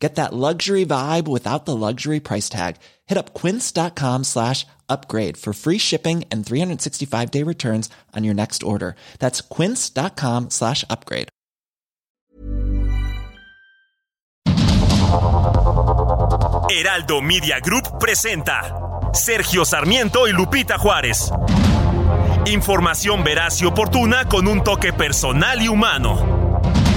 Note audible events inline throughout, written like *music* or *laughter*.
Get that luxury vibe without the luxury price tag. Hit up quince.com slash upgrade for free shipping and 365 day returns on your next order. That's quince.com slash upgrade. Heraldo Media Group presenta Sergio Sarmiento y Lupita Juárez. Información veraz y oportuna con un toque personal y humano.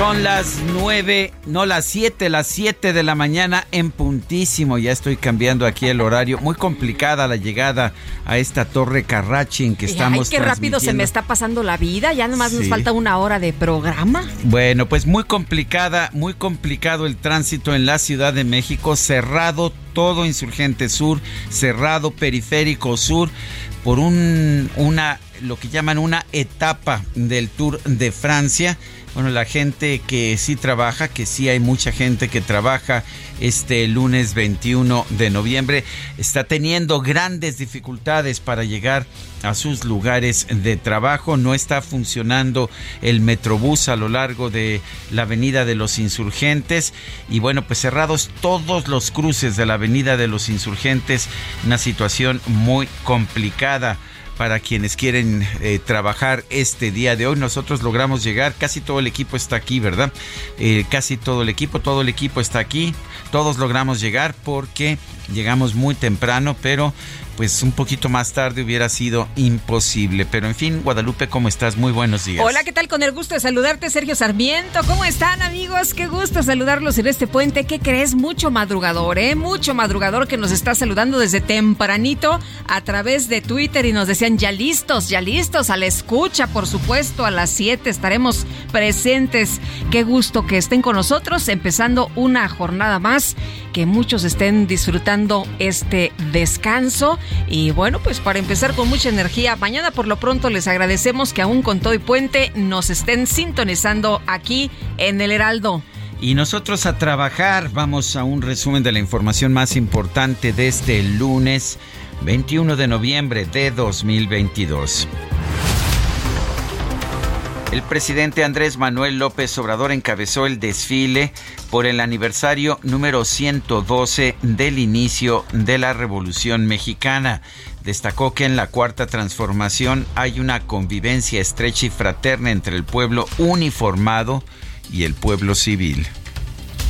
Son las nueve, no las siete, las siete de la mañana en puntísimo. Ya estoy cambiando aquí el horario. Muy complicada la llegada a esta torre Carrachi en que estamos. Ay, qué rápido se me está pasando la vida. Ya nomás nos falta una hora de programa. Bueno, pues muy complicada, muy complicado el tránsito en la Ciudad de México. Cerrado todo Insurgente Sur, cerrado Periférico Sur por un, una, lo que llaman una etapa del Tour de Francia bueno, la gente que sí trabaja, que sí hay mucha gente que trabaja este lunes 21 de noviembre, está teniendo grandes dificultades para llegar a sus lugares de trabajo. No está funcionando el Metrobús a lo largo de la Avenida de los Insurgentes. Y bueno, pues cerrados todos los cruces de la Avenida de los Insurgentes. Una situación muy complicada para quienes quieren eh, trabajar este día de hoy. Nosotros logramos llegar, casi todo el equipo está aquí, ¿verdad? Eh, casi todo el equipo, todo el equipo está aquí. Todos logramos llegar porque llegamos muy temprano, pero pues un poquito más tarde hubiera sido imposible. Pero en fin, Guadalupe, ¿cómo estás? Muy buenos días. Hola, ¿qué tal? Con el gusto de saludarte, Sergio Sarmiento. ¿Cómo están, amigos? Qué gusto saludarlos en este puente. ¿Qué crees? Mucho madrugador, ¿eh? Mucho madrugador que nos está saludando desde tempranito a través de Twitter y nos decían ya listos, ya listos, a la escucha, por supuesto, a las 7 estaremos presentes. Qué gusto que estén con nosotros, empezando una jornada más, que muchos estén disfrutando este descanso y bueno, pues para empezar con mucha energía, mañana por lo pronto les agradecemos que aún con todo y puente nos estén sintonizando aquí en el Heraldo. Y nosotros a trabajar, vamos a un resumen de la información más importante de este lunes 21 de noviembre de 2022. El presidente Andrés Manuel López Obrador encabezó el desfile por el aniversario número 112 del inicio de la Revolución Mexicana. Destacó que en la cuarta transformación hay una convivencia estrecha y fraterna entre el pueblo uniformado y el pueblo civil.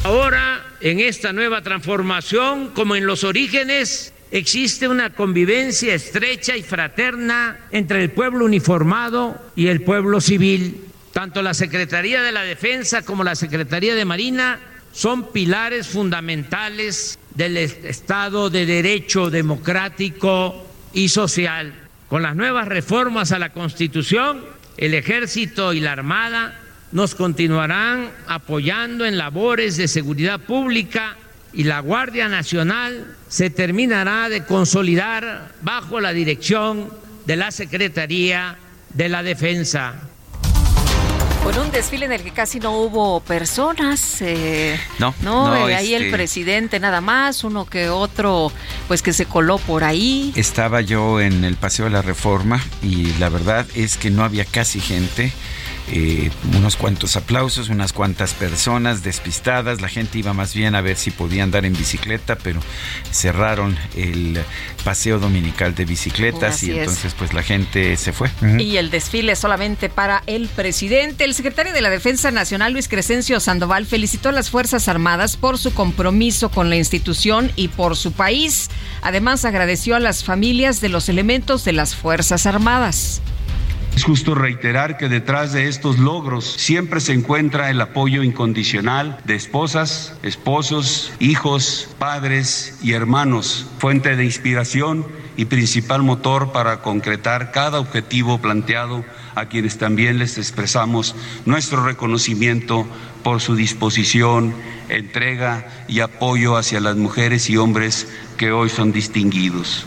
Ahora, en esta nueva transformación, como en los orígenes, existe una convivencia estrecha y fraterna entre el pueblo uniformado y el pueblo civil. Tanto la Secretaría de la Defensa como la Secretaría de Marina son pilares fundamentales del Estado de Derecho democrático y social. Con las nuevas reformas a la Constitución, el Ejército y la Armada nos continuarán apoyando en labores de seguridad pública y la Guardia Nacional se terminará de consolidar bajo la dirección de la Secretaría de la Defensa. Con un desfile en el que casi no hubo personas. Eh, no, no, eh, ahí el este presidente nada más, uno que otro, pues que se coló por ahí. Estaba yo en el Paseo de la Reforma y la verdad es que no había casi gente. Eh, unos cuantos aplausos, unas cuantas personas despistadas. La gente iba más bien a ver si podía andar en bicicleta, pero cerraron el paseo dominical de bicicletas y entonces pues la gente se fue. Y el desfile solamente para el presidente. El secretario de la Defensa Nacional, Luis Crescencio Sandoval, felicitó a las Fuerzas Armadas por su compromiso con la institución y por su país. Además, agradeció a las familias de los elementos de las Fuerzas Armadas. Es justo reiterar que detrás de estos logros siempre se encuentra el apoyo incondicional de esposas, esposos, hijos, padres y hermanos, fuente de inspiración y principal motor para concretar cada objetivo planteado a quienes también les expresamos nuestro reconocimiento por su disposición, entrega y apoyo hacia las mujeres y hombres que hoy son distinguidos.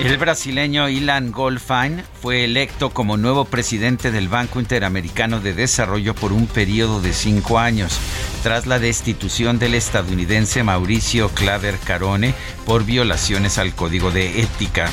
El brasileño Ilan Goldfein fue electo como nuevo presidente del Banco Interamericano de Desarrollo por un periodo de cinco años, tras la destitución del estadounidense Mauricio Claver Carone por violaciones al Código de Ética.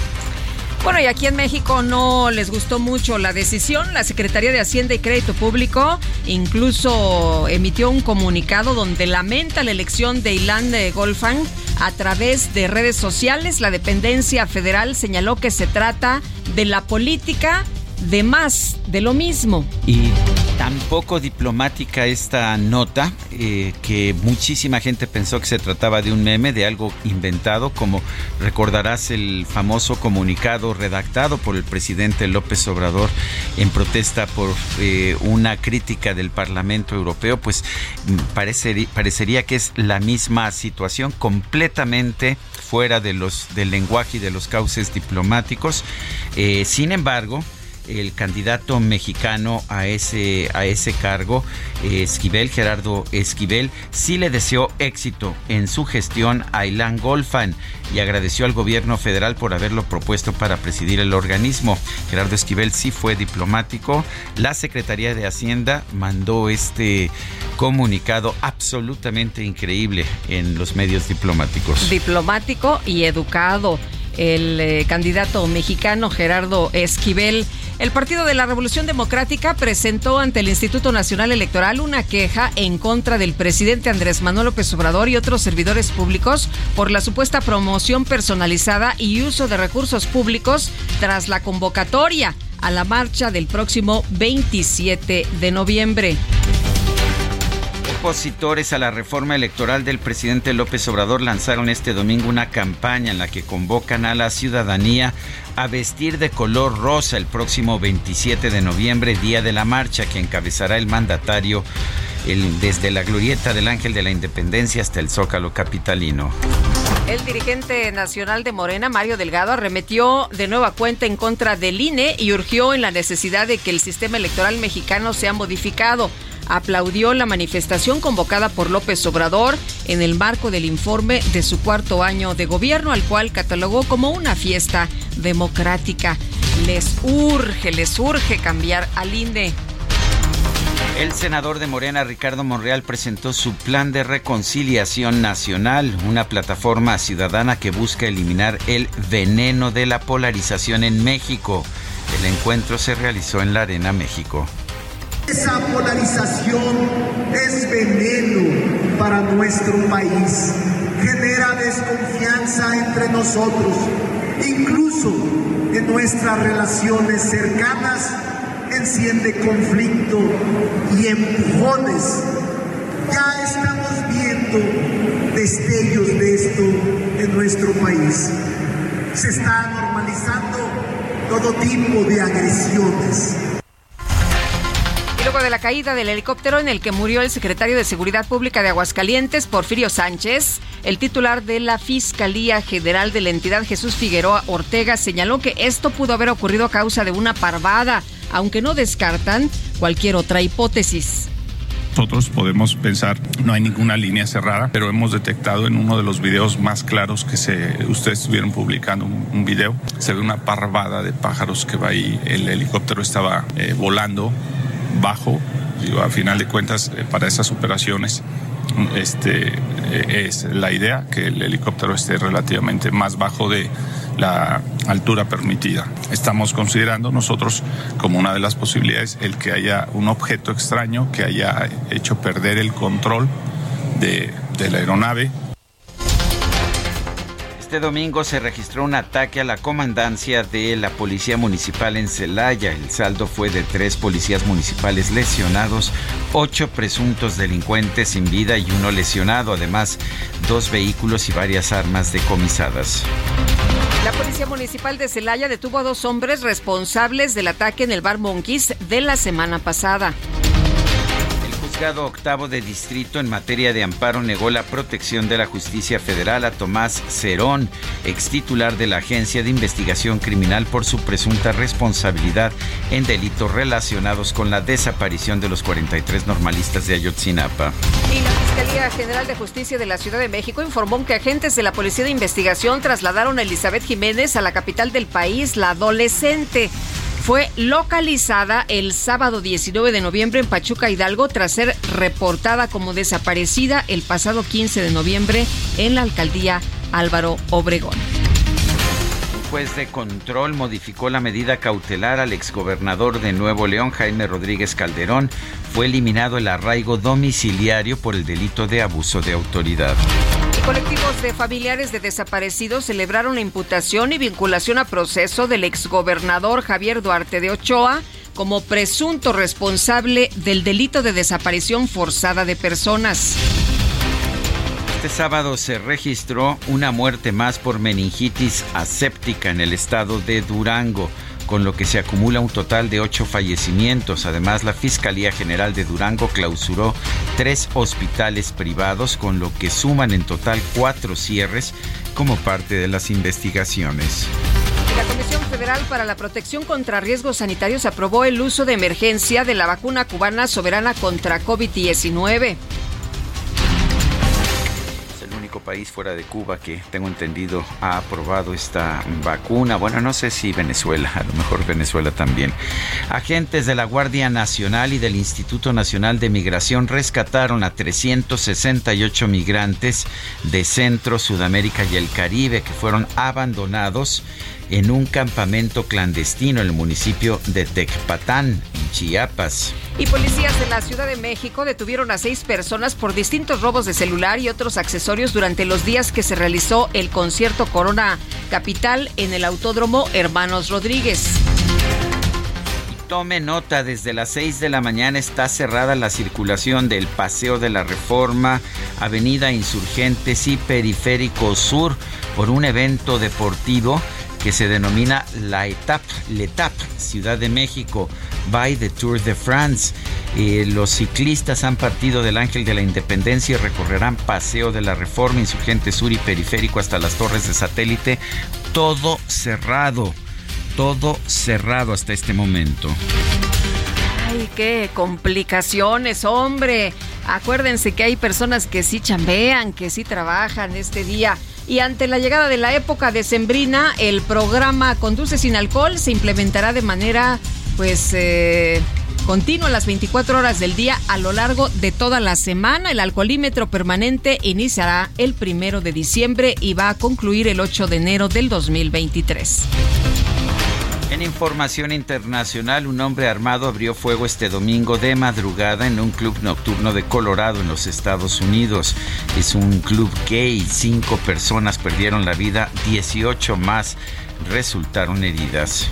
Bueno, y aquí en México no les gustó mucho la decisión. La Secretaría de Hacienda y Crédito Público incluso emitió un comunicado donde lamenta la elección de Ilan de Golfan a través de redes sociales. La dependencia federal señaló que se trata de la política de más de lo mismo. Y tan poco diplomática esta nota eh, que muchísima gente pensó que se trataba de un meme, de algo inventado, como recordarás el famoso comunicado redactado por el presidente López Obrador en protesta por eh, una crítica del Parlamento Europeo, pues parecería, parecería que es la misma situación completamente fuera de los del lenguaje y de los cauces diplomáticos. Eh, sin embargo, el candidato mexicano a ese, a ese cargo, Esquivel, Gerardo Esquivel, sí le deseó éxito en su gestión a Ilan Golfan y agradeció al gobierno federal por haberlo propuesto para presidir el organismo. Gerardo Esquivel sí fue diplomático. La Secretaría de Hacienda mandó este comunicado absolutamente increíble en los medios diplomáticos. Diplomático y educado el eh, candidato mexicano Gerardo Esquivel. El Partido de la Revolución Democrática presentó ante el Instituto Nacional Electoral una queja en contra del presidente Andrés Manuel López Obrador y otros servidores públicos por la supuesta promoción personalizada y uso de recursos públicos tras la convocatoria a la marcha del próximo 27 de noviembre opositores a la reforma electoral del presidente López Obrador lanzaron este domingo una campaña en la que convocan a la ciudadanía a vestir de color rosa el próximo 27 de noviembre, día de la marcha que encabezará el mandatario desde la glorieta del Ángel de la Independencia hasta el Zócalo Capitalino. El dirigente nacional de Morena, Mario Delgado, arremetió de nueva cuenta en contra del INE y urgió en la necesidad de que el sistema electoral mexicano sea modificado aplaudió la manifestación convocada por López Obrador en el marco del informe de su cuarto año de gobierno, al cual catalogó como una fiesta democrática. Les urge, les urge cambiar al INDE. El senador de Morena, Ricardo Monreal, presentó su plan de reconciliación nacional, una plataforma ciudadana que busca eliminar el veneno de la polarización en México. El encuentro se realizó en la Arena México. Esa polarización es veneno para nuestro país, genera desconfianza entre nosotros, incluso en nuestras relaciones cercanas enciende conflicto y empujones. Ya estamos viendo destellos de esto en nuestro país. Se está normalizando todo tipo de agresiones luego de la caída del helicóptero en el que murió el secretario de Seguridad Pública de Aguascalientes, Porfirio Sánchez, el titular de la Fiscalía General de la entidad, Jesús Figueroa Ortega, señaló que esto pudo haber ocurrido a causa de una parvada, aunque no descartan cualquier otra hipótesis. Nosotros podemos pensar, no hay ninguna línea cerrada, pero hemos detectado en uno de los videos más claros que se, ustedes estuvieron publicando, un, video, se ve una parvada de pájaros que va ahí, el helicóptero estaba eh, volando bajo. A final de cuentas, eh, para esas operaciones este, eh, es la idea que el helicóptero esté relativamente más bajo de la altura permitida. Estamos considerando nosotros como una de las posibilidades el que haya un objeto extraño que haya hecho perder el control de la aeronave este domingo se registró un ataque a la comandancia de la Policía Municipal en Celaya. El saldo fue de tres policías municipales lesionados, ocho presuntos delincuentes sin vida y uno lesionado, además dos vehículos y varias armas decomisadas. La Policía Municipal de Celaya detuvo a dos hombres responsables del ataque en el bar Monkeys de la semana pasada juzgado octavo de distrito en materia de amparo negó la protección de la justicia federal a Tomás Cerón, ex titular de la Agencia de Investigación Criminal por su presunta responsabilidad en delitos relacionados con la desaparición de los 43 normalistas de Ayotzinapa. Y la Fiscalía General de Justicia de la Ciudad de México informó que agentes de la Policía de Investigación trasladaron a Elizabeth Jiménez a la capital del país, la adolescente fue localizada el sábado 19 de noviembre en Pachuca Hidalgo tras ser reportada como desaparecida el pasado 15 de noviembre en la alcaldía Álvaro Obregón. Un juez de control modificó la medida cautelar al exgobernador de Nuevo León, Jaime Rodríguez Calderón. Fue eliminado el arraigo domiciliario por el delito de abuso de autoridad. Colectivos de familiares de desaparecidos celebraron la imputación y vinculación a proceso del exgobernador Javier Duarte de Ochoa como presunto responsable del delito de desaparición forzada de personas. Este sábado se registró una muerte más por meningitis aséptica en el estado de Durango con lo que se acumula un total de ocho fallecimientos. Además, la Fiscalía General de Durango clausuró tres hospitales privados, con lo que suman en total cuatro cierres como parte de las investigaciones. La Comisión Federal para la Protección contra Riesgos Sanitarios aprobó el uso de emergencia de la vacuna cubana soberana contra COVID-19 país fuera de Cuba que tengo entendido ha aprobado esta vacuna. Bueno, no sé si Venezuela, a lo mejor Venezuela también. Agentes de la Guardia Nacional y del Instituto Nacional de Migración rescataron a 368 migrantes de Centro, Sudamérica y el Caribe que fueron abandonados en un campamento clandestino en el municipio de Tecpatán, en Chiapas. Y policías de la Ciudad de México detuvieron a seis personas por distintos robos de celular y otros accesorios durante los días que se realizó el concierto Corona Capital en el Autódromo Hermanos Rodríguez. Tome nota, desde las 6 de la mañana está cerrada la circulación del Paseo de la Reforma, Avenida Insurgentes y Periférico Sur por un evento deportivo que se denomina la Etape, l'Etape, Ciudad de México, by the Tour de France. Eh, los ciclistas han partido del Ángel de la Independencia y recorrerán Paseo de la Reforma, Insurgente Sur y Periférico hasta las torres de satélite. Todo cerrado, todo cerrado hasta este momento. Ay, qué complicaciones, hombre. Acuérdense que hay personas que sí chambean, que sí trabajan este día. Y ante la llegada de la época decembrina, el programa Conduce sin alcohol se implementará de manera, pues, eh, continua las 24 horas del día a lo largo de toda la semana. El alcoholímetro permanente iniciará el primero de diciembre y va a concluir el 8 de enero del 2023. En información internacional, un hombre armado abrió fuego este domingo de madrugada en un club nocturno de Colorado en los Estados Unidos. Es un club gay. Cinco personas perdieron la vida, 18 más resultaron heridas.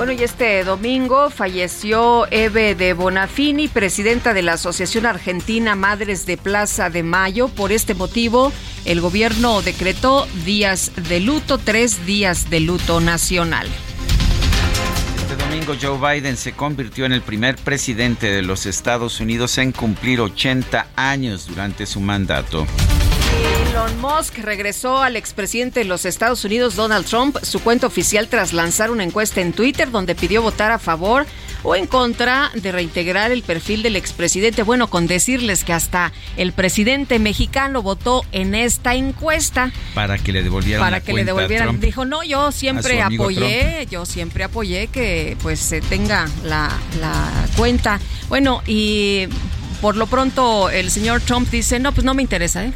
Bueno, y este domingo falleció Eve de Bonafini, presidenta de la Asociación Argentina Madres de Plaza de Mayo. Por este motivo, el gobierno decretó días de luto, tres días de luto nacional. Este domingo Joe Biden se convirtió en el primer presidente de los Estados Unidos en cumplir 80 años durante su mandato. Elon Musk regresó al expresidente de los Estados Unidos, Donald Trump, su cuenta oficial tras lanzar una encuesta en Twitter donde pidió votar a favor o en contra de reintegrar el perfil del expresidente. Bueno, con decirles que hasta el presidente mexicano votó en esta encuesta. Para que le devolvieran Para que le devolvieran. Dijo, no, yo siempre apoyé, yo siempre apoyé que pues se tenga la, la cuenta. Bueno, y por lo pronto el señor Trump dice, no, pues no me interesa, ¿eh?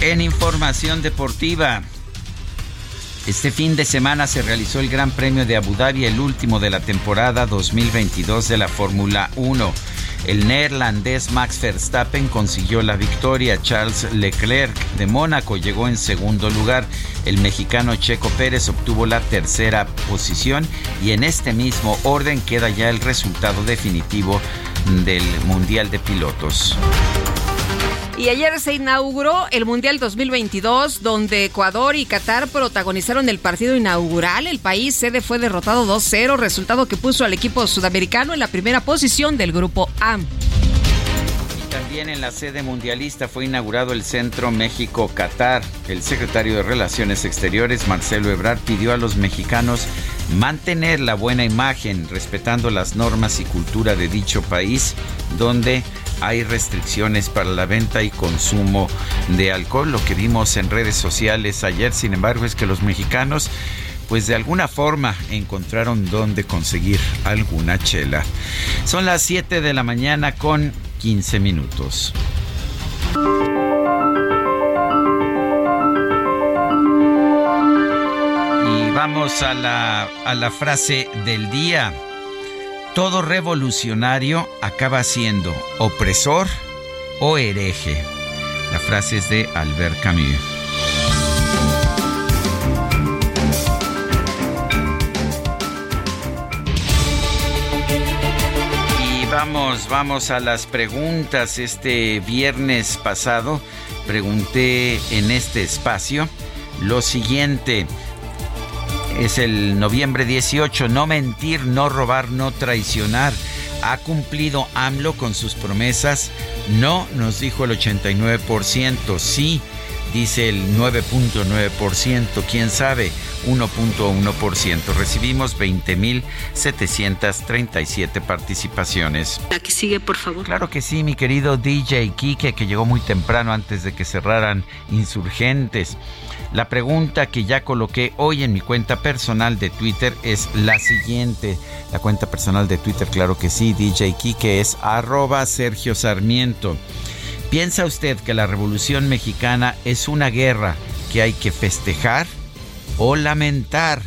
En información deportiva, este fin de semana se realizó el Gran Premio de Abu Dhabi, el último de la temporada 2022 de la Fórmula 1. El neerlandés Max Verstappen consiguió la victoria. Charles Leclerc de Mónaco llegó en segundo lugar. El mexicano Checo Pérez obtuvo la tercera posición y en este mismo orden queda ya el resultado definitivo del Mundial de Pilotos. Y ayer se inauguró el Mundial 2022, donde Ecuador y Qatar protagonizaron el partido inaugural. El país sede fue derrotado 2-0, resultado que puso al equipo sudamericano en la primera posición del grupo A. También en la sede mundialista fue inaugurado el Centro México-Qatar. El secretario de Relaciones Exteriores, Marcelo Ebrard, pidió a los mexicanos mantener la buena imagen, respetando las normas y cultura de dicho país, donde hay restricciones para la venta y consumo de alcohol. Lo que vimos en redes sociales ayer, sin embargo, es que los mexicanos pues de alguna forma encontraron dónde conseguir alguna chela. Son las 7 de la mañana con 15 minutos. Y vamos a la, a la frase del día todo revolucionario acaba siendo opresor o hereje. La frase es de Albert Camus. Y vamos, vamos a las preguntas. Este viernes pasado pregunté en este espacio lo siguiente es el noviembre 18. No mentir, no robar, no traicionar. ¿Ha cumplido AMLO con sus promesas? No, nos dijo el 89%. Sí, dice el 9.9%. ¿Quién sabe? 1.1%. Recibimos 20.737 participaciones. La que sigue, por favor. Claro que sí, mi querido DJ Kike, que llegó muy temprano antes de que cerraran insurgentes. La pregunta que ya coloqué hoy en mi cuenta personal de Twitter es la siguiente. La cuenta personal de Twitter, claro que sí, DJ Kike es arroba Sergio Sarmiento. ¿Piensa usted que la Revolución Mexicana es una guerra que hay que festejar o lamentar?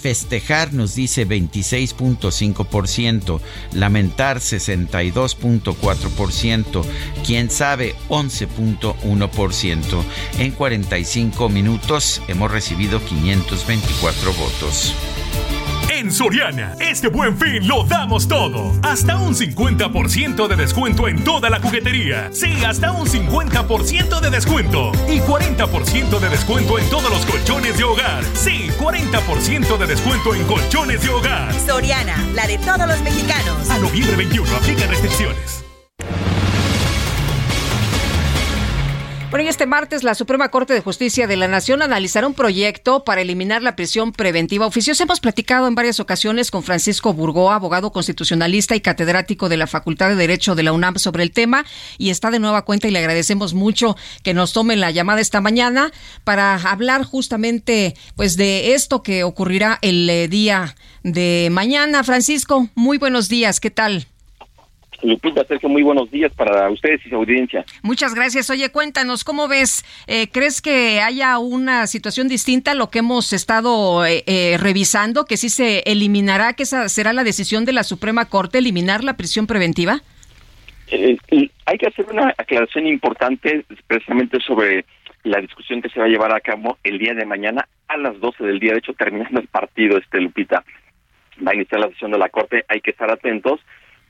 Festejar nos dice 26.5%, lamentar 62.4%, quién sabe 11.1%. En 45 minutos hemos recibido 524 votos. En Soriana, este buen fin lo damos todo. Hasta un 50% de descuento en toda la juguetería. Sí, hasta un 50% de descuento. Y 40% de descuento en todos los colchones de hogar. Sí, 40% de descuento en colchones de hogar. Soriana, la de todos los mexicanos. A noviembre 21, aplica restricciones. Bueno, y este martes la Suprema Corte de Justicia de la Nación analizará un proyecto para eliminar la prisión preventiva oficiosa. Hemos platicado en varias ocasiones con Francisco Burgó, abogado constitucionalista y catedrático de la Facultad de Derecho de la UNAM sobre el tema y está de nueva cuenta y le agradecemos mucho que nos tome la llamada esta mañana para hablar justamente pues de esto que ocurrirá el eh, día de mañana. Francisco, muy buenos días, ¿qué tal? Lupita, Sergio, muy buenos días para ustedes y su audiencia. Muchas gracias. Oye, cuéntanos, ¿cómo ves? Eh, ¿Crees que haya una situación distinta a lo que hemos estado eh, eh, revisando, que sí se eliminará, que esa será la decisión de la Suprema Corte, eliminar la prisión preventiva? hay que hacer una aclaración importante precisamente sobre la discusión que se va a llevar a cabo el día de mañana a las 12 del día. De hecho, terminando el partido, este Lupita, va a iniciar la sesión de la Corte. Hay que estar atentos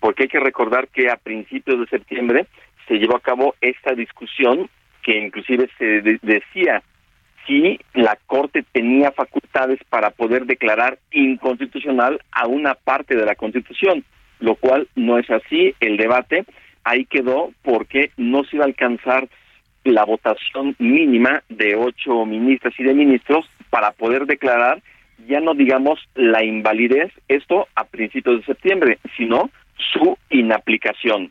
porque hay que recordar que a principios de septiembre se llevó a cabo esta discusión que inclusive se decía si la Corte tenía facultades para poder declarar inconstitucional a una parte de la Constitución, lo cual no es así. El debate ahí quedó porque no se iba a alcanzar la votación mínima de ocho ministras y de ministros para poder declarar ya no digamos la invalidez, esto a principios de septiembre, sino su inaplicación.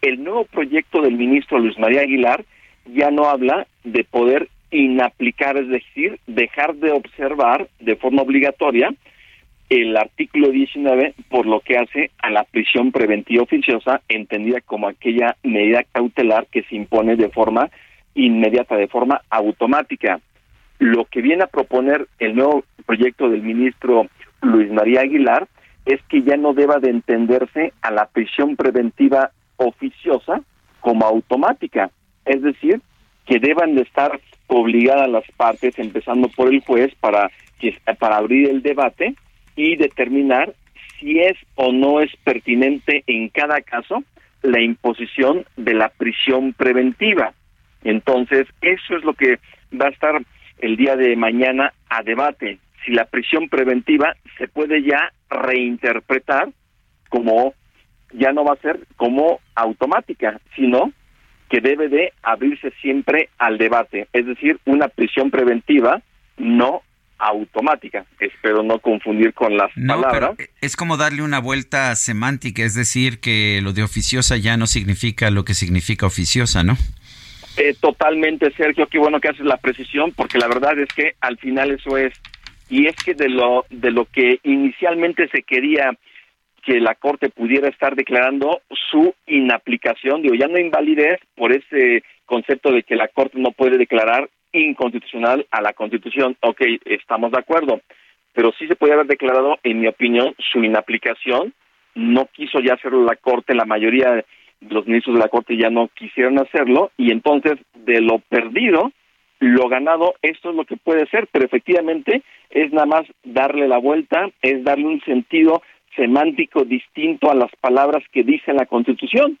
El nuevo proyecto del ministro Luis María Aguilar ya no habla de poder inaplicar, es decir, dejar de observar de forma obligatoria el artículo 19 por lo que hace a la prisión preventiva oficiosa, entendida como aquella medida cautelar que se impone de forma inmediata, de forma automática. Lo que viene a proponer el nuevo proyecto del ministro Luis María Aguilar es que ya no deba de entenderse a la prisión preventiva oficiosa como automática, es decir, que deban de estar obligadas las partes, empezando por el juez, para, para abrir el debate y determinar si es o no es pertinente en cada caso la imposición de la prisión preventiva. Entonces, eso es lo que va a estar el día de mañana a debate. Si la prisión preventiva se puede ya reinterpretar como, ya no va a ser como automática, sino que debe de abrirse siempre al debate. Es decir, una prisión preventiva no automática. Espero no confundir con las palabras. es como darle una vuelta semántica, es decir, que lo de oficiosa ya no significa lo que significa oficiosa, ¿no? Eh, totalmente, Sergio, qué bueno que haces la precisión, porque la verdad es que al final eso es, y es que de lo, de lo que inicialmente se quería que la Corte pudiera estar declarando su inaplicación, digo, ya no invalidez por ese concepto de que la Corte no puede declarar inconstitucional a la Constitución. Ok, estamos de acuerdo, pero sí se puede haber declarado, en mi opinión, su inaplicación. No quiso ya hacerlo la Corte, la mayoría de los ministros de la Corte ya no quisieron hacerlo, y entonces de lo perdido, lo ganado, esto es lo que puede ser, pero efectivamente es nada más darle la vuelta, es darle un sentido semántico distinto a las palabras que dice la Constitución,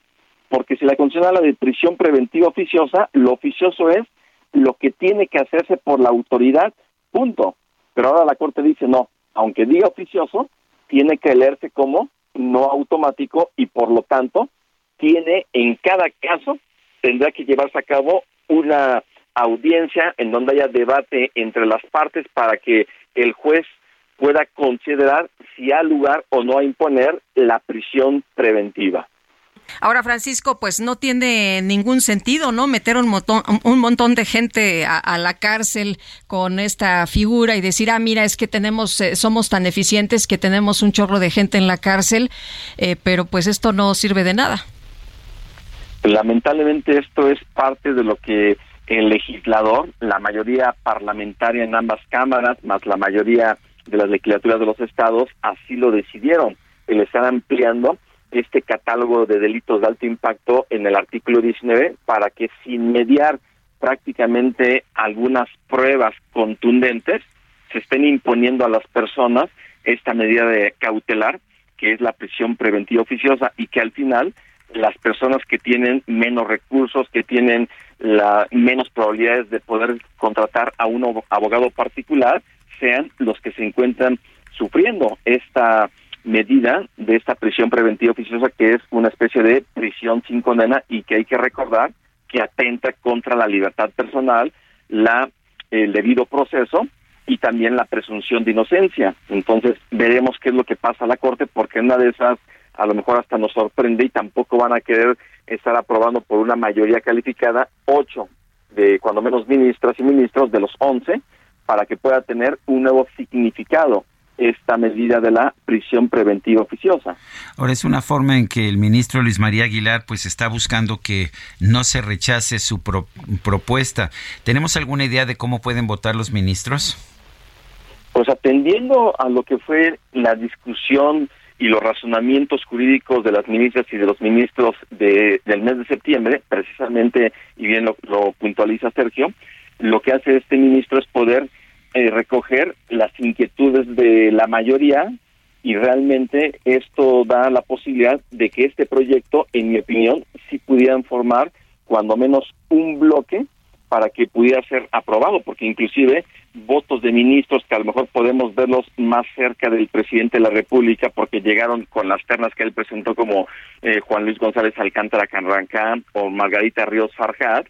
porque si la Constitución habla de prisión preventiva oficiosa, lo oficioso es lo que tiene que hacerse por la autoridad, punto. Pero ahora la Corte dice no, aunque diga oficioso, tiene que leerse como no automático y por lo tanto tiene en cada caso, tendrá que llevarse a cabo una audiencia en donde haya debate entre las partes para que el juez pueda considerar si hay lugar o no a imponer la prisión preventiva. Ahora, Francisco, pues no tiene ningún sentido, ¿no? Meter un montón, un montón de gente a, la cárcel con esta figura y decir, ah, mira, es que tenemos, eh, somos tan eficientes que tenemos un chorro de gente en la cárcel, eh, pero pues esto no sirve de nada. Lamentablemente esto es parte de lo que el legislador, la mayoría parlamentaria en ambas cámaras, más la mayoría de las legislaturas de los estados, así lo decidieron. El estar ampliando este catálogo de delitos de alto impacto en el artículo 19 para que sin mediar prácticamente algunas pruebas contundentes se estén imponiendo a las personas esta medida de cautelar que es la prisión preventiva oficiosa y que al final las personas que tienen menos recursos, que tienen la menos probabilidades de poder contratar a un abogado particular, sean los que se encuentran sufriendo esta medida de esta prisión preventiva oficiosa que es una especie de prisión sin condena y que hay que recordar que atenta contra la libertad personal, la el debido proceso y también la presunción de inocencia. Entonces veremos qué es lo que pasa a la Corte porque una de esas a lo mejor hasta nos sorprende y tampoco van a querer estar aprobando por una mayoría calificada ocho de cuando menos ministras y ministros de los once para que pueda tener un nuevo significado esta medida de la prisión preventiva oficiosa. Ahora es una forma en que el ministro Luis María Aguilar pues está buscando que no se rechace su propuesta. ¿Tenemos alguna idea de cómo pueden votar los ministros? Pues atendiendo a lo que fue la discusión y los razonamientos jurídicos de las ministras y de los ministros de, del mes de septiembre, precisamente, y bien lo, puntualiza Sergio, lo que hace este ministro es poder eh, recoger las inquietudes de la mayoría y realmente esto da la posibilidad de que este proyecto, en mi opinión, sí pudieran formar cuando menos un bloque para que pudiera ser aprobado, porque inclusive votos de ministros que a lo mejor podemos verlos más cerca del presidente de la República porque llegaron con las ternas que él presentó como eh, Juan Luis González Alcántara Canrancán o Margarita Ríos Farjad,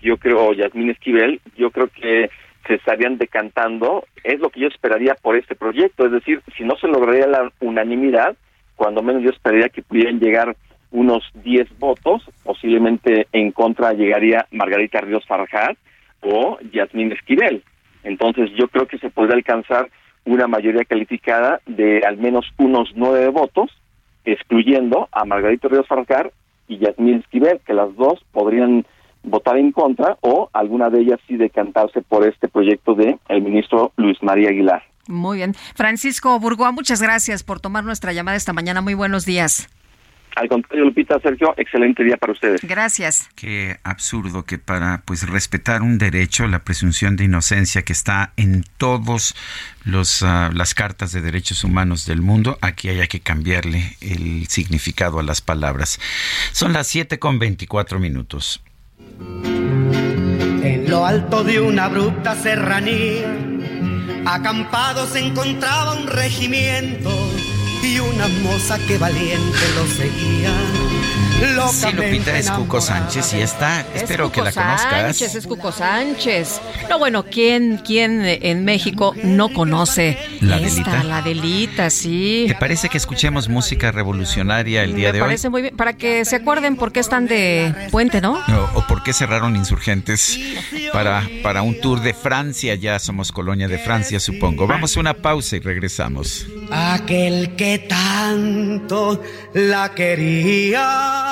yo creo, o Yasmín Esquivel, yo creo que se estarían decantando, es lo que yo esperaría por este proyecto, es decir, si no se lograría la unanimidad, cuando menos yo esperaría que pudieran llegar unos 10 votos, posiblemente en contra llegaría Margarita Ríos Farjad o Yasmín Esquivel. Entonces yo creo que se puede alcanzar una mayoría calificada de al menos unos nueve votos, excluyendo a Margarita Ríos Farjad y Yasmín Esquivel, que las dos podrían votar en contra o alguna de ellas sí decantarse por este proyecto de el ministro Luis María Aguilar. Muy bien. Francisco Burgoa, muchas gracias por tomar nuestra llamada esta mañana. Muy buenos días. Al contrario, Lupita, Sergio, excelente día para ustedes. Gracias. Qué absurdo que para pues respetar un derecho, la presunción de inocencia que está en todos los uh, las cartas de derechos humanos del mundo, aquí haya que cambiarle el significado a las palabras. Son las 7 con 24 minutos. En lo alto de una abrupta serranía, acampado se encontraba un regimiento una moza que valiente lo seguía. Sí, Lupita es Cuco Sánchez y está, Es espero Cuco que la conozcas. Sánchez, es Cuco Sánchez. No, bueno, ¿quién, quién en México no conoce ¿La esta, Adelita? La Delita, sí. ¿Te parece que escuchemos música revolucionaria el día Me de hoy? parece muy bien. Para que se acuerden por qué están de puente, ¿no? O, o por qué cerraron insurgentes para, para un tour de Francia? Ya somos colonia de Francia, supongo. Vamos a una pausa y regresamos. Aquel que tanto la quería.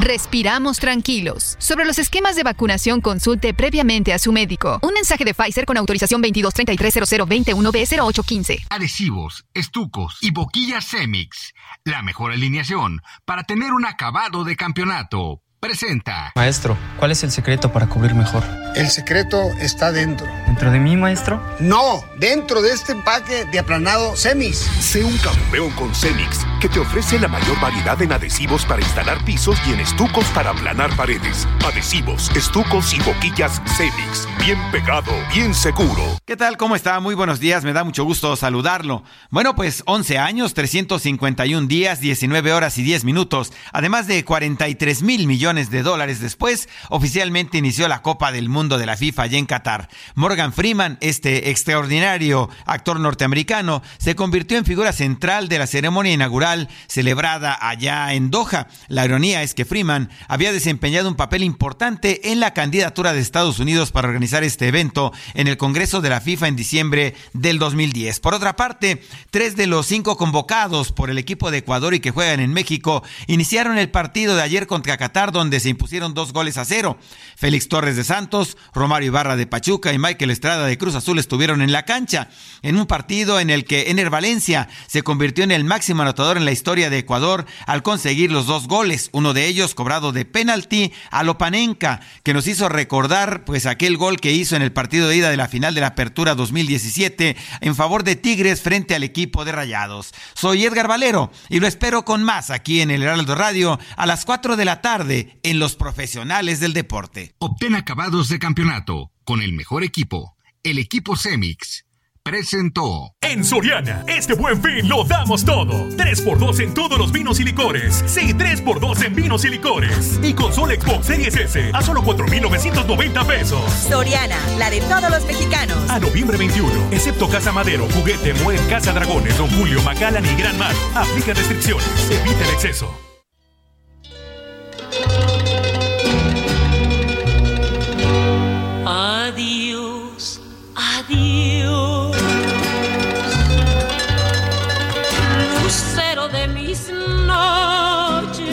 respiramos tranquilos. Sobre los esquemas de vacunación, consulte previamente a su médico. Un mensaje de Pfizer con autorización 22330021B0815. Adhesivos, estucos y boquillas Cemix. La mejor alineación para tener un acabado de campeonato. Presenta. Maestro, ¿cuál es el secreto para cubrir mejor? El secreto está dentro. ¿Dentro de mí, maestro? No, dentro de este empaque de aplanado Cemis. Sé un campeón con Cemix, que te ofrece la mayor variedad en adhesivos para instalar pisos y en estucos para aplanar paredes. Adhesivos, estucos y boquillas Cemix. Bien pegado, bien seguro. ¿Qué tal? ¿Cómo está? Muy buenos días, me da mucho gusto saludarlo. Bueno, pues 11 años, 351 días, 19 horas y 10 minutos, además de 43 mil millones de dólares después, oficialmente inició la Copa del Mundo de la FIFA allá en Qatar. Morgan Freeman, este extraordinario actor norteamericano, se convirtió en figura central de la ceremonia inaugural celebrada allá en Doha. La ironía es que Freeman había desempeñado un papel importante en la candidatura de Estados Unidos para organizar este evento en el Congreso de la FIFA en diciembre del 2010. Por otra parte, tres de los cinco convocados por el equipo de Ecuador y que juegan en México iniciaron el partido de ayer contra Qatar donde se impusieron dos goles a cero. Félix Torres de Santos, Romario Ibarra de Pachuca y Michael Estrada de Cruz Azul estuvieron en la cancha en un partido en el que Ener Valencia se convirtió en el máximo anotador en la historia de Ecuador al conseguir los dos goles, uno de ellos cobrado de penalti a Lopanenka, que nos hizo recordar pues aquel gol que hizo en el partido de ida de la final de la Apertura 2017 en favor de Tigres frente al equipo de Rayados. Soy Edgar Valero y lo espero con más aquí en el Heraldo Radio a las 4 de la tarde en Los Profesionales del Deporte. Obtén acabados de campeonato con el mejor equipo, el equipo Cemix. Presentó. En Soriana, este buen fin lo damos todo. 3x2 en todos los vinos y licores. Sí, 3x2 en vinos y licores. Y consola Xbox Series S a solo 4,990 pesos. Soriana, la de todos los mexicanos. A noviembre 21, excepto Casa Madero, Juguete, Mueble, Casa Dragones, Don Julio, Macallan y Gran Mar. Aplica restricciones. Evita el exceso. adiós. Lucero de mis noches,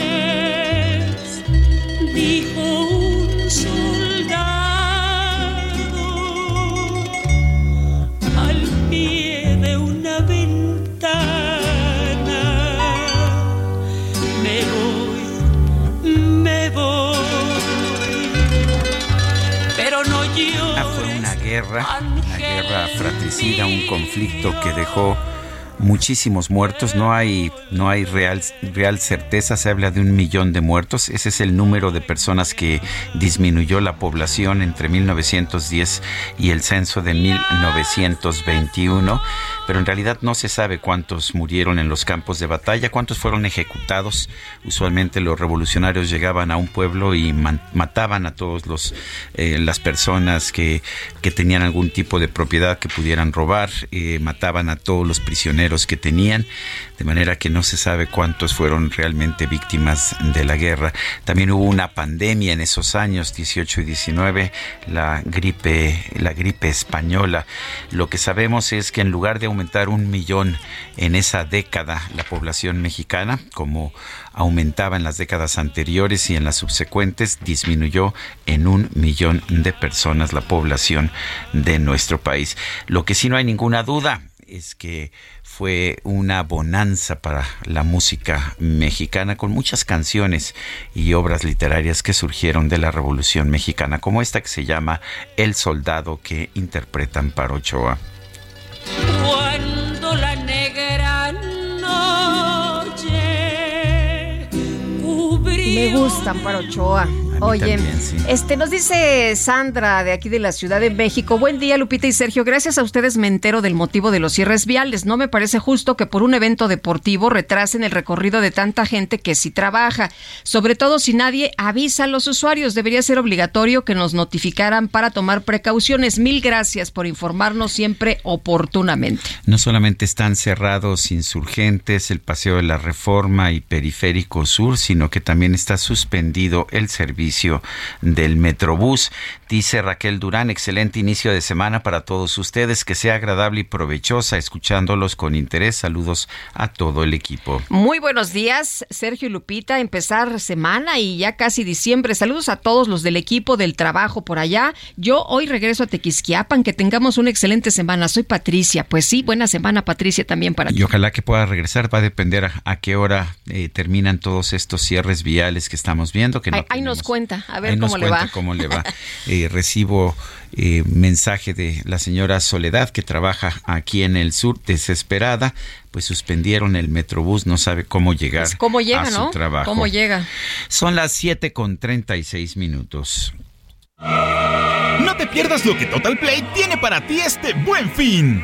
dijo un soldado al pie de una ventana. Me voy, me voy, pero no yo. Ah, guerra fratricida, un conflicto que dejó muchísimos muertos, no hay, no hay real, real certeza, se habla de un millón de muertos, ese es el número de personas que disminuyó la población entre 1910 y el censo de 1921, pero en realidad no se sabe cuántos murieron en los campos de batalla, cuántos fueron ejecutados, usualmente los revolucionarios llegaban a un pueblo y mataban a todos eh, las personas que, que tenían algún tipo de propiedad que pudieran robar, eh, mataban a todos los prisioneros que tenían, de manera que no se sabe cuántos fueron realmente víctimas de la guerra. También hubo una pandemia en esos años 18 y 19, la gripe, la gripe española. Lo que sabemos es que en lugar de aumentar un millón en esa década la población mexicana, como aumentaba en las décadas anteriores y en las subsecuentes, disminuyó en un millón de personas la población de nuestro país. Lo que sí no hay ninguna duda es que fue una bonanza para la música mexicana con muchas canciones y obras literarias que surgieron de la Revolución Mexicana, como esta que se llama El Soldado que interpretan para Ochoa. Cuando la negra noche Me gustan para Ochoa. Oye, este nos dice Sandra de aquí de la Ciudad de México. Buen día, Lupita y Sergio. Gracias a ustedes me entero del motivo de los cierres viales. No me parece justo que por un evento deportivo retrasen el recorrido de tanta gente que sí trabaja, sobre todo si nadie avisa a los usuarios. Debería ser obligatorio que nos notificaran para tomar precauciones. Mil gracias por informarnos siempre oportunamente. No solamente están cerrados insurgentes, el Paseo de la Reforma y Periférico Sur, sino que también está suspendido el servicio del Metrobús. Dice Raquel Durán, excelente inicio de semana para todos ustedes, que sea agradable y provechosa, escuchándolos con interés. Saludos a todo el equipo. Muy buenos días, Sergio y Lupita, empezar semana y ya casi diciembre. Saludos a todos los del equipo del trabajo por allá. Yo hoy regreso a Tequisquiapan, que tengamos una excelente semana. Soy Patricia. Pues sí, buena semana, Patricia, también para ti. Y ojalá que pueda regresar, va a depender a, qué hora eh, terminan todos estos cierres viales que estamos viendo. Que ahí, nos cuenta, a ver cómo le va. Cómo le va. *laughs* Eh, recibo eh, mensaje de la señora Soledad que trabaja aquí en el sur, desesperada, pues suspendieron el Metrobús, no sabe cómo llegar pues, ¿cómo llega, a su trabajo. ¿Cómo llega? Son las 7 con 36 minutos. No te pierdas lo que Total Play tiene para ti este buen fin.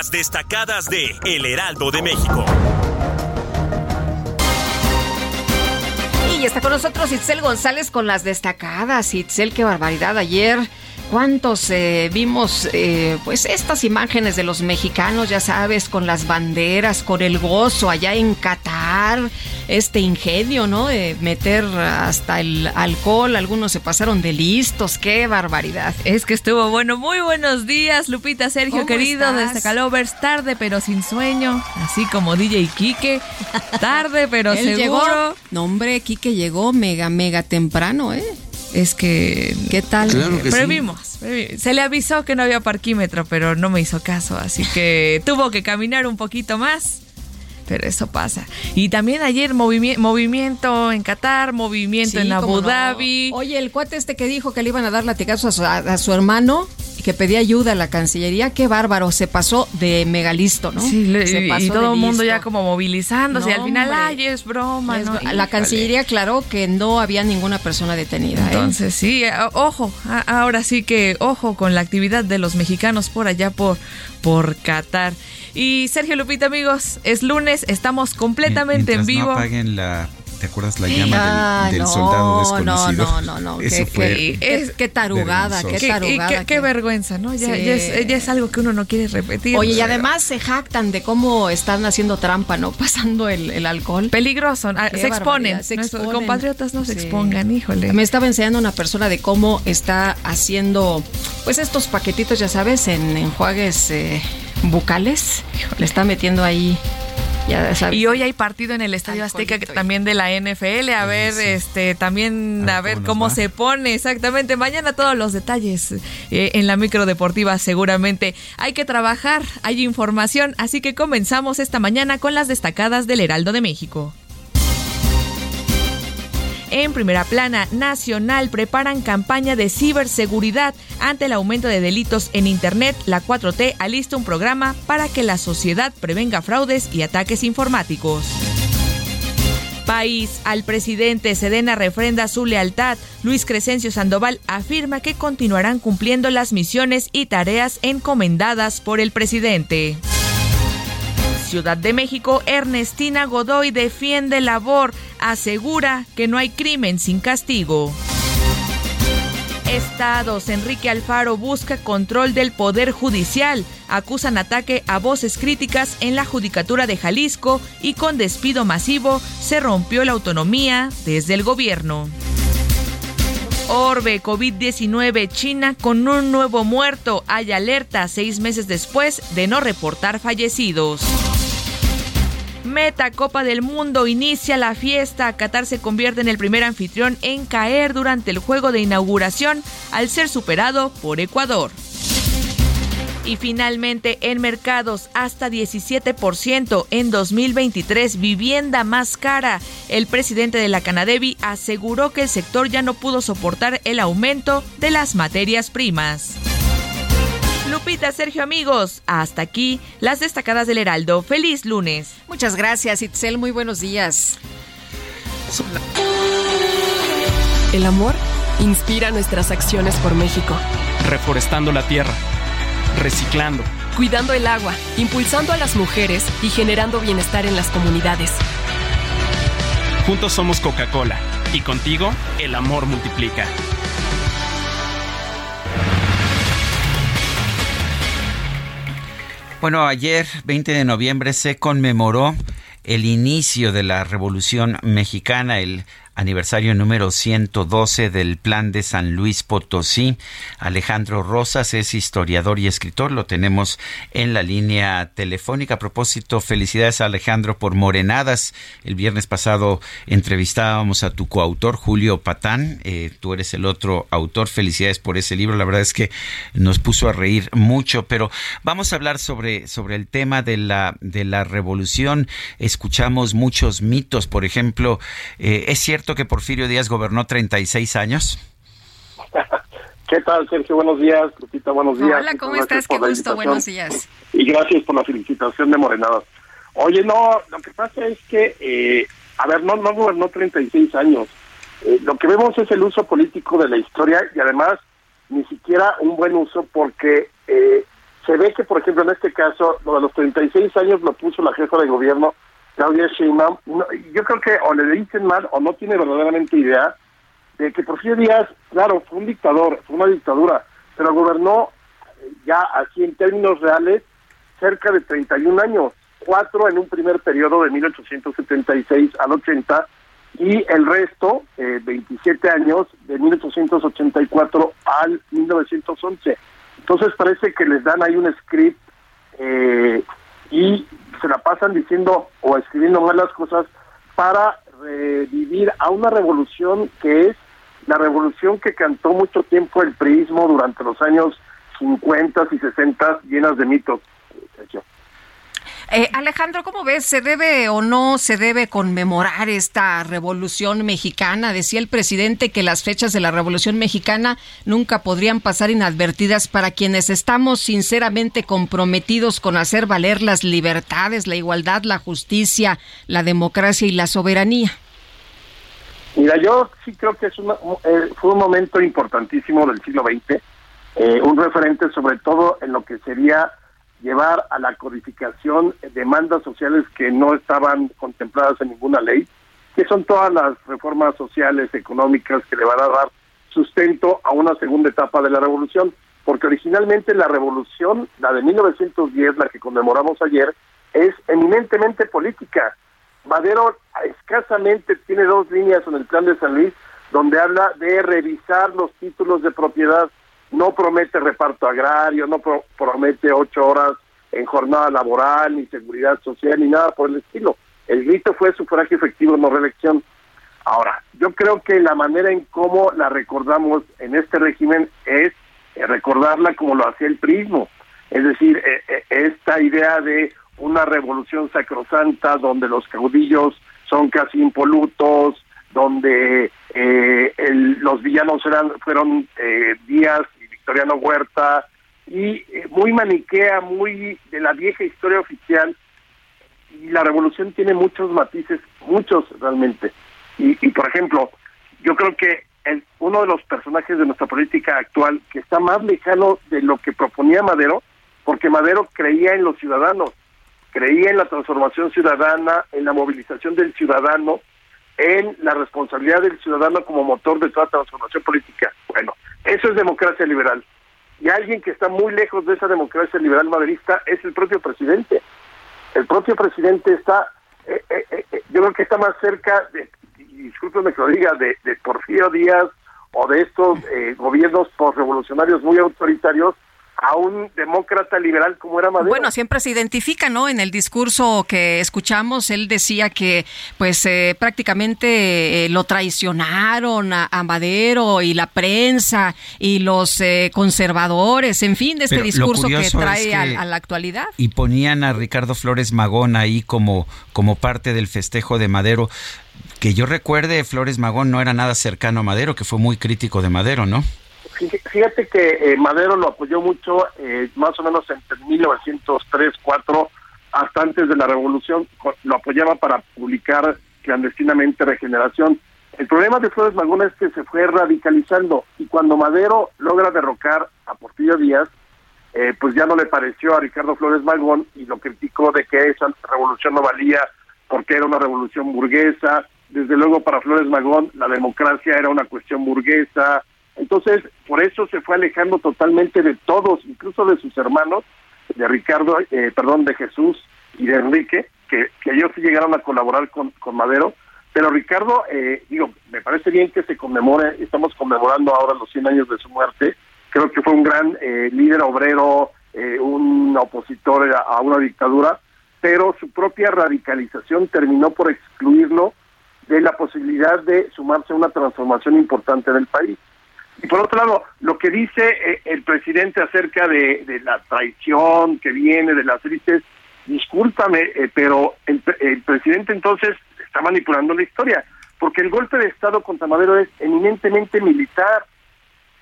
Las destacadas de El Heraldo de México. Y está con nosotros Itzel González con las destacadas. Itzel, qué barbaridad. Ayer ¿Cuántos eh, vimos eh, pues estas imágenes de los mexicanos, ya sabes, con las banderas, con el gozo allá en Qatar, este ingenio, ¿no? De meter hasta el alcohol, algunos se pasaron de listos, qué barbaridad. Es que estuvo bueno, muy buenos días, Lupita, Sergio, querido, desde Calovers, tarde pero sin sueño, así como DJ Quique, tarde pero *laughs* seguro. Llegó, no hombre, Quique llegó mega, mega temprano, ¿eh? Es que, ¿qué tal? Claro que previmos, Se le avisó que no había parquímetro, pero no me hizo caso, así que *laughs* tuvo que caminar un poquito más. Pero eso pasa. Y también ayer movimiento en Qatar, movimiento en Abu Dhabi. Oye, el cuate este que dijo que le iban a dar latigazos a a su hermano, que pedía ayuda a la Cancillería, qué bárbaro, se pasó de megalisto, ¿no? Sí, y todo el mundo ya como movilizándose, y al final, ay, es broma, La Cancillería aclaró que no había ninguna persona detenida. ¿eh? Entonces, sí, eh, ojo, ahora sí que ojo con la actividad de los mexicanos por allá por, por Qatar. Y Sergio Lupita, amigos, es lunes, estamos completamente en vivo. No apaguen la ¿te acuerdas la llama del, soldado desconocido? No, no, no, *laughs* Eso qué, fue qué, qué tarugada, qué Qué, tarugada. y qué- qué vergüenza, ¿no? Ya, Sí. ya es, ya es algo que uno no quiere repetir. Oye, y además se jactan de cómo están haciendo trampa, ¿no? *laughs* Pasando el, el alcohol. Peligroso, ah, Qué se exponen. se Nuestros exponen. compatriotas no se expongan, híjole. Me estaba enseñando una persona de cómo está haciendo, pues estos paquetitos, ya sabes, en enjuagues eh, bucales. Le está metiendo ahí, ya sabes. Y hoy hay partido en el Estadio Azteca que- también de la NFL, a ver, este, también a ver cómo, se pone exactamente. Mañana todos los detalles eh, en la micro deportiva seguramente. Hay que trabajar, hay información, así que comenzamos esta mañana con las destacadas del Heraldo de México. En primera plana, Nacional preparan campaña de ciberseguridad ante el aumento de delitos en Internet. La 4T alista un programa para que la sociedad prevenga fraudes y ataques informáticos. País, al presidente Sedena refrenda su lealtad. Luis Crescencio Sandoval afirma que continuarán cumpliendo las misiones y tareas encomendadas por el presidente. Ciudad de México, Ernestina Godoy defiende labor, asegura que no hay crimen sin castigo. Estados, Enrique Alfaro busca control del Poder Judicial. Acusan ataque a voces críticas en la Judicatura de Jalisco y con despido masivo se rompió la autonomía desde el gobierno. Orbe, COVID-19, China con un nuevo muerto. Hay alerta seis meses después de no reportar fallecidos. Meta Copa del Mundo inicia la fiesta. Qatar se convierte en el primer anfitrión en caer durante el juego de inauguración al ser superado por Ecuador. Y finalmente, en mercados, hasta 17% en 2023, vivienda más cara. El presidente de la Canadevi aseguró que el sector ya no pudo soportar el aumento de las materias primas. Lupita, Sergio, amigos, hasta aquí las destacadas del Heraldo. Feliz lunes. Muchas gracias, Itzel. Muy buenos días. El amor inspira nuestras acciones por México, reforestando la tierra, reciclando, cuidando el agua, impulsando a las mujeres y generando bienestar en las comunidades. Juntos somos Coca-Cola y contigo el amor multiplica. Bueno, ayer, 20 de noviembre, se conmemoró el inicio de la Revolución Mexicana, el aniversario número 112 del Plan de San Luis Potosí. Alejandro Rosas es historiador y escritor, lo tenemos en la línea telefónica. A propósito, felicidades a Alejandro por Morenadas. El viernes pasado entrevistábamos a tu coautor, Julio Patán. Eh, tú eres el otro autor. Felicidades por ese libro. La verdad es que nos puso a reír mucho, pero vamos a hablar sobre, sobre el tema de la, de la revolución. Escuchamos muchos mitos, por ejemplo, eh, ¿es cierto que Porfirio Díaz gobernó 36 años? *laughs* ¿Qué tal, Sergio? Buenos días. Lupita, buenos días. Hola, ¿cómo estás? Qué gusto. Buenos días. Y gracias por la felicitación de Morenadas. Oye, no, lo que pasa es que, eh, a ver, no, no gobernó 36 años. Eh, lo que vemos es el uso político de la historia y además ni siquiera un buen uso porque eh, se ve que, por ejemplo, en este caso, lo de los 36 años lo puso la jefa de gobierno, Claudia Sheinbaum. No, yo creo que o le dicen mal o no tiene verdaderamente idea de que Porfirio Díaz, claro, fue un dictador, fue una dictadura, pero gobernó eh, ya así en términos reales cerca de 31 años, cuatro en un primer periodo de 1876 al 80 y el resto, eh, 27 años, de 1884 al 1911. Entonces parece que les dan ahí un script eh, y se la pasan diciendo o escribiendo mal las cosas para revivir a una revolución que es la revolución que cantó mucho tiempo el priismo durante los años 50 y 60 llenas de mitos. Eh, Alejandro, ¿cómo ves? ¿Se debe o no se debe conmemorar esta revolución mexicana? Decía el presidente que las fechas de la revolución mexicana nunca podrían pasar inadvertidas para quienes estamos sinceramente comprometidos con hacer valer las libertades, la igualdad, la justicia, la democracia y la soberanía. Mira, yo sí creo que es eh, fue un momento importantísimo del siglo XX, eh, un referente sobre todo en lo que sería llevar a la codificación demandas sociales que no estaban contempladas en ninguna ley. que son todas las reformas sociales, económicas que le van a dar sustento a una segunda etapa de la revolución, porque originalmente la revolución, la de 1910, la que conmemoramos ayer, es eminentemente política. Madero escasamente tiene dos líneas en el plan de San Luis donde habla de revisar los títulos de propiedad. No promete reparto agrario, no promete ocho horas en jornada laboral, ni seguridad social, ni nada por el estilo. El grito fue sufragio efectivo, no reelección. Ahora, yo creo que la manera en cómo la recordamos en este régimen es eh, recordarla como lo hacía el prismo. Es decir, eh, eh, esta idea de una revolución sacrosanta donde los caudillos son casi impolutos, donde los villanos eran fueron y Victoriano Huerta, y muy maniquea, muy de la vieja historia oficial, y la revolución tiene muchos matices, muchos realmente. Y, por ejemplo, yo creo que el, uno de los personajes de nuestra política actual que está más lejano de lo que proponía Madero, porque Madero creía en los ciudadanos, creía en la transformación ciudadana, en la movilización del ciudadano, en la responsabilidad del ciudadano como motor de toda transformación política. Bueno, eso es democracia liberal. Y alguien que está muy lejos de esa democracia liberal maderista es el propio presidente. El propio presidente está, eh, eh, eh, yo creo que está más cerca de, discúlpeme que lo diga, de, de Porfirio Díaz o de estos eh, gobiernos postrevolucionarios muy autoritarios a un demócrata liberal como era Madero. Bueno, siempre se identifica, ¿no? En el discurso que escuchamos, él decía que, pues, eh, prácticamente eh, lo traicionaron a, Madero y la prensa y los conservadores, en fin, de este discurso que trae a, la actualidad. Y ponían a Ricardo Flores Magón ahí como, como parte del festejo de Madero. Que yo recuerde, Flores Magón no era nada cercano a Madero, que fue muy crítico de Madero, ¿no? Fíjate que eh, Madero lo apoyó mucho, eh, más o menos entre 1903, 4, hasta antes de la revolución, lo apoyaba para publicar clandestinamente Regeneración. El problema de Flores Magón es que se fue radicalizando y cuando Madero logra derrocar a Porfirio Díaz, eh, pues ya no le pareció a Ricardo Flores Magón y lo criticó de que esa revolución no valía porque era una revolución burguesa, desde luego para Flores Magón la democracia era una cuestión burguesa, entonces por eso se fue alejando totalmente de todos, incluso de sus hermanos, de Ricardo, eh, perdón, de Jesús y de Enrique, que, ellos sí llegaron a colaborar con, Madero, pero Ricardo, eh, digo, me parece bien que se conmemore, estamos conmemorando ahora los 100 años de su muerte, creo que fue un gran eh, líder obrero, un opositor a una dictadura, pero su propia radicalización terminó por excluirlo de la posibilidad de sumarse a una transformación importante del país. Y por otro lado, lo que dice eh, el presidente acerca de, la traición que viene de las élites, discúlpame, eh, pero el, el, presidente entonces está manipulando la historia, porque el golpe de Estado contra Madero es eminentemente militar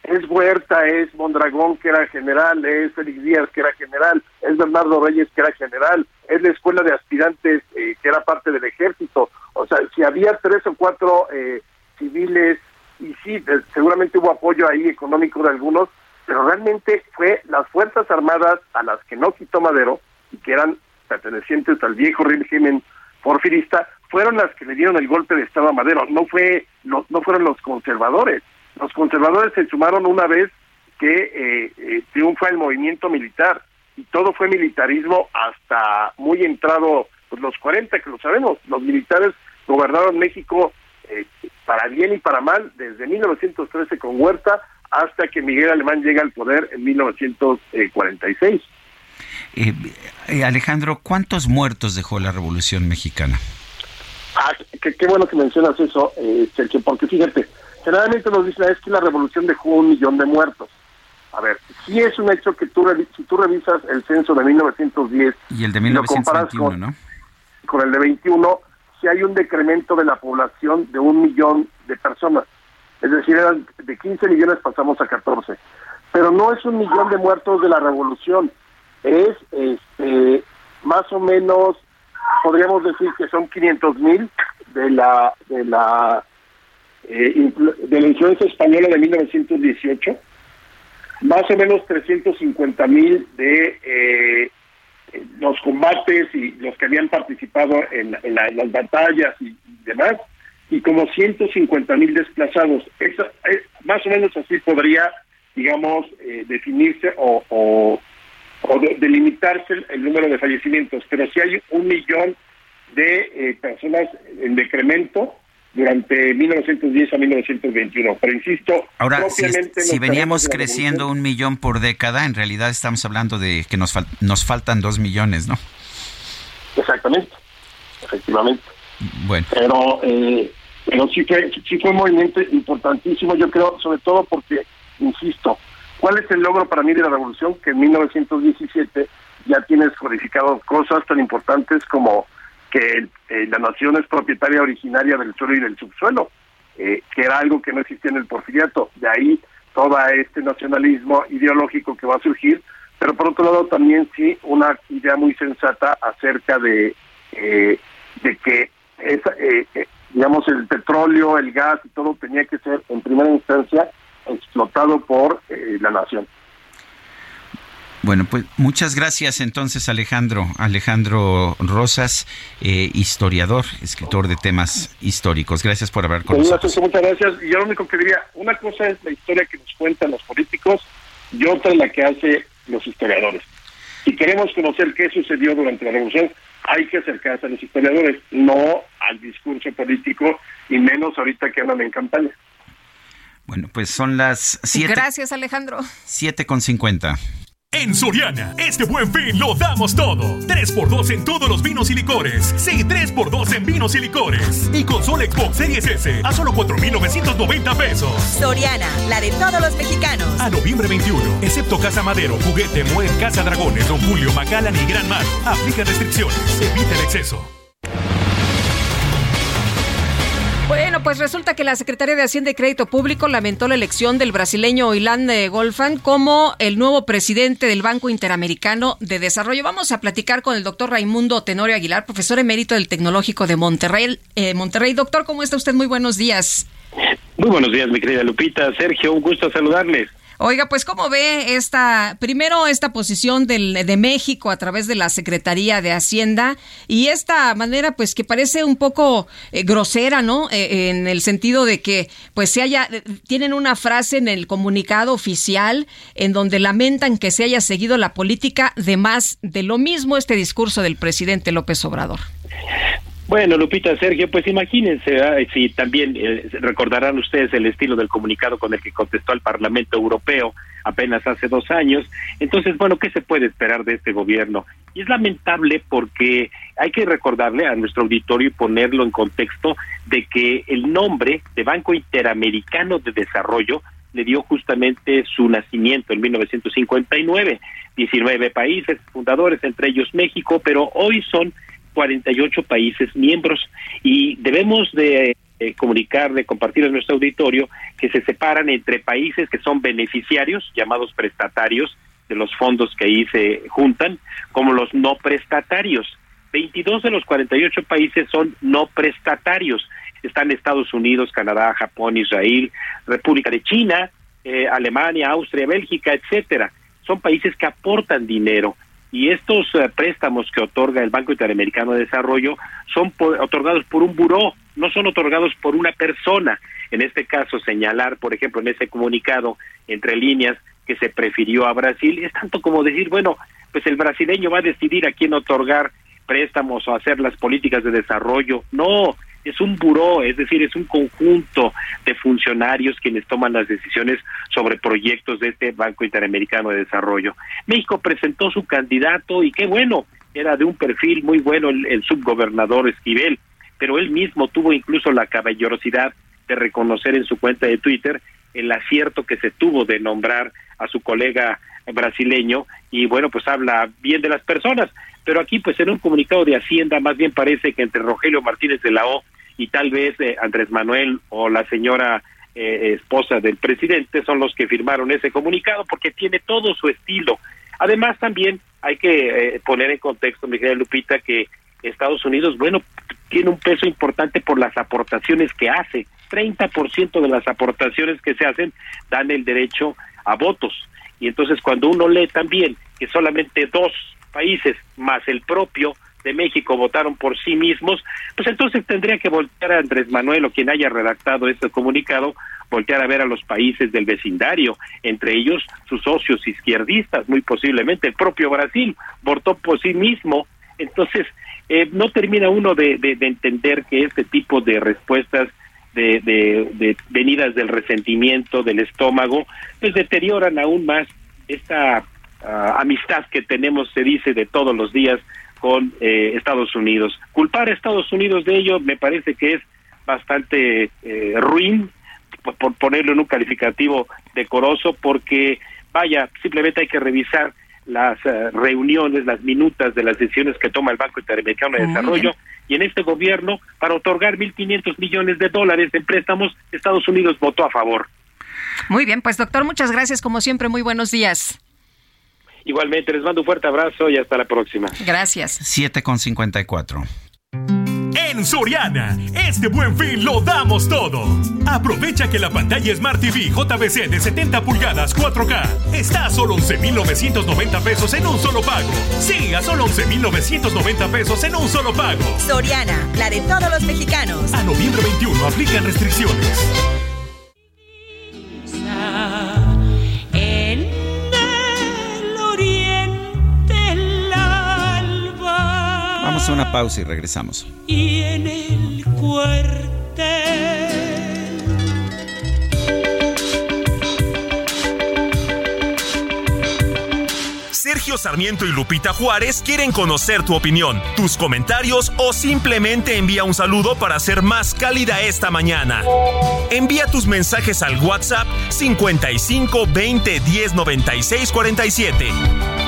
es Huerta, es Mondragón, que era general, es Félix Díaz, que era general, es Bernardo Reyes, que era general, es la escuela de aspirantes, eh, que era parte del ejército. O sea, si había tres o cuatro eh, civiles, y sí, seguramente hubo apoyo ahí económico de algunos, pero realmente fue las Fuerzas Armadas a las que no quitó Madero, y que eran pertenecientes al viejo régimen porfirista, fueron las que le dieron el golpe de Estado a Madero, no, fue, no, no fueron los conservadores. Los conservadores se sumaron una vez que eh, eh, triunfa el movimiento militar y todo fue militarismo hasta muy entrado pues, los 40, que lo sabemos. Los militares gobernaron México eh, para bien y para mal desde 1913 con Huerta hasta que Miguel Alemán llega al poder en 1946. Alejandro, ¿cuántos muertos dejó la Revolución Mexicana? Ah, qué, bueno que mencionas eso, Sergio, porque fíjate, generalmente nos dicen es que la revolución dejó un millón de muertos. A ver, si es un hecho que tú, si tú revisas el censo de 1910 y el de 1921, con, con el de 21, si hay un decremento de la población de un millón de personas. Es decir, de 15 millones pasamos a 14. Pero no es un millón de muertos de la revolución, es este más o menos, podríamos decir que son 500 mil de la de la eh, de la influencia española de 1918, más o menos 350 mil de eh, los combates y los que habían participado en, las batallas y, demás, y como 150 mil desplazados. Eso, eh, más o menos así podría, digamos, eh, definirse o, o, delimitarse el, número de fallecimientos. Pero si hay un millón de eh, personas en decremento durante 1910 a 1921. Pero insisto, ahora si, si veníamos creciendo un millón por década, en realidad estamos hablando de que nos, nos faltan dos millones, ¿no? Exactamente, efectivamente. Bueno. Pero, eh, pero sí, fue, sí fue un movimiento importantísimo, yo creo, sobre todo porque, insisto, ¿cuál es el logro para mí de la revolución? Que en 1917 ya tienes codificado cosas tan importantes como que eh, la nación es propietaria originaria del suelo y del subsuelo, eh, que era algo que no existía en el porfiriato. De ahí todo este nacionalismo ideológico que va a surgir, pero por otro lado también sí una idea muy sensata acerca de, eh, de que esa, digamos el petróleo, el gas y todo tenía que ser en primera instancia explotado por la nación. Bueno, pues muchas gracias entonces Alejandro, Alejandro Rosas, eh, historiador, escritor de temas históricos. Gracias por hablar con nosotros. Muchas gracias. Y yo lo único que diría, una cosa es la historia que nos cuentan los políticos y otra es la que hace los historiadores. Si queremos conocer qué sucedió durante la revolución, hay que acercarse a los historiadores, no al discurso político y menos ahorita que andan en campaña. Bueno, pues son las siete. Gracias, Alejandro. Siete con cincuenta. En Soriana, este buen fin lo damos todo. 3x2 en todos los vinos y licores. Sí, 3x2 en vinos y licores. Y consola Xbox Series S a solo 4,990 pesos. Soriana, la de todos los mexicanos. A noviembre 21, excepto Casa Madero, Juguete, Muer, Casa Dragones, Don Julio, Macallan y Gran Mar. Aplica restricciones. Evita el exceso. Bueno, pues resulta que la Secretaría de Hacienda y Crédito Público lamentó la elección del brasileño Ilan Golfan como el nuevo presidente del Banco Interamericano de Desarrollo. Vamos a platicar con el doctor Raimundo Tenorio Aguilar, profesor emérito del Tecnológico de Monterrey. Eh, Monterrey, doctor, ¿cómo está usted? Muy buenos días. Muy buenos días, mi querida Lupita. Sergio, un gusto saludarles. Oiga, pues cómo ve esta, primero esta posición del, de México a través de la Secretaría de Hacienda y esta manera pues que parece un poco eh, grosera, ¿no? Eh, en el sentido de que pues se haya, tienen una frase en el comunicado oficial en donde lamentan que se haya seguido la política de más de lo mismo este discurso del presidente López Obrador. Bueno, Lupita, Sergio, pues imagínense si también eh, recordarán ustedes el estilo del comunicado con el que contestó al Parlamento Europeo apenas hace dos años. Entonces, bueno, ¿qué se puede esperar de este gobierno? Y es lamentable porque hay que recordarle a nuestro auditorio y ponerlo en contexto de que el nombre de Banco Interamericano de Desarrollo le dio justamente su nacimiento en 1959. 19 países fundadores, entre ellos México, pero hoy son 48 países miembros y debemos de eh, comunicar, de compartir en nuestro auditorio que se separan entre países que son beneficiarios, llamados prestatarios, de los fondos que ahí se juntan, como los no prestatarios. 22 de los 48 países son no prestatarios. Están Estados Unidos, Canadá, Japón, Israel, República de China, eh, Alemania, Austria, Bélgica, etcétera. Son países que aportan dinero y estos eh, préstamos que otorga el Banco Interamericano de Desarrollo son otorgados por un buró, no son otorgados por una persona. En este caso, señalar, por ejemplo, en ese comunicado entre líneas que se prefirió a Brasil, es tanto como decir, bueno, pues el brasileño va a decidir a quién otorgar préstamos o hacer las políticas de desarrollo. No, es un buró, es decir, es un conjunto de funcionarios quienes toman las decisiones sobre proyectos de este Banco Interamericano de Desarrollo. México presentó su candidato y qué bueno, era de un perfil muy bueno el, subgobernador Esquivel, pero él mismo tuvo incluso la caballerosidad de reconocer en su cuenta de Twitter el acierto que se tuvo de nombrar a su colega brasileño y bueno, pues habla bien de las personas, pero aquí pues en un comunicado de Hacienda más bien parece que entre Rogelio Martínez de la O y tal vez eh, Andrés Manuel o la señora eh, esposa del presidente son los que firmaron ese comunicado porque tiene todo su estilo. Además también hay que eh, poner en contexto, Miguel Lupita, que Estados Unidos, bueno, tiene un peso importante por las aportaciones que hace. 30% de las aportaciones que se hacen dan el derecho a votos. Y entonces cuando uno lee también que solamente dos países más el propio de México votaron por sí mismos, pues entonces tendría que voltear a Andrés Manuel o quien haya redactado este comunicado, voltear a ver a los países del vecindario, entre ellos sus socios izquierdistas, muy posiblemente el propio Brasil votó por sí mismo. Entonces, eh, no termina uno de, de, entender que este tipo de respuestas de, de, venidas del resentimiento, del estómago, pues deterioran aún más esta ah, amistad que tenemos, se dice, de todos los días con eh, Estados Unidos. Culpar a Estados Unidos de ello me parece que es bastante eh, ruin, por, ponerlo en un calificativo decoroso, porque vaya, simplemente hay que revisar las eh, reuniones, las minutas de las decisiones que toma el Banco Interamericano de Desarrollo y en este gobierno para otorgar 1.500 millones de dólares de préstamos, Estados Unidos votó a favor. Muy bien, pues doctor, muchas gracias como siempre, muy buenos días. Igualmente, les mando un fuerte abrazo y hasta la próxima. Gracias. 7 con 54. En Soriana, este buen fin lo damos todo. Aprovecha que la pantalla Smart TV JBC de 70 pulgadas 4K está a solo 11,990 pesos en un solo pago. Sí, a solo 11,990 pesos en un solo pago. Soriana, la de todos los mexicanos. A noviembre 21 aplican restricciones. Vamos a una pausa y regresamos. Y en el cuartel. Sergio Sarmiento y Lupita Juárez quieren conocer tu opinión, tus comentarios o simplemente envía un saludo para hacer más cálida esta mañana. Envía tus mensajes al WhatsApp 55 20 10 96 47.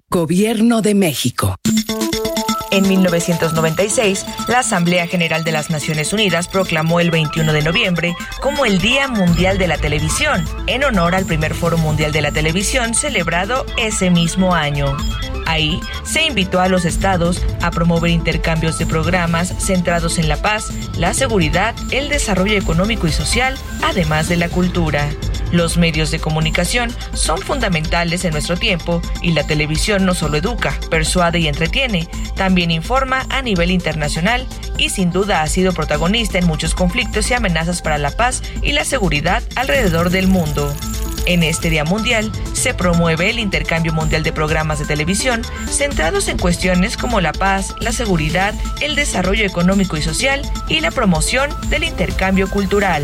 Gobierno de México. En 1996, la Asamblea General de las Naciones Unidas proclamó el 21 de noviembre como el Día Mundial de la Televisión, en honor al primer Foro Mundial de la Televisión celebrado ese mismo año. Ahí se invitó a los estados a promover intercambios de programas centrados en la paz, la seguridad, el desarrollo económico y social, además de la cultura. Los medios de comunicación son fundamentales en nuestro tiempo y la televisión no solo educa, persuade y entretiene, también informa a nivel internacional y sin duda ha sido protagonista en muchos conflictos y amenazas para la paz y la seguridad alrededor del mundo. En este Día Mundial se promueve el intercambio mundial de programas de televisión centrados en cuestiones como la paz, la seguridad, el desarrollo económico y social y la promoción del intercambio cultural.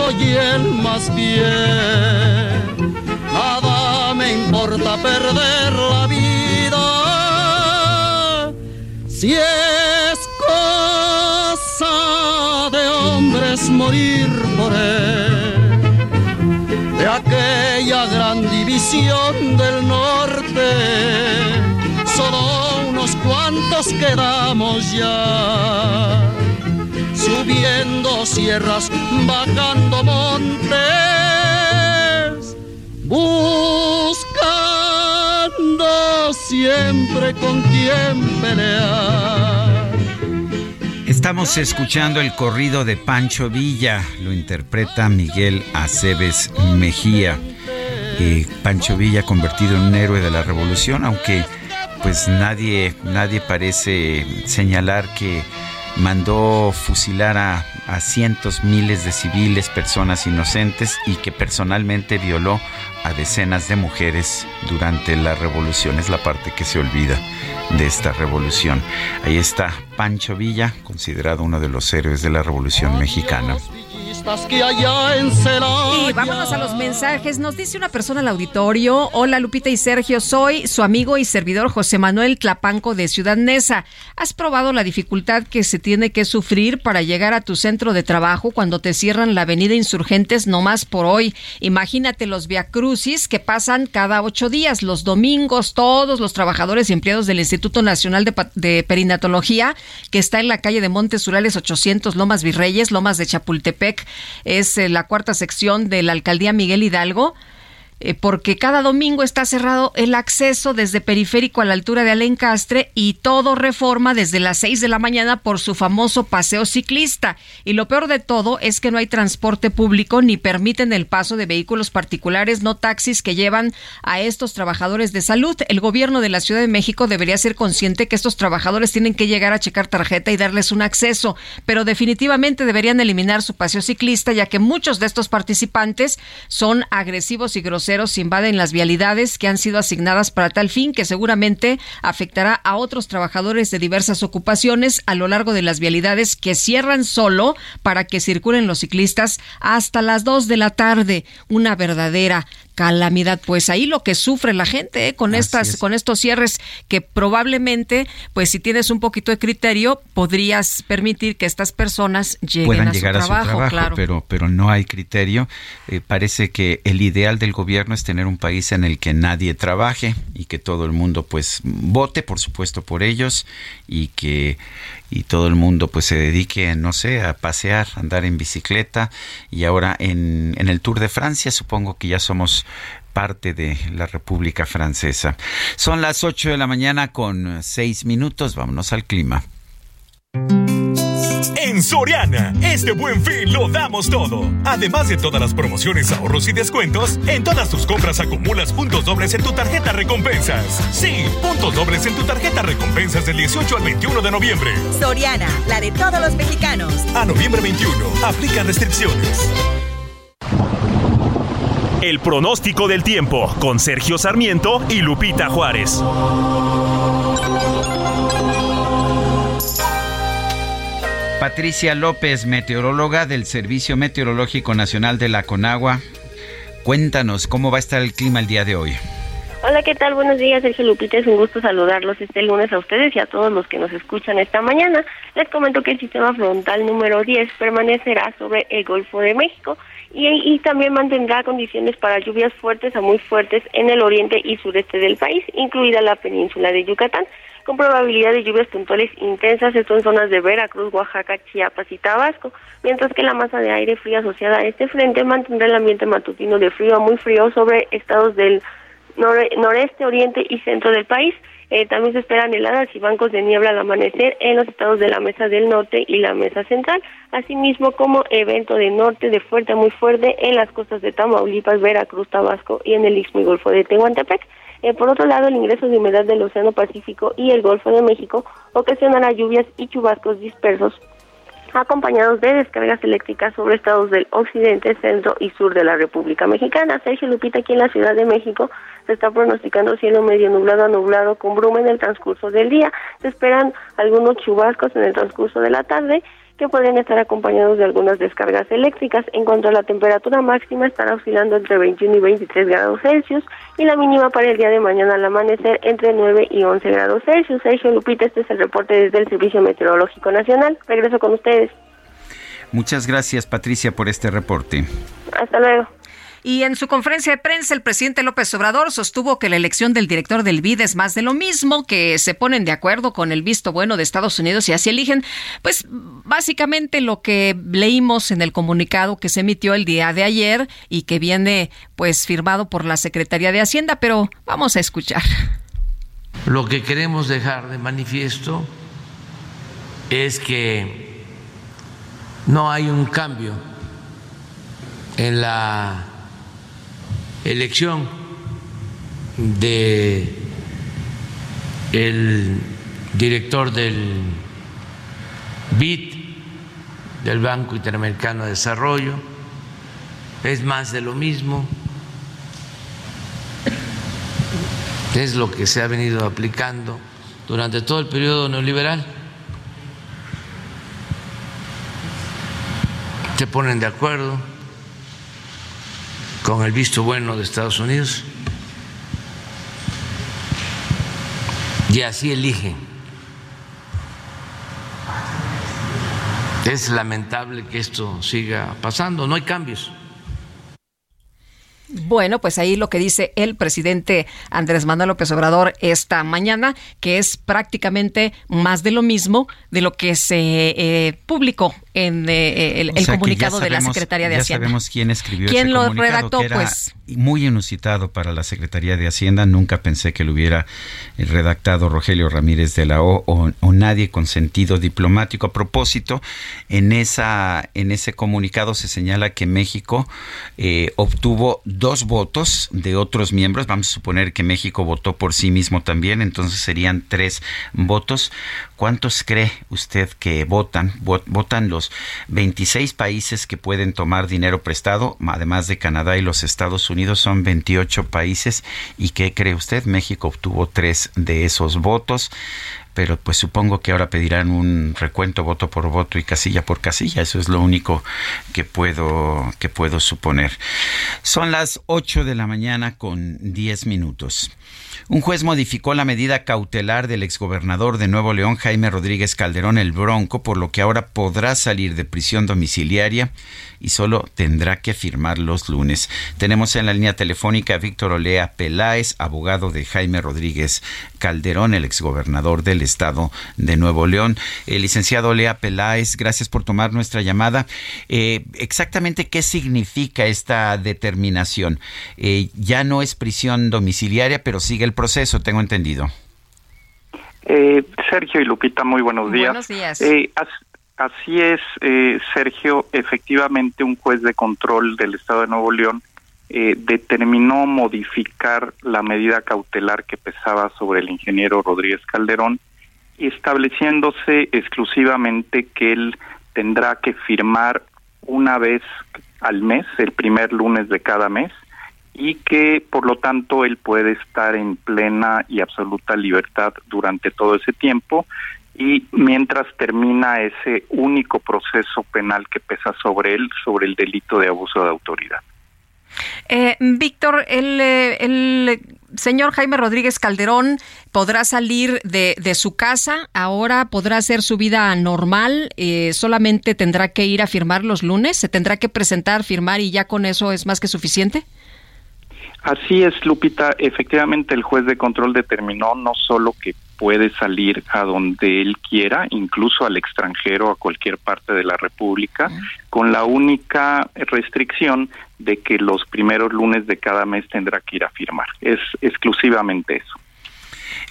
Soy el más bien. Nada me importa perder la vida, si es cosa de hombres morir por él. De aquella gran división del norte, solo unos cuantos quedamos ya, subiendo sierras, bajando montes, buscando siempre con quien pelear. Estamos escuchando el corrido de Pancho Villa, lo interpreta Miguel Aceves Mejía. Pancho Villa convertido en un héroe de la revolución, aunque pues nadie, nadie parece señalar que mandó fusilar a, a, cientos, miles de civiles, personas inocentes y que personalmente violó a decenas de mujeres durante la revolución. Es la parte que se olvida de esta revolución. Ahí está Pancho Villa, considerado uno de los héroes de la revolución mexicana. Y vámonos a los mensajes. Nos dice una persona al auditorio. Hola Lupita y Sergio, soy su amigo y servidor José Manuel Tlapanco de Ciudad Neza. ¿Has probado la dificultad que se tiene que sufrir para llegar a tu centro de trabajo cuando te cierran la avenida Insurgentes nomás por hoy? Imagínate los viacrucis que pasan cada ocho días, los domingos, todos los trabajadores y empleados del Instituto Nacional de, de Perinatología, que está en la calle de Montes Urales 800, Lomas Virreyes, Lomas de Chapultepec es eh, la cuarta sección de la alcaldía Miguel Hidalgo. Eh, porque cada domingo está cerrado el acceso desde Periférico a la altura de Alencastre y todo reforma desde las 6 de la mañana por su famoso paseo ciclista. Y lo peor de todo es que no hay transporte público ni permiten el paso de vehículos particulares, no taxis que llevan a estos trabajadores de salud. El gobierno de la Ciudad de México debería ser consciente que estos trabajadores tienen que llegar a checar tarjeta y darles un acceso, pero definitivamente deberían eliminar su paseo ciclista ya que muchos de estos participantes son agresivos y groseros invaden las vialidades que han sido asignadas para tal fin, que seguramente afectará a otros trabajadores de diversas ocupaciones a lo largo de las vialidades que cierran solo para que circulen los ciclistas hasta las 2 de la tarde. Una verdadera calamidad. Pues ahí lo que sufre la gente ¿eh? con estas, con estos cierres que probablemente, pues si tienes un poquito de criterio, podrías permitir que estas personas lleguen Puedan a, llegar su trabajo, a su trabajo, claro. pero, pero no hay criterio. Eh, parece que el ideal del gobierno es tener un país en el que nadie trabaje y que todo el mundo pues vote, por supuesto, por ellos y que y todo el mundo pues se dedique, no sé, a pasear, andar en bicicleta y ahora en, en el Tour de Francia supongo que ya somos parte de la República Francesa. Son las 8 de la mañana con 6 minutos, vámonos al clima. En Soriana, este buen fin lo damos todo. Además de todas las promociones, ahorros y descuentos, en todas tus compras acumulas puntos dobles en tu tarjeta recompensas. Sí, puntos dobles en tu tarjeta recompensas del 18 al 21 de noviembre. Soriana, la de todos los mexicanos. A noviembre 21, aplican restricciones. El pronóstico del tiempo con Sergio Sarmiento y Lupita Juárez. Patricia López, meteoróloga del Servicio Meteorológico Nacional de la Conagua. Cuéntanos cómo va a estar el clima el día de hoy. Hola, ¿qué tal? Buenos días, Sergio Lupita. Es un gusto saludarlos este lunes a ustedes y a todos los que nos escuchan esta mañana. Les comento que el sistema frontal número 10 permanecerá sobre el Golfo de México y, y, también mantendrá condiciones para lluvias fuertes a muy fuertes en el oriente y sureste del país, incluida la península de Yucatán, con probabilidad de lluvias puntuales intensas, esto en zonas de Veracruz, Oaxaca, Chiapas y Tabasco, mientras que la masa de aire frío asociada a este frente mantendrá el ambiente matutino de frío a muy frío sobre estados del noreste, oriente y centro del país. Eh, también se esperan heladas y bancos de niebla al amanecer en los estados de la Mesa del Norte y la Mesa Central, asimismo como evento de norte de fuerte a muy fuerte en las costas de Tamaulipas, Veracruz, Tabasco y en el Istmo y Golfo de Tehuantepec. Eh, por otro lado, el ingreso de humedad del Océano Pacífico y el Golfo de México ocasionará lluvias y chubascos dispersos acompañados de descargas eléctricas sobre estados del occidente, centro y sur de la República Mexicana. Sergio Lupita, aquí en la Ciudad de México, se está pronosticando cielo medio nublado a nublado con bruma en el transcurso del día. Se esperan algunos chubascos en el transcurso de la tarde que podrían estar acompañados de algunas descargas eléctricas. En cuanto a la temperatura máxima, estará oscilando entre 21 y 23 grados Celsius y la mínima para el día de mañana al amanecer entre 9 y 11 grados Celsius. Sergio Lupita, este es el reporte desde el Servicio Meteorológico Nacional. Regreso con ustedes. Muchas gracias, Patricia, por este reporte. Hasta luego. Y en su conferencia de prensa, el presidente López Obrador sostuvo que la elección del director del BID es más de lo mismo, que se ponen de acuerdo con el visto bueno de Estados Unidos y así eligen, pues básicamente lo que leímos en el comunicado que se emitió el día de ayer y que viene pues firmado por la Secretaría de Hacienda, pero vamos a escuchar. Lo que queremos dejar de manifiesto es que no hay un cambio en la elección de el director del BID del Banco Interamericano de Desarrollo. Es más de lo mismo. Es lo que se ha venido aplicando durante todo el periodo neoliberal. Se ponen de acuerdo con el visto bueno de Estados Unidos y así eligen. Es lamentable que esto siga pasando, no hay cambios. Bueno, pues ahí lo que dice el presidente Andrés Manuel López Obrador esta mañana, que es prácticamente más de lo mismo de lo que se eh, publicó en eh, el, comunicado de la Secretaría de Hacienda. Ya sabemos quién escribió ¿Quién ese lo comunicado, redactó? que era Pues muy inusitado para la Secretaría de Hacienda. Nunca pensé que lo hubiera redactado Rogelio Ramírez de la O o, nadie con sentido diplomático. A propósito, en esa en ese comunicado se señala que México eh, obtuvo dos votos de otros miembros. Vamos a suponer que México votó por sí mismo también, entonces serían tres votos. ¿Cuántos cree usted que votan? Votan los 26 países que pueden tomar dinero prestado, además de Canadá y los Estados Unidos son 28 países. ¿Y qué cree usted? México obtuvo tres de esos votos pero pues supongo que ahora pedirán un recuento voto por voto y casilla por casilla. Eso es lo único que puedo, que puedo suponer. Son las 8 de la mañana con 10 minutos. Un juez modificó la medida cautelar del exgobernador de Nuevo León, Jaime Rodríguez Calderón el Bronco, por lo que ahora podrá salir de prisión domiciliaria y solo tendrá que firmar los lunes. Tenemos en la línea telefónica a Víctor Olea Peláez, abogado de Jaime Rodríguez Calderón, el exgobernador del estado de Nuevo León. El licenciado Olea Peláez, gracias por tomar nuestra llamada. Eh, exactamente qué significa esta determinación. Eh, ya no es prisión domiciliaria, pero sigue el proceso, tengo entendido. Eh, Sergio y Lupita, muy buenos días. Buenos días. Eh, Así es, eh, Sergio. Efectivamente, un juez de control del Estado de Nuevo León eh, determinó modificar la medida cautelar que pesaba sobre el ingeniero Rodríguez Calderón, estableciéndose exclusivamente que él tendrá que firmar una vez al mes, el primer lunes de cada mes, y que por lo tanto él puede estar en plena y absoluta libertad durante todo ese tiempo y mientras termina ese único proceso penal que pesa sobre él, sobre el delito de abuso de autoridad. Eh, Víctor, el, eh, el, señor Jaime Rodríguez Calderón podrá salir de, de, su casa, ahora podrá hacer su vida normal, eh, solamente tendrá que ir a firmar los lunes, se tendrá que presentar, firmar y ya con eso es más que suficiente. Así es, Lupita. Efectivamente, el juez de control determinó no solo que puede salir a donde él quiera, incluso al extranjero, a cualquier parte de la República, con la única restricción de que los primeros lunes de cada mes tendrá que ir a firmar. Es exclusivamente eso.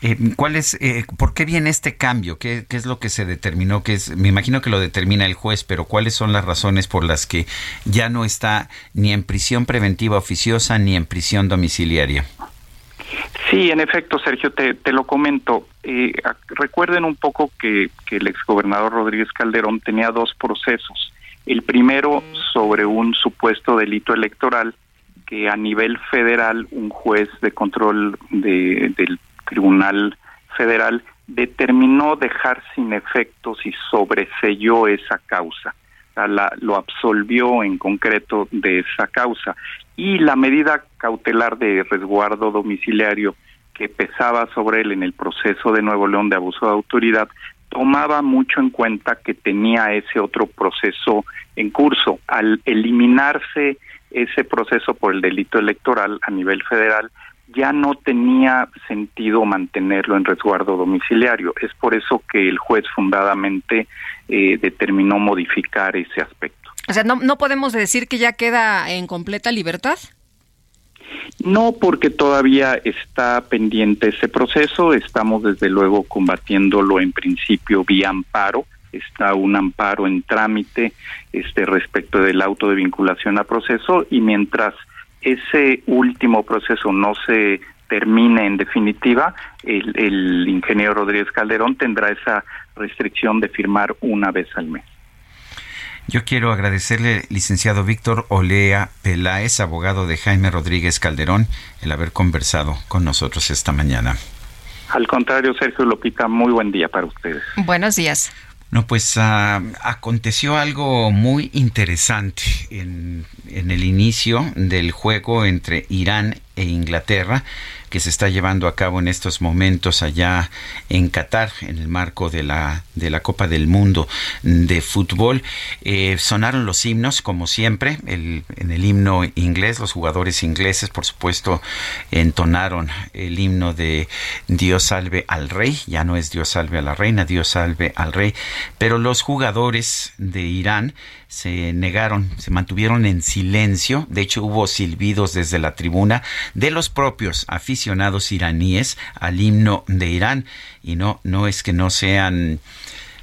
Eh, ¿Cuál es, eh, por qué viene este cambio? ¿Qué, ¿Qué, es lo que se determinó? Que es, me imagino que lo determina el juez, pero ¿cuáles son las razones por las que ya no está ni en prisión preventiva oficiosa ni en prisión domiciliaria? Sí, en efecto, Sergio, te, te lo comento. Eh, recuerden un poco que, que el exgobernador Rodríguez Calderón tenía dos procesos. El primero sobre un supuesto delito electoral que a nivel federal un juez de control de, del Tribunal Federal determinó dejar sin efectos y sobreselló esa causa. Lo absolvió en concreto de esa causa. Y la medida cautelar de resguardo domiciliario que pesaba sobre él en el proceso de Nuevo León de abuso de autoridad tomaba mucho en cuenta que tenía ese otro proceso en curso. Al eliminarse ese proceso por el delito electoral a nivel federal ya no tenía sentido mantenerlo en resguardo domiciliario. Es por eso que el juez fundadamente eh, determinó modificar ese aspecto. O sea, ¿no, ¿no podemos decir que ya queda en completa libertad? No, porque todavía está pendiente ese proceso. Estamos desde luego combatiéndolo en principio vía amparo. Está un amparo en trámite este respecto del auto de vinculación a proceso y mientras ese último proceso no se termine en definitiva, el, el ingeniero Rodríguez Calderón tendrá esa restricción de firmar una vez al mes. Yo quiero agradecerle, licenciado Víctor Olea Peláez, abogado de Jaime Rodríguez Calderón, el haber conversado con nosotros esta mañana. Al contrario, Sergio Lopita, muy buen día para ustedes. Buenos días. No, pues uh, aconteció algo muy interesante en, en el inicio del juego entre Irán e Inglaterra que se está llevando a cabo en estos momentos allá en Qatar, en el marco de la, de la Copa del Mundo de Fútbol. Eh, sonaron los himnos, como siempre, el, en el himno inglés, los jugadores ingleses, por supuesto, entonaron el himno de Dios salve al rey, ya no es Dios salve a la reina, Dios salve al rey, pero los jugadores de Irán se negaron, se mantuvieron en silencio. De hecho, hubo silbidos desde la tribuna de los propios aficionados iraníes al himno de Irán. Y no, no es que no sean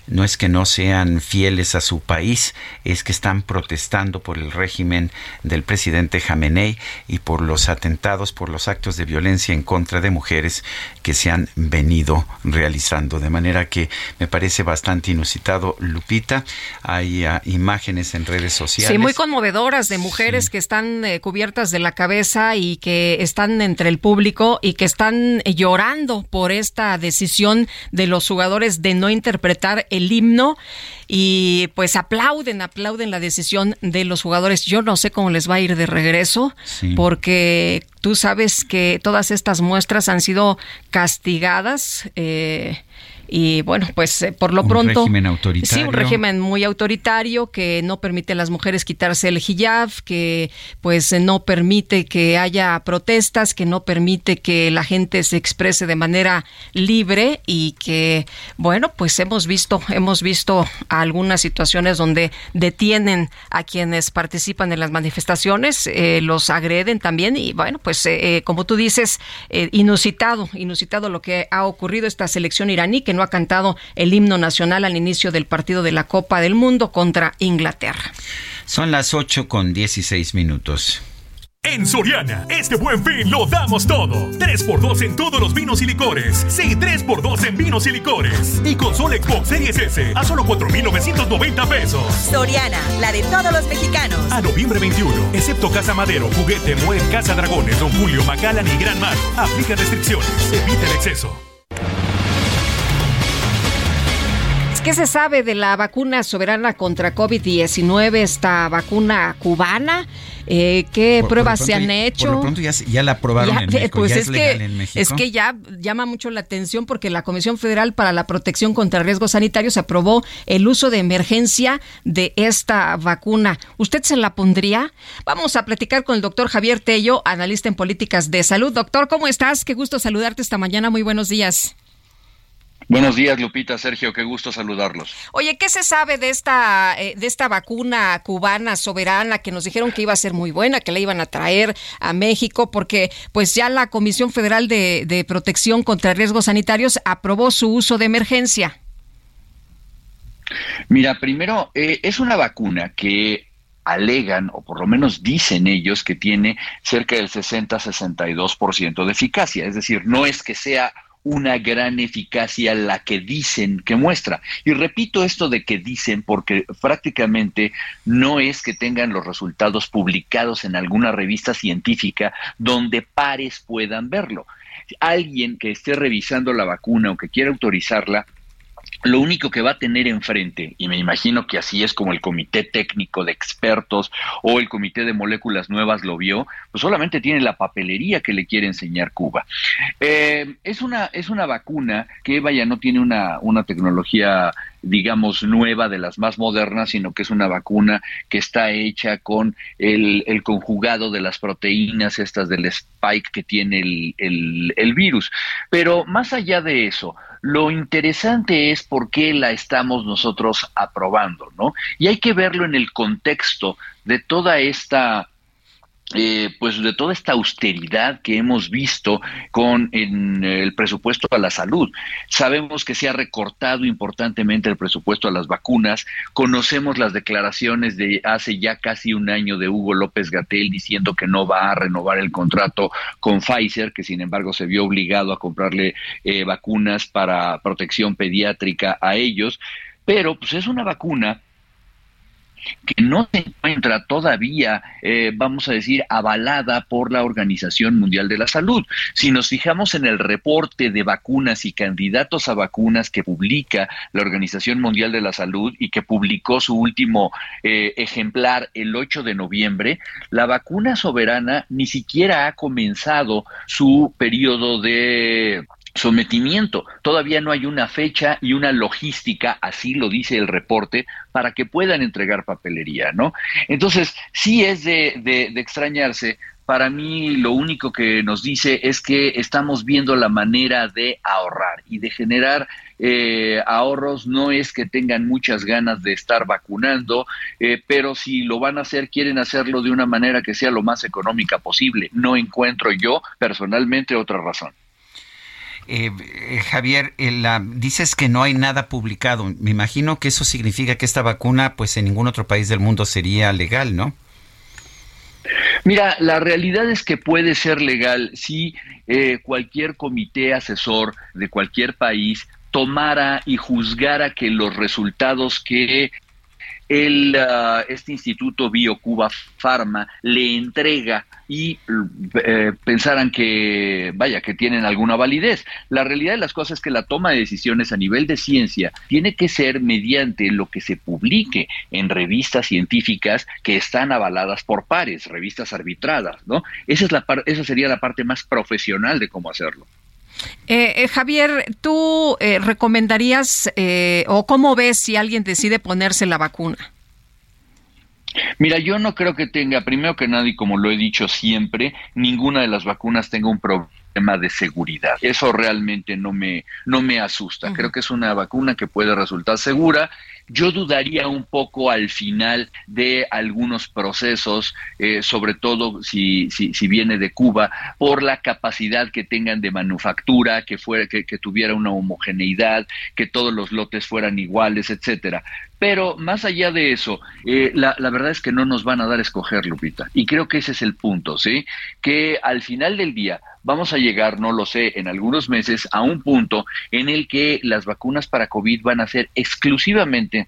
no es que no sean fieles a su país, es que están protestando por el régimen del presidente Jamenei y por los atentados, por los actos de violencia en contra de mujeres que se han venido realizando. De manera que me parece bastante inusitado, Lupita. Hay uh, imágenes en redes sociales. Sí, muy conmovedoras de mujeres sí. que están eh, cubiertas de la cabeza y que están entre el público y que están eh, llorando por esta decisión de los jugadores de no interpretar el himno y pues aplauden, aplauden la decisión de los jugadores. Yo no sé cómo les va a ir de regreso sí. porque tú sabes que todas estas muestras han sido castigadas. Eh, y bueno, pues eh, por lo un pronto. Un régimen autoritario. Sí, un régimen muy autoritario que no permite a las mujeres quitarse el hijab, que pues no permite que haya protestas, que no permite que la gente se exprese de manera libre y que, bueno, pues hemos visto, hemos visto algunas situaciones donde detienen a quienes participan en las manifestaciones, eh, los agreden también y bueno, pues eh, como tú dices, eh, inusitado, inusitado lo que ha ocurrido esta selección iraní que no ha cantado el himno nacional al inicio del partido de la Copa del Mundo contra Inglaterra. Son las 8 con 16 minutos. En Soriana, este buen fin lo damos todo. 3x2 en todos los vinos y licores. Sí, 3x2 en vinos y licores. Y consola Xbox Series S a solo 4,990 pesos. Soriana, la de todos los mexicanos. A noviembre 21, excepto Casa Madero, Juguete, Muel, Casa Dragones, Don Julio, Macallan y Gran Mar. Aplica restricciones. Evita el exceso. ¿Qué se sabe de la vacuna soberana contra COVID-19, esta vacuna cubana? Eh, ¿Qué por, pruebas por se han hecho? Por lo pronto ya, ya la aprobaron ya, en México, pues ya es, es, que, en México. Es que ya llama mucho la atención porque la Comisión Federal para la Protección contra Riesgos Sanitarios aprobó el uso de emergencia de esta vacuna. ¿Usted se la pondría? Vamos a platicar con el doctor Javier Tello, analista en políticas de salud. Doctor, ¿cómo estás? Qué gusto saludarte esta mañana. Muy buenos días. Buenos días, Lupita, Sergio, qué gusto saludarlos. Oye, ¿qué se sabe de esta eh, de esta vacuna cubana soberana que nos dijeron que iba a ser muy buena, que la iban a traer a México porque pues ya la Comisión Federal de, de Protección contra Riesgos Sanitarios aprobó su uso de emergencia? Mira, primero eh, es una vacuna que alegan, o por lo menos dicen ellos, que tiene cerca del 60-62% de eficacia. Es decir, no es que sea una gran eficacia la que dicen que muestra. Y repito esto de que dicen porque prácticamente no es que tengan los resultados publicados en alguna revista científica donde pares puedan verlo. Alguien que esté revisando la vacuna o que quiera autorizarla, lo único que va a tener enfrente, y me imagino que así es como el comité técnico de expertos o el comité de moléculas nuevas lo vio, pues solamente tiene la papelería que le quiere enseñar Cuba. Eh, es, una, es una vacuna que, vaya, no tiene una, una tecnología digamos, nueva, de las más modernas, sino que es una vacuna que está hecha con el, conjugado de las proteínas estas del spike que tiene el, el virus. Pero más allá de eso, lo interesante es por qué la estamos nosotros aprobando, ¿no? Y hay que verlo en el contexto de toda esta eh, pues de toda esta austeridad que hemos visto con el presupuesto a la salud. Sabemos que se ha recortado importantemente el presupuesto a las vacunas. Conocemos las declaraciones de hace ya casi un año de Hugo López Gatel diciendo que no va a renovar el contrato con Pfizer, que sin embargo se vio obligado a comprarle eh, vacunas para protección pediátrica a ellos. Pero pues es una vacuna que no se encuentra todavía, eh, vamos a decir, avalada por la Organización Mundial de la Salud. Si nos fijamos en el reporte de vacunas y candidatos a vacunas que publica la Organización Mundial de la Salud y que publicó su último eh, ejemplar el 8 de noviembre, la vacuna soberana ni siquiera ha comenzado su periodo de sometimiento. Todavía no hay una fecha y una logística, así lo dice el reporte, para que puedan entregar papelería, ¿no? Entonces, sí es de, de, extrañarse. Para mí lo único que nos dice es que estamos viendo la manera de ahorrar y de generar eh, ahorros. No es que tengan muchas ganas de estar vacunando, eh, pero si lo van a hacer, quieren hacerlo de una manera que sea lo más económica posible. No encuentro yo personalmente otra razón. Eh, eh, Javier, eh, dices que no hay nada publicado. Me imagino que eso significa que esta vacuna, pues en ningún otro país del mundo sería legal, ¿no? Mira, la realidad es que puede ser legal si cualquier comité asesor de cualquier país tomara y juzgara que los resultados que el, ah, este instituto BioCuba Pharma le entrega y eh, pensaran que, vaya, que tienen alguna validez. La realidad de las cosas es que la toma de decisiones a nivel de ciencia tiene que ser mediante lo que se publique en revistas científicas que están avaladas por pares, revistas arbitradas, ¿no? Esa, es la esa sería la parte más profesional de cómo hacerlo. Eh, eh, Javier, ¿tú eh, recomendarías o cómo ves si alguien decide ponerse la vacuna? Mira, yo no creo que tenga, primero que nadie, como lo he dicho siempre, ninguna de las vacunas tenga un problema de seguridad. Eso realmente no me, no me asusta. Creo que es una vacuna que puede resultar segura yo dudaría un poco al final de algunos procesos, eh, sobre todo si, si, si, viene de Cuba, por la capacidad que tengan de manufactura, que, fuera, que, tuviera una homogeneidad, que todos los lotes fueran iguales, etcétera. Pero más allá de eso, eh, la, la, verdad es que no nos van a dar a escoger, Lupita. Y creo que ese es el punto, ¿sí? Que al final del día vamos a llegar, no lo sé, en algunos meses a un punto en el que las vacunas para COVID van a ser exclusivamente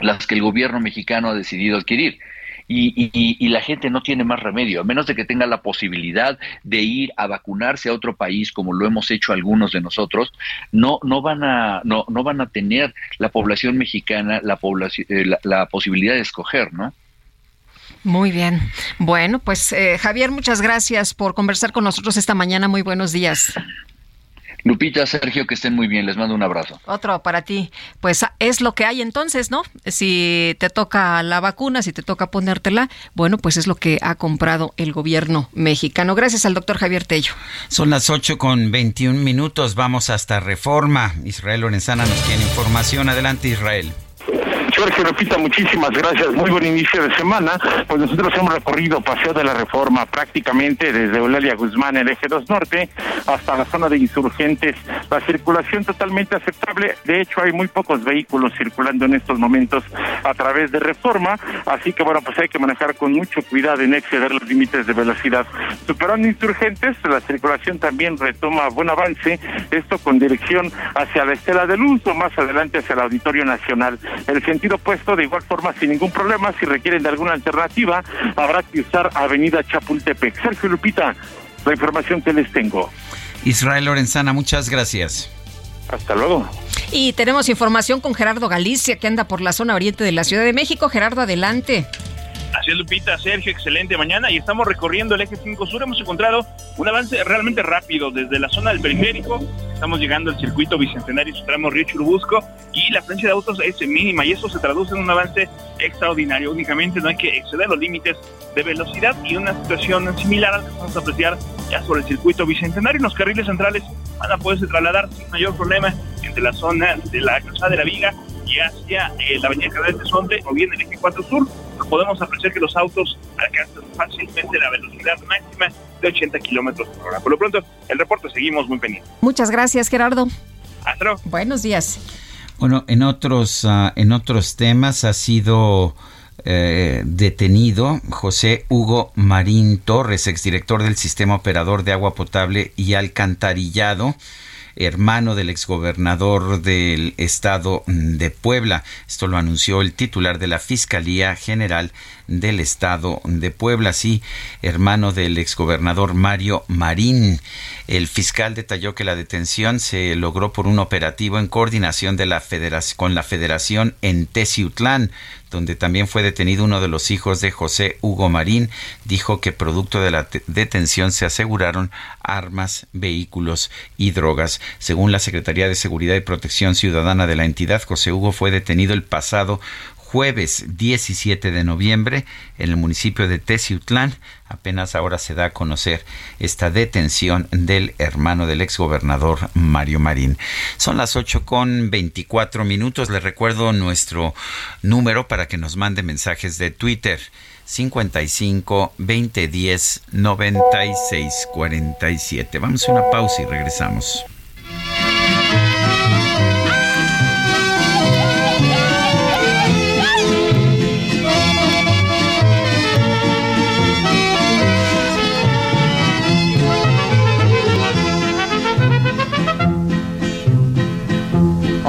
las que el gobierno mexicano ha decidido adquirir. Y, y, la gente no tiene más remedio, a menos de que tenga la posibilidad de ir a vacunarse a otro país, como lo hemos hecho algunos de nosotros, no, no, van, a, no, no van a tener la población mexicana la, población, eh, la posibilidad de escoger, ¿no? Muy bien. Bueno, pues eh, Javier, muchas gracias por conversar con nosotros esta mañana. Muy buenos días. Lupita, Sergio, que estén muy bien. Les mando un abrazo. Otro para ti. Pues es lo que hay entonces, ¿no? Si te toca la vacuna, si te toca ponértela, bueno, pues es lo que ha comprado el gobierno mexicano. Gracias al doctor Javier Tello. Son las 8 con 21 minutos. Vamos hasta Reforma. Israel Lorenzana nos tiene información. Adelante, Israel. Sergio Repita, muchísimas gracias. Muy buen inicio de semana. Pues nosotros hemos recorrido Paseo de la Reforma prácticamente desde Eulalia Guzmán, el eje 2 norte, hasta la zona de insurgentes. La circulación totalmente aceptable. De hecho, hay muy pocos vehículos circulando en estos momentos a través de Reforma. Así que, bueno, pues hay que manejar con mucho cuidado en exceder los límites de velocidad. Superando insurgentes, la circulación también retoma buen avance. Esto con dirección hacia la Estela del Luz o más adelante hacia el Auditorio Nacional. El sentido opuesto, de igual forma, sin ningún problema. Si requieren de alguna alternativa, habrá que usar Avenida Chapultepec. Sergio Lupita, la información que les tengo. Israel Lorenzana, muchas gracias. Hasta luego. Y tenemos información con Gerardo Galicia, que anda por la zona oriente de la Ciudad de México. Gerardo, adelante. Así es, Lupita, Sergio, excelente mañana. Y estamos recorriendo el eje 5 Sur. Hemos encontrado un avance realmente rápido desde la zona del periférico. Estamos llegando al circuito bicentenario su tramo Río Churubusco y la frecuencia de autos es mínima y eso se traduce en un avance extraordinario. Únicamente no hay que exceder los límites de velocidad y una situación similar a la que vamos a apreciar ya sobre el circuito bicentenario. Los carriles centrales van a poderse trasladar sin mayor problema entre la zona de la calzada de la Viga y hacia eh, la avenida Canal de Sonte o bien el eje 4 Sur podemos apreciar que los autos alcanzan fácilmente la velocidad máxima de 80 kilómetros por hora. Por lo pronto, el reporte seguimos muy pendientes. Muchas gracias, Gerardo. Hasta luego. Buenos días. Bueno, en otros, uh, en otros temas ha sido eh, detenido José Hugo Marín Torres, exdirector del Sistema Operador de Agua Potable y Alcantarillado hermano del exgobernador del estado de Puebla. Esto lo anunció el titular de la Fiscalía General del estado de Puebla, sí, hermano del exgobernador Mario Marín. El fiscal detalló que la detención se logró por un operativo en coordinación de la con la Federación en Teciutlán, donde también fue detenido uno de los hijos de José Hugo Marín, dijo que producto de la detención se aseguraron armas, vehículos y drogas. Según la Secretaría de Seguridad y Protección Ciudadana de la entidad, José Hugo fue detenido el pasado jueves 17 de noviembre en el municipio de Teciutlán. Apenas ahora se da a conocer esta detención del hermano del exgobernador Mario Marín. Son las 8 con 24 minutos. Les recuerdo nuestro número para que nos mande mensajes de Twitter. 55 20 10 96 47. Vamos a una pausa y regresamos.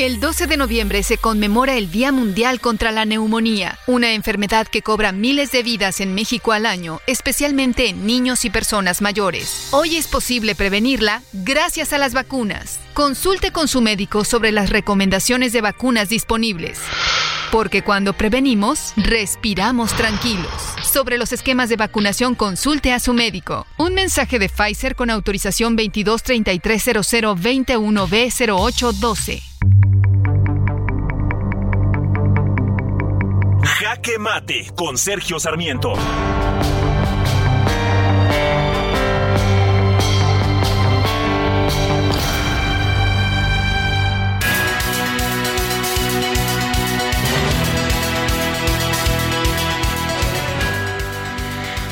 El 12 de noviembre se conmemora el Día Mundial contra la Neumonía, una enfermedad que cobra miles de vidas en México al año, especialmente en niños y personas mayores. Hoy es posible prevenirla gracias a las vacunas. Consulte con su médico sobre las recomendaciones de vacunas disponibles. Porque cuando prevenimos, respiramos tranquilos. Sobre los esquemas de vacunación, consulte a su médico. Un mensaje de Pfizer con autorización 22330021B0812. Jaque Mate con Sergio Sarmiento.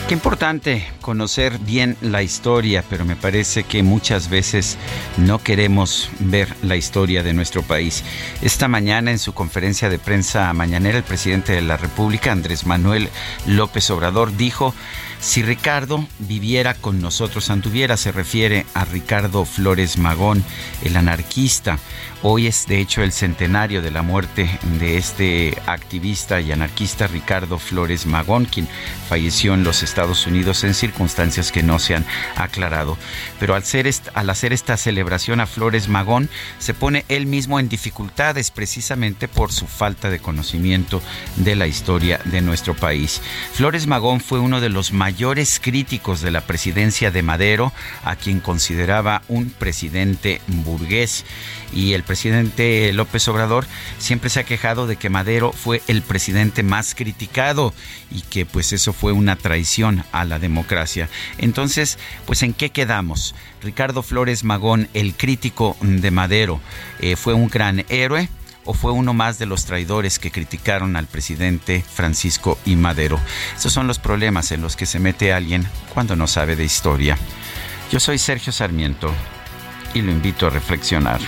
Qué importante conocer bien la historia, pero me parece que muchas veces no queremos ver la historia de nuestro país. Esta mañana en su conferencia de prensa mañanera, el presidente de la República, Andrés Manuel López Obrador, dijo si Ricardo viviera con nosotros, anduviera, se refiere a Ricardo Flores Magón, el anarquista. Hoy es de hecho el centenario de la muerte de este activista y anarquista Ricardo Flores Magón, quien falleció en los Estados Unidos en circunstancias que no se han aclarado. Pero al, al hacer esta celebración a Flores Magón, se pone él mismo en dificultades precisamente por su falta de conocimiento de la historia de nuestro país. Flores Magón fue uno de los mayores críticos de la presidencia de Madero, a quien consideraba un presidente burgués. Y el presidente López Obrador siempre se ha quejado de que Madero fue el presidente más criticado y que pues eso fue una traición a la democracia. Entonces, pues ¿en qué quedamos? Ricardo Flores Magón, el crítico de Madero, eh, fue un gran héroe o fue uno más de los traidores que criticaron al presidente Francisco y Madero. Esos son los problemas en los que se mete alguien cuando no sabe de historia. Yo soy Sergio Sarmiento y lo invito a reflexionar.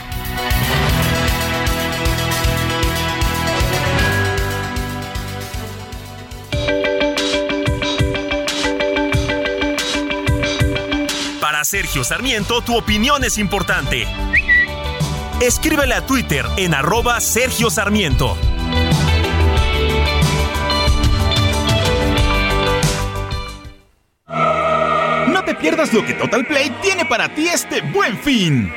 Para Sergio Sarmiento, tu opinión es importante Escríbele a Twitter en arroba Sergio Sarmiento. No te pierdas lo que Total Play tiene para ti este buen fin.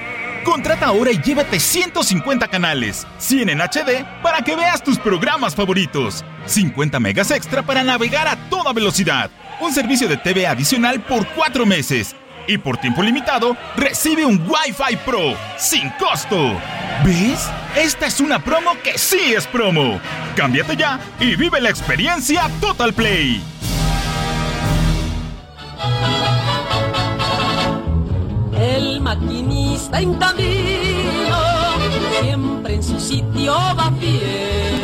Contrata ahora y llévate 150 canales, 100 en HD para que veas tus programas favoritos, 50 megas extra para navegar a toda velocidad, un servicio de TV adicional por 4 meses y por tiempo limitado recibe un Wi-Fi Pro sin costo. ¿Ves? Esta es una promo que sí es promo. Cámbiate ya y vive la experiencia Total Play. El maquinista en camino, siempre en su sitio va bien.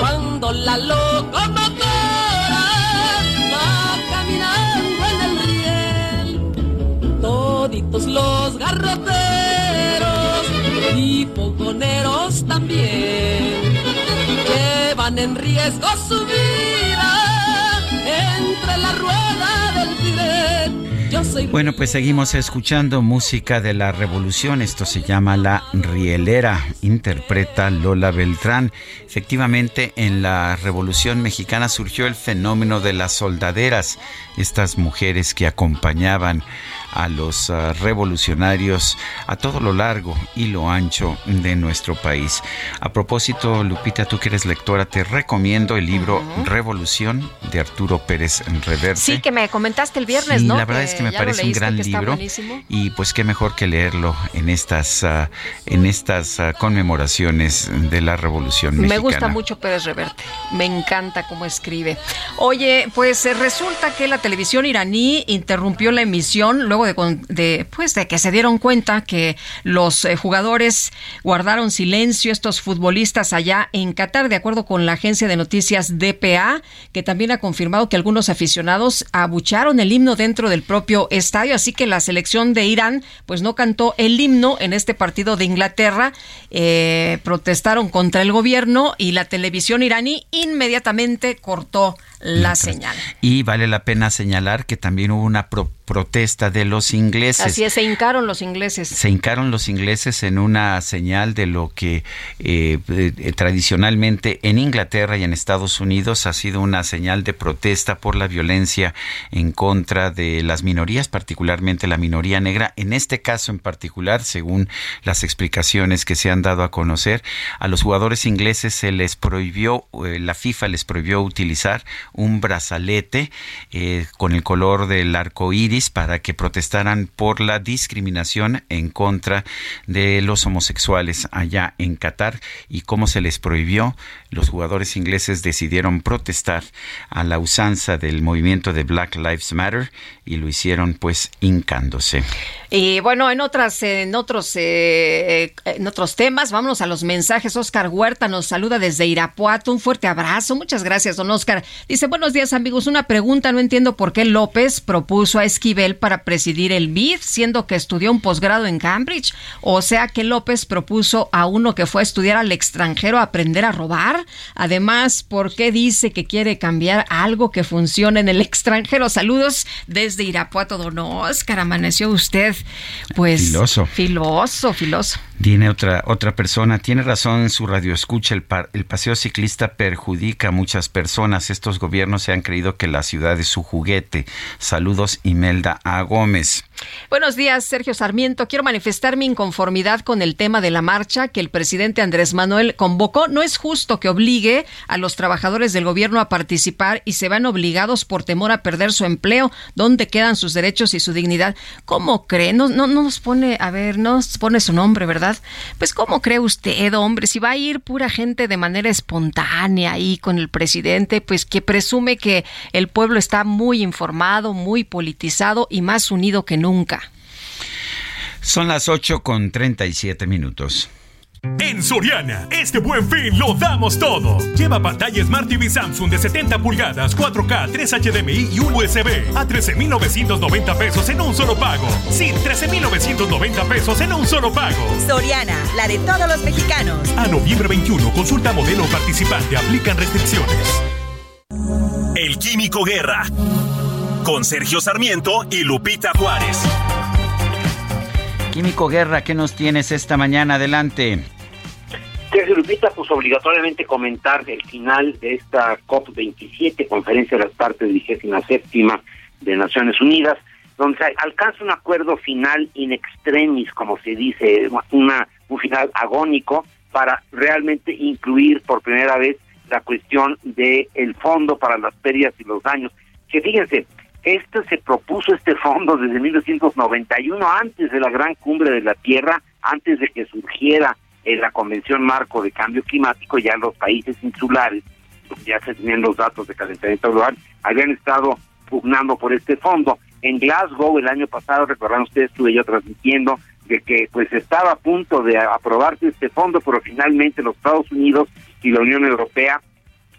Cuando la locomotora los garroteros y poconeros también en riesgo su vida entre la rueda del. Bueno, pues seguimos escuchando música de la revolución. Esto se llama La Rielera. Interpreta Lola Beltrán. Efectivamente, en la revolución mexicana surgió el fenómeno de las soldaderas, estas mujeres que acompañaban a los ah, revolucionarios a todo lo largo y lo ancho de nuestro país. A propósito, Lupita, tú que eres lectora, te recomiendo el libro Revolución de Arturo Pérez Reverte. Sí, que me comentaste el viernes, ¿no? La verdad es que me parece un gran libro y pues qué mejor que leerlo en estas ah, en estas ah, conmemoraciones de la Revolución Mexicana. Me gusta mucho Pérez Reverte, me encanta cómo escribe. Oye, pues resulta que la televisión iraní interrumpió la emisión luego de, pues, de que se dieron cuenta que los eh, jugadores guardaron silencio, estos futbolistas allá en Qatar, de acuerdo con la agencia de noticias DPA, que también ha confirmado que algunos aficionados abucharon el himno dentro del propio estadio, así que la selección de Irán pues no cantó el himno en este partido de Inglaterra, eh, protestaron contra el gobierno y la televisión iraní inmediatamente cortó la señal. Y vale la pena señalar que también hubo una protesta de los ingleses. Así es, se hincaron los ingleses. Se hincaron los ingleses en una señal de lo que eh, eh, tradicionalmente en Inglaterra y en Estados Unidos ha sido una señal de protesta por la violencia en contra de las minorías, particularmente la minoría negra. En este caso en particular, según las explicaciones que se han dado a conocer, a los jugadores ingleses se les prohibió, eh, la FIFA les prohibió utilizar un brazalete con el color del arco iris para que protestaran por la discriminación en contra de los homosexuales allá en Qatar y cómo se les prohibió. Los jugadores ingleses decidieron protestar a la usanza del movimiento de Black Lives Matter y lo hicieron pues hincándose. Y bueno, en otras, en otros, eh, en otros temas, vámonos a los mensajes. Oscar Huerta nos saluda desde Irapuato. Un fuerte abrazo. Muchas gracias, don Oscar. Dice, buenos días, amigos. Una pregunta, no entiendo por qué López propuso a Esquivel para presidir el BID, siendo que estudió un posgrado en Cambridge. O sea que López propuso a uno que fue a estudiar al extranjero a aprender a robar. Además, ¿por qué dice que quiere cambiar algo que funcione en el extranjero? Saludos desde Irapuato, don Oscar. Amaneció usted pues filoso. Filoso, filoso. Tiene otra otra persona, tiene razón en su radio escucha, el, el paseo ciclista perjudica a muchas personas. Estos gobiernos se han creído que la ciudad es su juguete. Saludos Imelda A. Gómez. Buenos días, Sergio Sarmiento. Quiero manifestar mi inconformidad con el tema de la marcha que el presidente Andrés Manuel convocó. No es justo que obligue a los trabajadores del gobierno a participar y se van obligados por temor a perder su empleo. ¿Dónde quedan sus derechos y su dignidad? ¿Cómo cree? No, no, no nos pone, a ver, no nos pone su nombre, ¿verdad? Pues ¿cómo cree usted, hombre? Si va a ir pura gente de manera espontánea ahí con el presidente, pues que presume que el pueblo está muy informado, muy politizado y más unido que nunca nunca. Son las 8 con 37 minutos. En Soriana, este buen fin lo damos todo. Lleva pantalla Smart TV Samsung de 70 pulgadas, 4K, 3 HDMI y un USB a 13,990 pesos en un solo pago. Sí, 13,990 pesos en un solo pago. Soriana, la de todos los mexicanos. A noviembre 21, consulta modelo participante, aplican restricciones. El Químico Guerra con Sergio Sarmiento y Lupita Juárez. Químico Guerra, ¿qué nos tienes esta mañana? Adelante. Sergio Lupita, pues obligatoriamente comentar el final de esta COP27, Conferencia de las Partes 27 de Naciones Unidas, donde se alcanza un acuerdo final in extremis, como se dice, una, un final agónico para realmente incluir por primera vez la cuestión del el fondo para las pérdidas y los daños. Que fíjense, este se propuso este fondo desde 1991, antes de la gran cumbre de la Tierra, antes de que surgiera en la Convención Marco de Cambio Climático, ya los países insulares, ya se tenían los datos de calentamiento global, habían estado pugnando por este fondo. En Glasgow el año pasado, recordarán ustedes, estuve yo transmitiendo de que pues estaba a punto de aprobarse este fondo, pero finalmente los Estados Unidos y la Unión Europea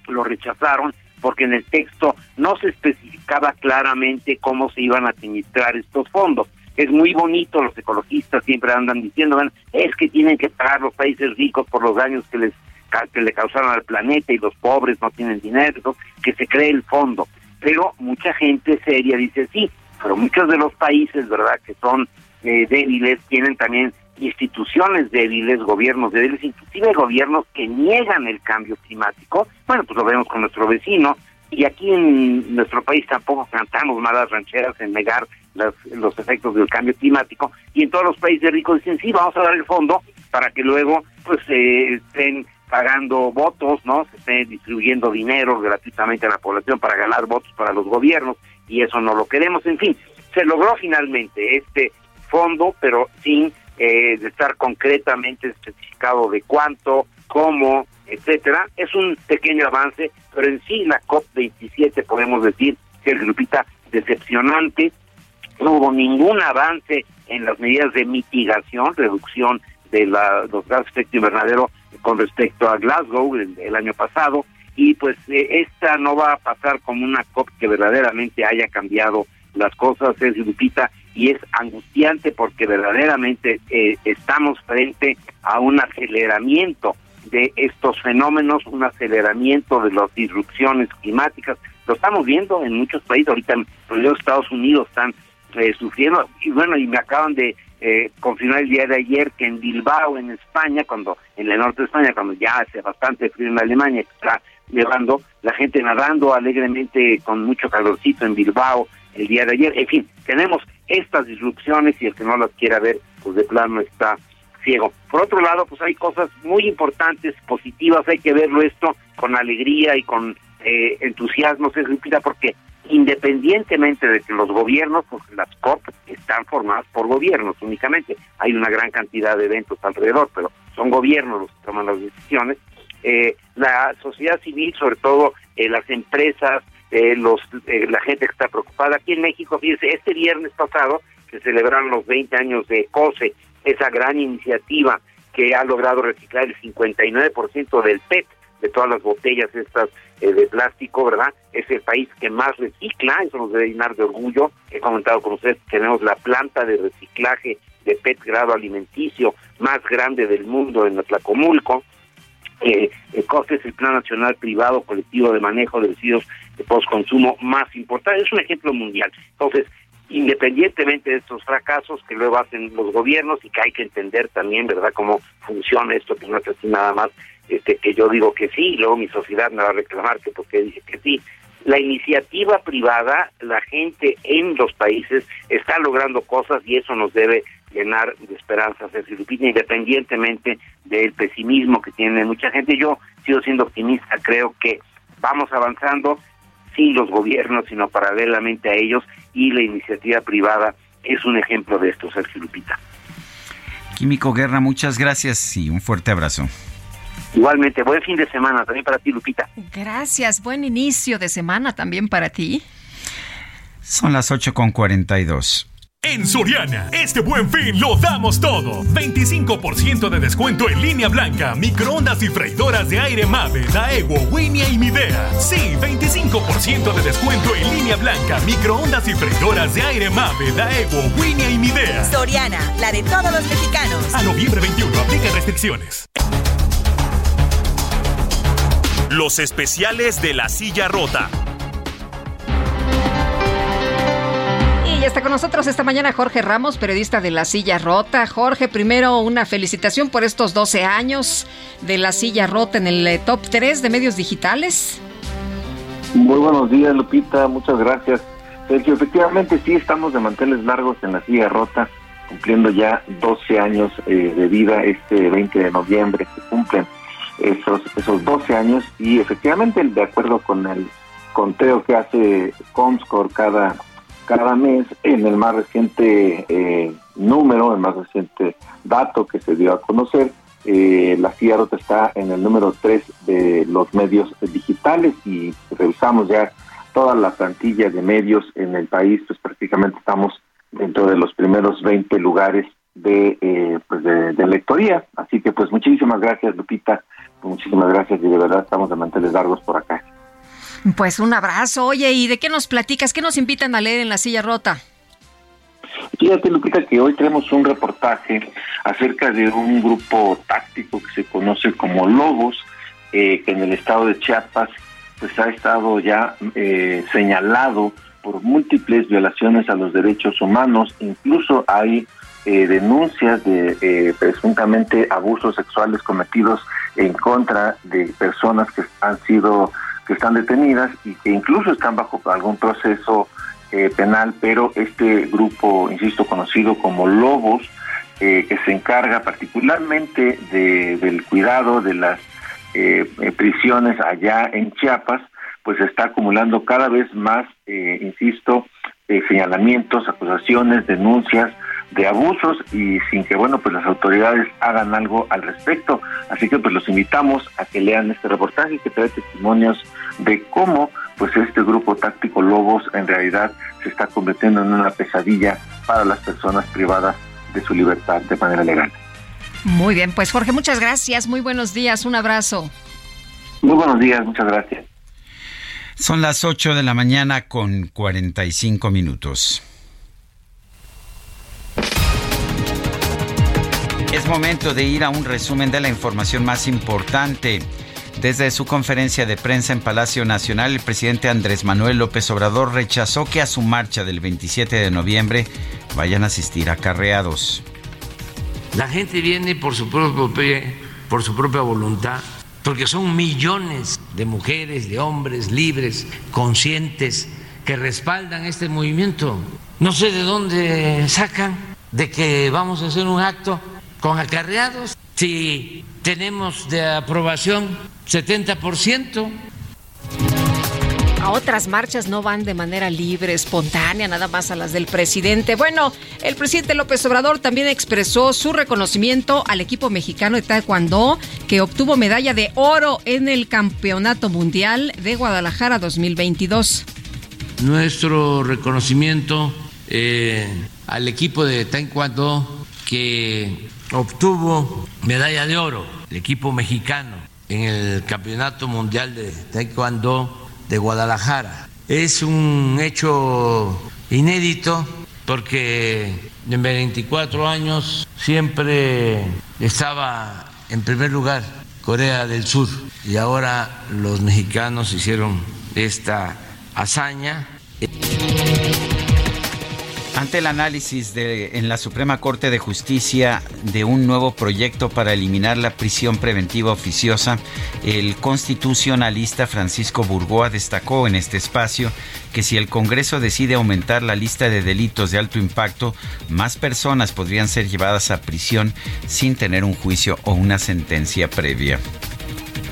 lo rechazaron porque en el texto no se especificaba claramente cómo se iban a administrar estos fondos. Es muy bonito, los ecologistas siempre andan diciendo, es que tienen que pagar los países ricos por los daños que les que le causaron al planeta y los pobres no tienen dinero, que se cree el fondo. Pero mucha gente seria dice, sí, pero muchos de los países, ¿verdad?, que son eh, débiles, tienen también instituciones débiles, gobiernos débiles, inclusive gobiernos que niegan el cambio climático. Bueno, pues lo vemos con nuestro vecino. Y aquí en nuestro país tampoco cantamos malas rancheras en negar los efectos del cambio climático. Y en todos los países ricos dicen, sí, vamos a dar el fondo para que luego pues eh, estén pagando votos, ¿no? Se esté distribuyendo dinero gratuitamente a la población para ganar votos para los gobiernos y eso no lo queremos. En fin, se logró finalmente este fondo, pero sin eh, de estar concretamente especificado de cuánto, cómo, etcétera. Es un pequeño avance, pero en sí la COP27 podemos decir, que es Lupita, decepcionante. No hubo ningún avance en las medidas de mitigación, reducción de la, los gases de efecto invernadero con respecto a Glasgow el, año pasado. Y pues eh, esta no va a pasar como una COP que verdaderamente haya cambiado las cosas, es Lupita, y es angustiante porque verdaderamente eh, estamos frente a un aceleramiento de estos fenómenos, un aceleramiento de las disrupciones climáticas. Lo estamos viendo en muchos países, ahorita los Estados Unidos están eh, sufriendo, y bueno, y me acaban de eh, confirmar el día de ayer que en Bilbao, en España, cuando en el norte de España, cuando ya hace bastante frío en Alemania, está nevando, la gente nadando alegremente con mucho calorcito en Bilbao el día de ayer. En fin, tenemos estas disrupciones y el que no las quiera ver, pues de plano está ciego. Por otro lado, pues hay cosas muy importantes, positivas, hay que verlo esto con alegría y con eh, entusiasmo, se repita, porque independientemente de que los gobiernos, porque las COP están formadas por gobiernos únicamente, hay una gran cantidad de eventos alrededor, pero son gobiernos los que toman las decisiones, eh, la sociedad civil, sobre todo eh, las empresas, eh, los, eh, la gente que está preocupada. Aquí en México, fíjense, este viernes pasado se celebraron los 20 años de COSE, esa gran iniciativa que ha logrado reciclar el 59% del PET, de todas las botellas estas eh, de plástico, ¿verdad? Es el país que más recicla, eso nos debe llenar de orgullo. He comentado con ustedes que tenemos la planta de reciclaje de PET grado alimenticio más grande del mundo en Atlacomulco. Eh, COSE es el Plan Nacional Privado Colectivo de Manejo de Residuos de Postconsumo más importante, es un ejemplo mundial. Entonces, independientemente de estos fracasos que luego hacen los gobiernos y que hay que entender también, ¿verdad?, cómo funciona esto, que no es así nada más este, que yo digo que sí, y luego mi sociedad me va a reclamar que porque dije que sí. La iniciativa privada, la gente en los países está logrando cosas y eso nos debe llenar de esperanzas, independientemente del pesimismo que tiene mucha gente. Yo sigo siendo optimista, creo que vamos avanzando sin los gobiernos, sino paralelamente a ellos, y la iniciativa privada es un ejemplo de esto, Sergio Lupita. Químico Guerra, muchas gracias y un fuerte abrazo. Igualmente, buen fin de semana también para ti, Lupita. Gracias, buen inicio de semana también para ti. Son las 8 con 42. En Soriana, este buen fin lo damos todo. 25% de descuento en línea blanca, microondas y freidoras de aire Mave, Daewoo, Winia y Midea. Sí, 25% de descuento en línea blanca, microondas y freidoras de aire Mave, Daewoo, Winia y Midea. Soriana, la de todos los mexicanos. A noviembre 21, aplica restricciones. Los especiales de la silla rota. Está con nosotros esta mañana Jorge Ramos, periodista de La Silla Rota. Jorge, primero una felicitación por estos 12 años de La Silla Rota en el eh, top 3 de medios digitales. Muy buenos días, Lupita. Muchas gracias. Sergio, efectivamente sí estamos de manteles largos en La Silla Rota, cumpliendo ya 12 años eh, de vida este 20 de noviembre. Se cumplen esos, esos 12 años y efectivamente de acuerdo con el conteo que hace Comscore cada, cada mes, en el más reciente eh, número, el más reciente dato que se dio a conocer, eh, la Rota está en el número 3 de los medios digitales y revisamos ya toda la plantilla de medios en el país, pues prácticamente estamos dentro de los primeros 20 lugares de, eh, pues de, de lectoría. Así que pues muchísimas gracias Lupita Muchísimas gracias y de verdad estamos de manteles largos por acá. Pues un abrazo. Oye, ¿y de qué nos platicas? ¿Qué nos invitan a leer en la silla rota? Fíjate, Lupita, que hoy tenemos un reportaje acerca de un grupo táctico que se conoce como Lobos, eh, que en el estado de Chiapas pues ha estado ya eh, señalado por múltiples violaciones a los derechos humanos. Incluso hay eh, denuncias de presuntamente abusos sexuales cometidos en contra de personas que han sido que están detenidas y que incluso están bajo algún proceso eh, penal, pero este grupo, insisto, conocido como Lobos, eh, que se encarga particularmente de, del cuidado de las eh, prisiones allá en Chiapas, pues está acumulando cada vez más, insisto, señalamientos, acusaciones, denuncias de abusos y sin que bueno pues las autoridades hagan algo al respecto así que pues los invitamos a que lean este reportaje que trae testimonios de cómo pues este grupo táctico Lobos en realidad se está convirtiendo en una pesadilla para las personas privadas de su libertad de manera legal. Muy bien, pues Jorge, muchas gracias, muy buenos días, un abrazo. Muy buenos días, muchas gracias. Son las 8 de la mañana con 45 minutos. Es momento de ir a un resumen de la información más importante. Desde su conferencia de prensa en Palacio Nacional, el presidente Andrés Manuel López Obrador rechazó que a su marcha del 27 de noviembre vayan a asistir acarreados. La gente viene por su propio por su propia voluntad, porque son millones de mujeres, de hombres libres, conscientes, que respaldan este movimiento. No sé de dónde sacan de que vamos a hacer un acto con acarreados. Si tenemos de aprobación 70%. a otras marchas no van de manera libre, espontánea, nada más a las del presidente. Bueno, el presidente López Obrador también expresó su reconocimiento al equipo mexicano de Taekwondo que obtuvo medalla de oro en el Campeonato Mundial de Guadalajara 2022. Nuestro reconocimiento eh, al equipo de Taekwondo que obtuvo medalla de oro, el equipo mexicano en el Campeonato Mundial de Taekwondo de Guadalajara. Es un hecho inédito porque en 24 años siempre estaba en primer lugar Corea del Sur y ahora los mexicanos hicieron esta hazaña. Ante el análisis en la Suprema Corte de Justicia de un nuevo proyecto para eliminar la prisión preventiva oficiosa, el constitucionalista Francisco Burgoa destacó en este espacio que si el Congreso decide aumentar la lista de delitos de alto impacto, más personas podrían ser llevadas a prisión sin tener un juicio o una sentencia previa.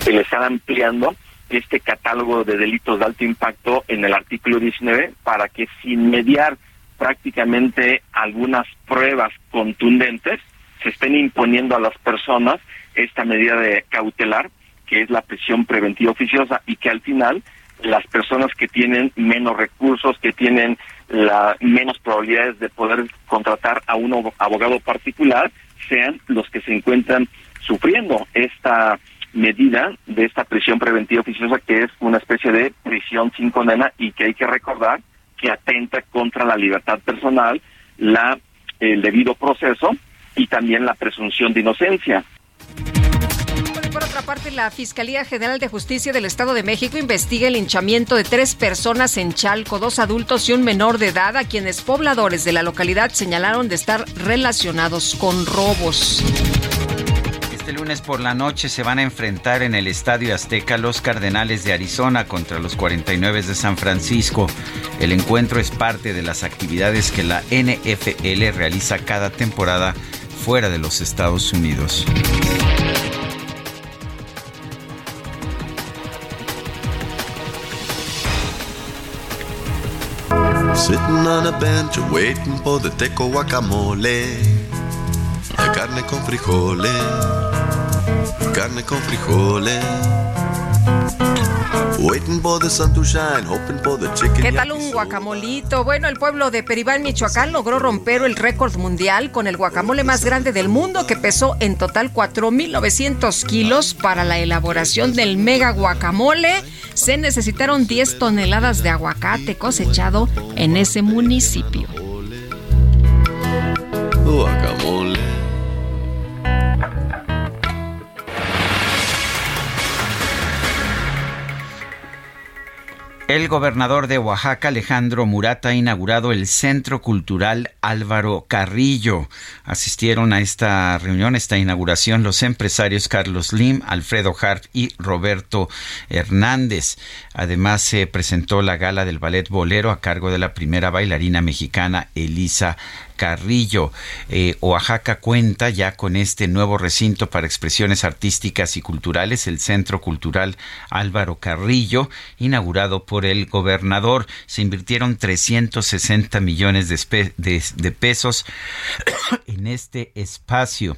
Se le está ampliando este catálogo de delitos de alto impacto en el artículo 19 para que sin mediar prácticamente algunas pruebas contundentes, se estén imponiendo a las personas esta medida de cautelar, que es la prisión preventiva oficiosa, y que al final las personas que tienen menos recursos, que tienen la, menos probabilidades de poder contratar a un abogado particular, sean los que se encuentran sufriendo esta medida de esta prisión preventiva oficiosa, que es una especie de prisión sin condena y que hay que recordar que atenta contra la libertad personal, la el debido proceso y también la presunción de inocencia. Por otra parte, la Fiscalía General de Justicia del Estado de México investiga el hinchamiento de tres personas en Chalco, dos adultos y un menor de edad, a quienes pobladores de la localidad señalaron de estar relacionados con robos. Este lunes por la noche se van a enfrentar en el Estadio Azteca los Cardenales de Arizona contra los 49 de San Francisco. El encuentro es parte de las actividades que la NFL realiza cada temporada fuera de los Estados Unidos. Sitting on a bench waiting for the teco. La carne con frijoles, carne con frijoles. Waiting for the sun to shine, hoping for the chicken. ¿Qué tal un guacamolito? Bueno, el pueblo de Peribán, Michoacán, logró romper el récord mundial con el guacamole más grande del mundo, que pesó en total 4.900 kilos para la elaboración del mega guacamole. Se necesitaron 10 toneladas de aguacate cosechado en ese municipio. El gobernador de Oaxaca, Alejandro Murat, ha inaugurado el Centro Cultural Álvaro Carrillo. Asistieron a esta reunión, esta inauguración, los empresarios Carlos Lim, Alfredo Hart y Roberto Hernández. Además, se presentó la gala del ballet bolero a cargo de la primera bailarina mexicana, Elisa Carrillo. Eh, Oaxaca cuenta ya con este nuevo recinto para expresiones artísticas y culturales, el Centro Cultural Álvaro Carrillo, inaugurado por el gobernador. Se invirtieron 360 millones de, pesos *coughs* en este espacio.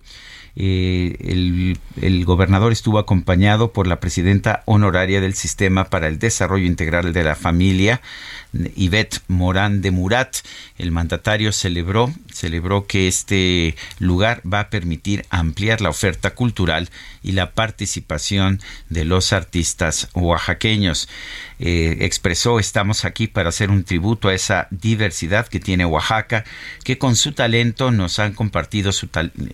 Eh, el, el, gobernador estuvo acompañado por la presidenta honoraria del Sistema para el Desarrollo Integral de la Familia, Ivette Morán de Murat. El mandatario celebró, celebró que este lugar va a permitir ampliar la oferta cultural y la participación de los artistas oaxaqueños. Eh, expresó estamos aquí para hacer un tributo a esa diversidad que tiene Oaxaca, que con su talento nos han compartido su,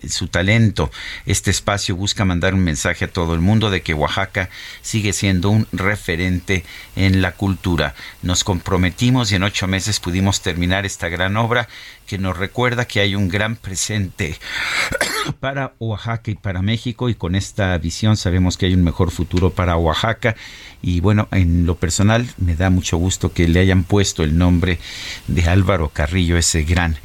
su talento. Este espacio busca mandar un mensaje a todo el mundo de que Oaxaca sigue siendo un referente en la cultura. Nos comprometimos y en ocho meses pudimos terminar esta gran obra que nos recuerda que hay un gran presente *coughs* para Oaxaca y para México y con esta visión sabemos que hay un mejor futuro para Oaxaca. Y bueno, en lo personal me da mucho gusto que le hayan puesto el nombre de Álvaro Carrillo, ese gran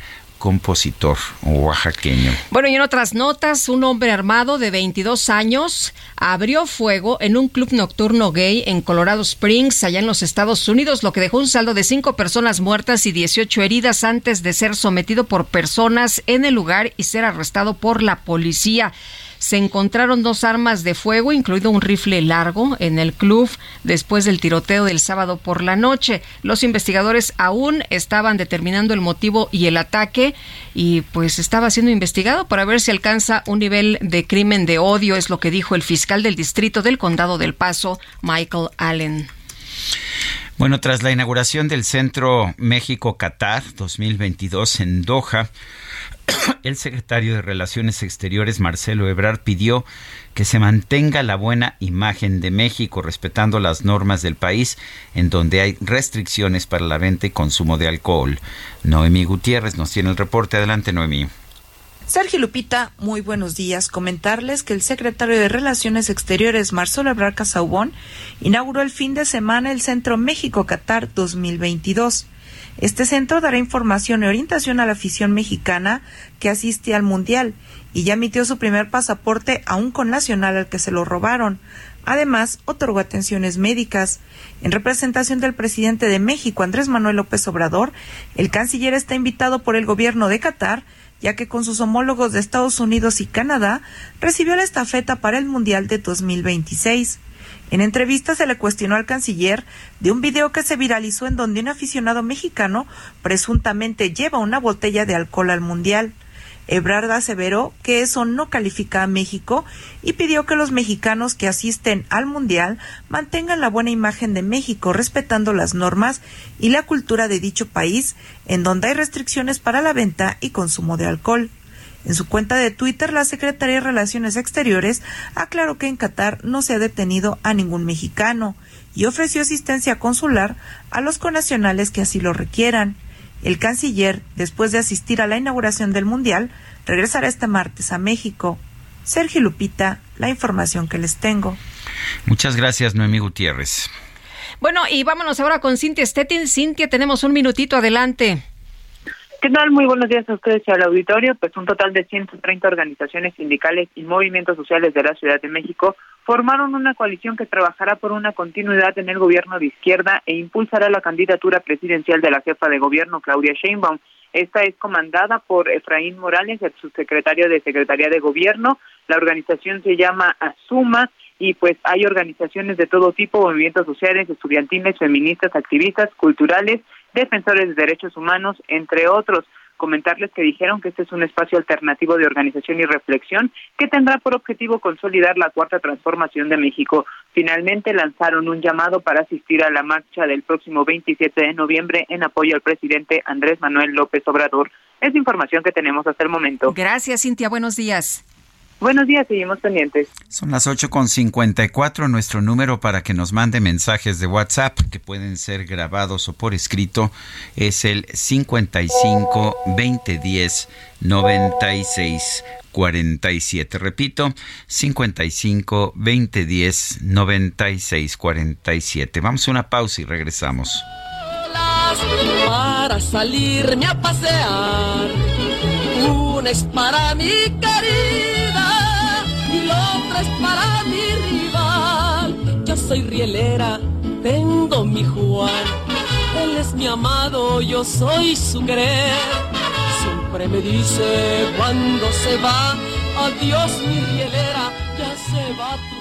compositor oaxaqueño. Bueno, y en otras notas, un hombre armado de 22 años abrió fuego en un club nocturno gay en Colorado Springs, allá en los Estados Unidos, lo que dejó un saldo de cinco personas muertas y 18 heridas antes de ser sometido por personas en el lugar y ser arrestado por la policía se encontraron dos armas de fuego, incluido un rifle largo, en el club después del tiroteo del sábado por la noche. Los investigadores aún estaban determinando el motivo y el ataque y pues estaba siendo investigado para ver si alcanza un nivel de crimen de odio, es lo que dijo el fiscal del distrito del condado del Paso, Michael Allen. Bueno, tras la inauguración del Centro México-Qatar 2022 en Doha, *coughs* el secretario de Relaciones Exteriores, Marcelo Ebrard, pidió que se mantenga la buena imagen de México, respetando las normas del país en donde hay restricciones para la venta y consumo de alcohol. Noemí Gutiérrez nos tiene el reporte. Adelante, Noemí. Sergio Lupita, muy buenos días. Comentarles que el secretario de Relaciones Exteriores, Marcelo Ebrard Casaubón, inauguró el fin de semana el Centro México-Qatar 2022. Este centro dará información y orientación a la afición mexicana que asiste al Mundial y ya emitió su primer pasaporte a un connacional al que se lo robaron. Además, otorgó atenciones médicas. En representación del presidente de México, Andrés Manuel López Obrador, el canciller está invitado por el gobierno de Qatar, ya que con sus homólogos de Estados Unidos y Canadá recibió la estafeta para el Mundial de 2026. En entrevista se le cuestionó al canciller de un video que se viralizó en donde un aficionado mexicano presuntamente lleva una botella de alcohol al Mundial. Ebrard aseveró que eso no califica a México y pidió que los mexicanos que asisten al Mundial mantengan la buena imagen de México respetando las normas y la cultura de dicho país en donde hay restricciones para la venta y consumo de alcohol. En su cuenta de Twitter, la Secretaría de Relaciones Exteriores aclaró que en Qatar no se ha detenido a ningún mexicano y ofreció asistencia consular a los conacionales que así lo requieran. El canciller, después de asistir a la inauguración del Mundial, regresará este martes a México. Sergio Lupita, la información que les tengo. Muchas gracias, Noemí Gutiérrez. Bueno, y vámonos ahora con Cintia Stettin. Cintia, tenemos un minutito adelante. ¿Qué tal? Muy buenos días a ustedes y al auditorio. Pues un total de 130 organizaciones sindicales y movimientos sociales de la Ciudad de México formaron una coalición que trabajará por una continuidad en el gobierno de izquierda e impulsará la candidatura presidencial de la jefa de gobierno, Claudia Sheinbaum. Esta es comandada por Efraín Morales, el subsecretario de Secretaría de Gobierno. La organización se llama Asuma y pues hay organizaciones de todo tipo, movimientos sociales, estudiantiles, feministas, activistas, culturales defensores de derechos humanos, entre otros. Comentarles que dijeron que este es un espacio alternativo de organización y reflexión que tendrá por objetivo consolidar la cuarta transformación de México. Finalmente lanzaron un llamado para asistir a la marcha del próximo 27 de noviembre en apoyo al presidente Andrés Manuel López Obrador. Es información que tenemos hasta el momento. Gracias, Cintia. Buenos días. Buenos días, seguimos pendientes. Son las 8.54. Nuestro número para que nos mande mensajes de WhatsApp que pueden ser grabados o por escrito es el 55 2010 96 47. Repito, 55 2010 96 47. Vamos a una pausa y regresamos. Para salirme a pasear, una es para mi otra es para mi rival. Yo soy rielera, tengo mi Juan, él es mi amado, yo soy su querer. Siempre me dice cuando se va, adiós mi rielera, ya se va tu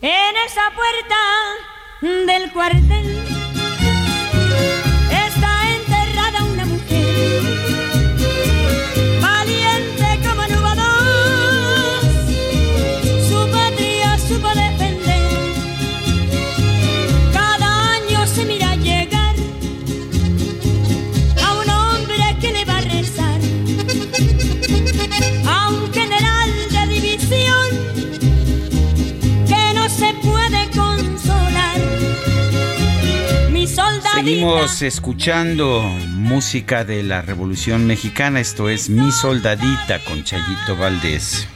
En esa puerta del cuartel Seguimos escuchando música de la Revolución Mexicana. Esto es Mi Soldadita con Chayito Valdés.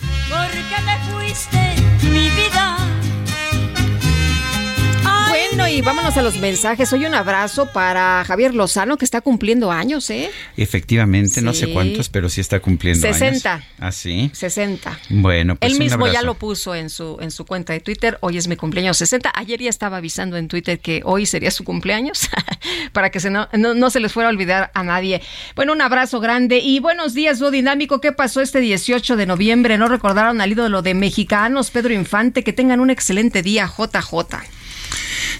Bueno, y vámonos a los mensajes. Hoy un abrazo para Javier Lozano, que está cumpliendo años, ¿eh? Efectivamente, no sé cuántos, pero sí está cumpliendo 60. años. ¿Ah, sí? 60. Bueno, pues Él un mismo ya lo puso en su, en su cuenta de Twitter. Hoy es mi cumpleaños 60. Ayer ya estaba avisando en Twitter que hoy sería su cumpleaños *laughs* para que se no, no, no se les fuera a olvidar a nadie. Bueno, un abrazo grande y buenos días, Dúo Dinámico. ¿Qué pasó este 18 de noviembre? ¿No recordaron al ídolo de mexicanos, Pedro Infante? Que tengan un excelente día, JJ.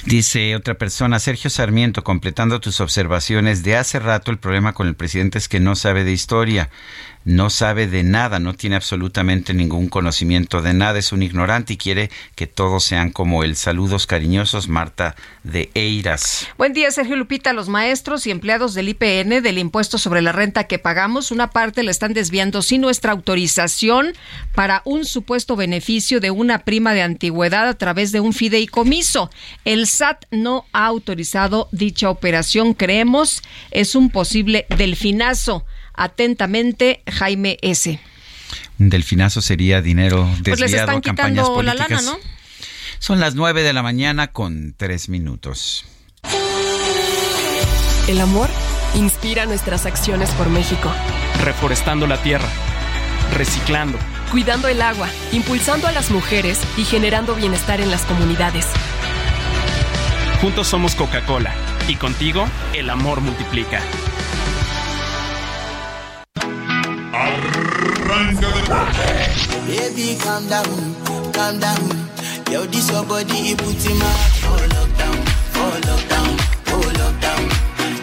Dice otra persona, Sergio Sarmiento, completando tus observaciones de hace rato, el problema con el presidente es que no sabe de historia, no sabe de nada, no tiene absolutamente ningún conocimiento de nada, es un ignorante y quiere que todos sean como él. Saludos cariñosos, Marta de Eiras. Buen día, Sergio Lupita. Los maestros y empleados del IPN, del impuesto sobre la renta que pagamos, una parte la están desviando sin nuestra autorización para un supuesto beneficio de una prima de antigüedad a través de un fideicomiso. El SAT no ha autorizado dicha operación. Creemos es un posible delfinazo. Atentamente, Jaime S. Un delfinazo sería dinero desviado Pues les están a campañas quitando la políticas. lana, ¿no? Son las nueve de la mañana con tres minutos. El amor inspira nuestras acciones por México, reforestando la tierra, reciclando, cuidando el agua, impulsando a las mujeres y generando bienestar en las comunidades. Juntos somos Coca-Cola y contigo el amor multiplica. Arranca Baby, calm down, calm down. Yo, this your body, it puts for lockdown, for lockdown, for lockdown.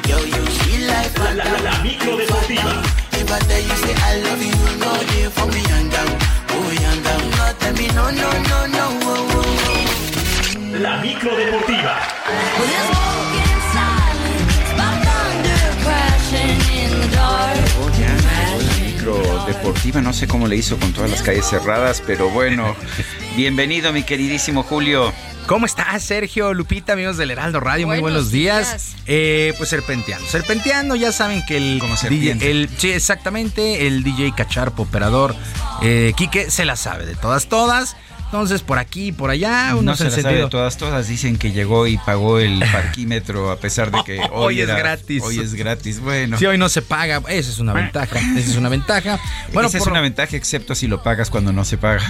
Yo, you feel like La, la, la, la micro deportiva. If I tell you say I love you, no day for me young down, oh young down. No tell me no, no, no, no, oh, oh, oh. La micro deportiva. Deportiva, no sé cómo le hizo con todas las calles cerradas, pero bueno, *laughs* bienvenido mi queridísimo Julio. ¿Cómo estás, Sergio, Lupita, amigos del Heraldo Radio? Muy Buenos días. días. Eh, pues serpenteando. Serpenteando, ya saben que el serpiente. DJ, el, sí, exactamente, el DJ Cacharpo, operador, eh, Quique, se la sabe de todas, todas. Entonces, por aquí, por allá, No unos se la sabe de todas, todas dicen que llegó y pagó el *laughs* parquímetro a pesar de que *laughs* hoy, Hoy es gratis. Hoy es gratis, bueno. Si hoy no se paga, esa es una ventaja. Esa es una ventaja. *laughs* Bueno, Esa es una ventaja excepto si lo pagas cuando no se paga.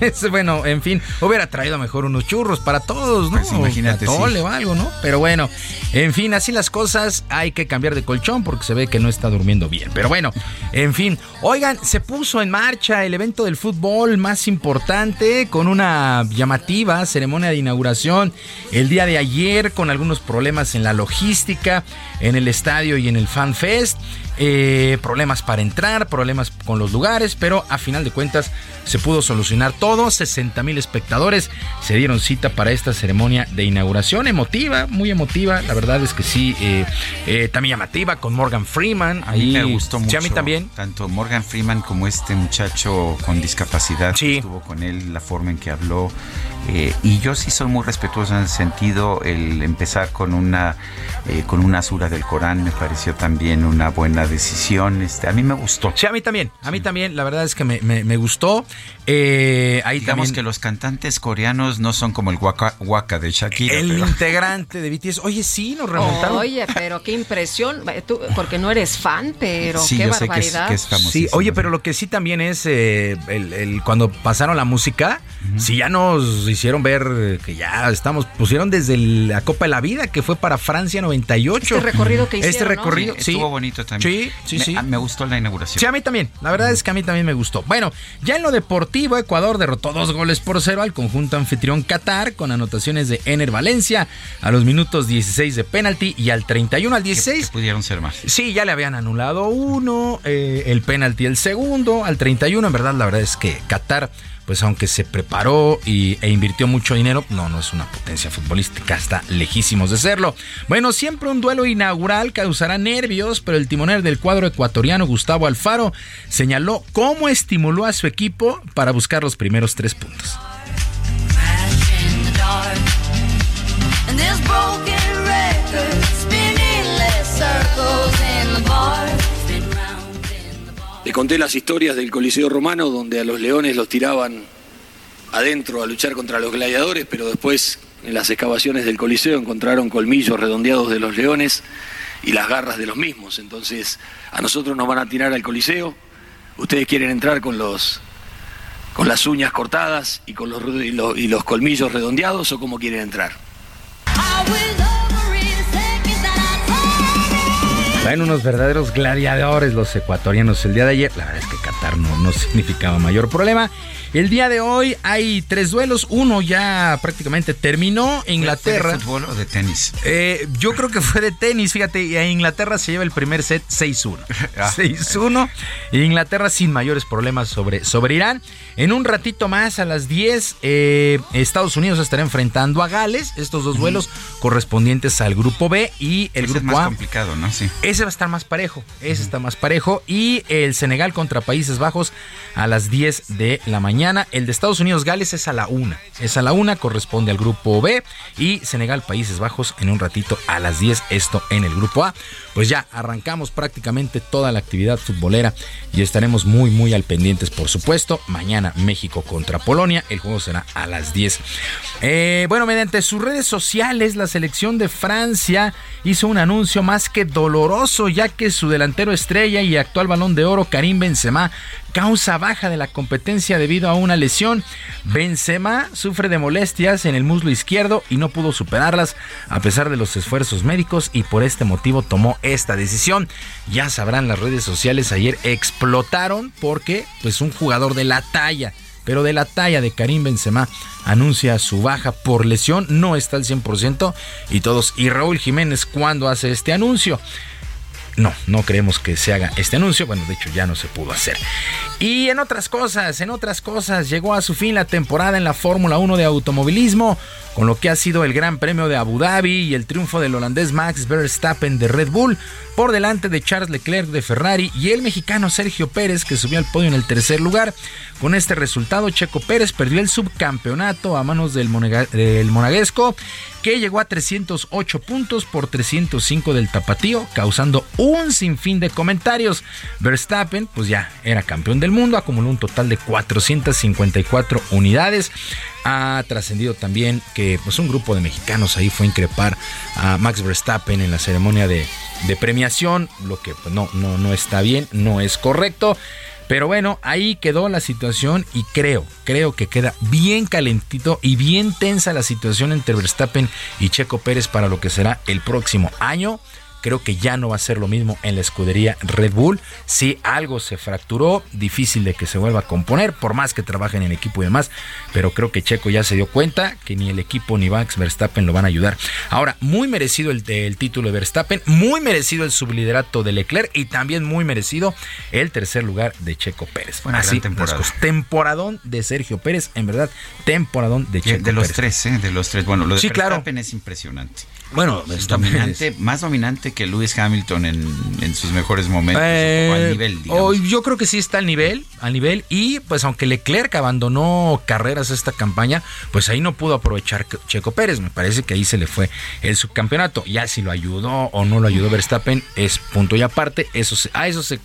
Es, bueno, en fin, hubiera traído mejor unos churros para todos, ¿no? Pues imagínate, Un atole sí. o algo, ¿no? Pero bueno, en fin, así las cosas, hay que cambiar de colchón porque se ve que no está durmiendo bien. Pero bueno, en fin, oigan, se puso en marcha el evento del fútbol más importante con una llamativa ceremonia de inauguración el día de ayer con algunos problemas en la logística, en el estadio y en el Fan Fest. Eh, problemas para entrar, problemas con los lugares, pero a final de cuentas se pudo solucionar todo. 60 mil espectadores se dieron cita para esta ceremonia de inauguración emotiva, muy emotiva. La verdad es que sí, eh, eh, también llamativa con Morgan Freeman. A mí me gustó Sí, mucho. a mí también. Tanto Morgan Freeman como este muchacho con discapacidad que estuvo con él, la forma en que habló. Eh, y yo sí soy muy respetuoso en ese sentido. El empezar con una eh, con una sura del Corán me pareció también una buena decisión. Este, a mí me gustó. Sí, a mí también. A mí también. La verdad es que me, me, me gustó. Eh, ahí Digamos también- que los cantantes coreanos no son como el Waka, Waka de Shakira. el pero- integrante de BTS. Oye, sí, nos remontaron. Oye, pero qué impresión. Tú, porque no eres fan, pero Sí, qué yo sé que es- barbaridad. que es Sí, oye, pero lo que sí también es eh, el, el- cuando pasaron la música, sí ya nos hicieron ver eh, que ya estamos, pusieron desde el- la Copa de la Vida, que fue para Francia 98. Este recorrido que Este hicieron, ¿no? recorrido, Sí, sí. estuvo bonito también. Sí, sí, me, sí. a- me gustó la inauguración. Sí, a mí también. La verdad es que a mí también me gustó. Bueno, ya en lo deportivo, Ecuador derrotó dos goles por cero al conjunto anfitrión Qatar con anotaciones de Ener Valencia a los minutos 16 de penalti y al 31 al 16 Pudieron ser más. Sí, ya le habían anulado uno, eh, el penalti el segundo, al 31. En verdad, la verdad es que Qatar, pues aunque se preparó y, e invirtió mucho dinero, no, no es una potencia futbolística, está lejísimos de serlo. Bueno, siempre un duelo inaugural causará nervios, pero el timonel del cuadro ecuatoriano, Gustavo Alfaro, señaló cómo estimuló a su equipo para buscar los primeros tres puntos. Le conté las historias del Coliseo Romano donde a los leones los tiraban adentro a luchar contra los gladiadores, pero después en las excavaciones del Coliseo encontraron colmillos redondeados de los leones y las garras de los mismos. Entonces a nosotros nos van a tirar al Coliseo. Ustedes quieren entrar con los con las uñas cortadas y con los, los, y los colmillos redondeados o cómo quieren entrar. Traen unos verdaderos gladiadores los ecuatorianos el día de ayer. La verdad es que Qatar no, no significaba mayor problema. El día de hoy hay tres duelos. Uno ya prácticamente terminó. Inglaterra. ¿Fue de fútbol o de tenis? Eh, yo creo que fue de tenis, fíjate, Inglaterra se lleva el primer set 6-1. *laughs* Ah. 6-1. Inglaterra sin mayores problemas sobre, sobre Irán. En un ratito más, a las 10, eh, Estados Unidos estará enfrentando a Gales. Estos dos duelos correspondientes al grupo B y el Ese es grupo más A. complicado, ¿no? Sí. Ese va a estar más parejo. Ese está más parejo. Y el Senegal contra Países Bajos a las 10 de la mañana. El de Estados Unidos Gales es a la 1. Es a la 1, corresponde al grupo B. Y Senegal Países Bajos en un ratito a las 10. Esto en el grupo A. Pues ya arrancamos prácticamente toda la actividad futbolera y estaremos muy, muy al pendientes, por supuesto. Mañana México contra Polonia. El juego será a las 10. Eh, bueno, mediante sus redes sociales, la selección de Francia hizo un anuncio más que doloroso, ya que su delantero estrella y actual balón de oro, Karim Benzema, causa baja de la competencia debido a una lesión. Benzema sufre de molestias en el muslo izquierdo y no pudo superarlas a pesar de los esfuerzos médicos y por este motivo tomó esta decisión. Ya sabrán las redes sociales ayer explotaron porque pues un jugador de la talla pero de la talla de Karim Benzema anuncia su baja por lesión, no está al 100% y todos, y Raúl Jiménez cuando hace este anuncio. No, no creemos que se haga este anuncio. Bueno, de hecho ya no se pudo hacer. Y en otras cosas, en otras cosas, llegó a su fin la temporada en la Fórmula 1 de automovilismo, con lo que ha sido el Gran Premio de Abu Dhabi y el triunfo del holandés Max Verstappen de Red Bull por delante de Charles Leclerc de Ferrari y el mexicano Sergio Pérez que subió al podio en el tercer lugar. Con este resultado, Checo Pérez perdió el subcampeonato a manos del, monega- monaguesco, que llegó a 308 puntos por 305 del tapatío, causando un sinfín de comentarios. Verstappen, pues ya era campeón del mundo, acumuló un total de 454 unidades. Ha trascendido también que pues, un grupo de mexicanos ahí fue a increpar a Max Verstappen en la ceremonia de, de premiación, lo que pues, no, no, no está bien, no es correcto. Pero bueno, ahí quedó la situación y creo, creo que queda bien calentito y bien tensa la situación entre Verstappen y Checo Pérez para lo que será el próximo año. Creo que ya no va a ser lo mismo en la escudería Red Bull. Si algo se fracturó, difícil de que se vuelva a componer, por más que trabajen en equipo y demás. Pero creo que Checo ya se dio cuenta que ni el equipo ni Max Verstappen lo van a ayudar. Ahora, muy merecido el, el título de Verstappen, muy merecido el subliderato de Leclerc y también muy merecido el tercer lugar de Checo Pérez. Fue una Así, temporada. temporadón de Sergio Pérez, en verdad, temporadón de Checo de los Pérez. tres, ¿eh? De los tres. Bueno, lo de Sí, claro. Verstappen es impresionante. Bueno, Es dominante, más dominante que Lewis Hamilton en, en sus mejores momentos, Eh, al nivel, digamos. yo creo que sí está al nivel, al nivel y pues aunque Leclerc abandonó carreras esta campaña, pues ahí no pudo aprovechar Checo Pérez, me parece que ahí se le fue el subcampeonato. Ya si lo ayudó o no lo ayudó Verstappen es punto y aparte, eso se- a eso se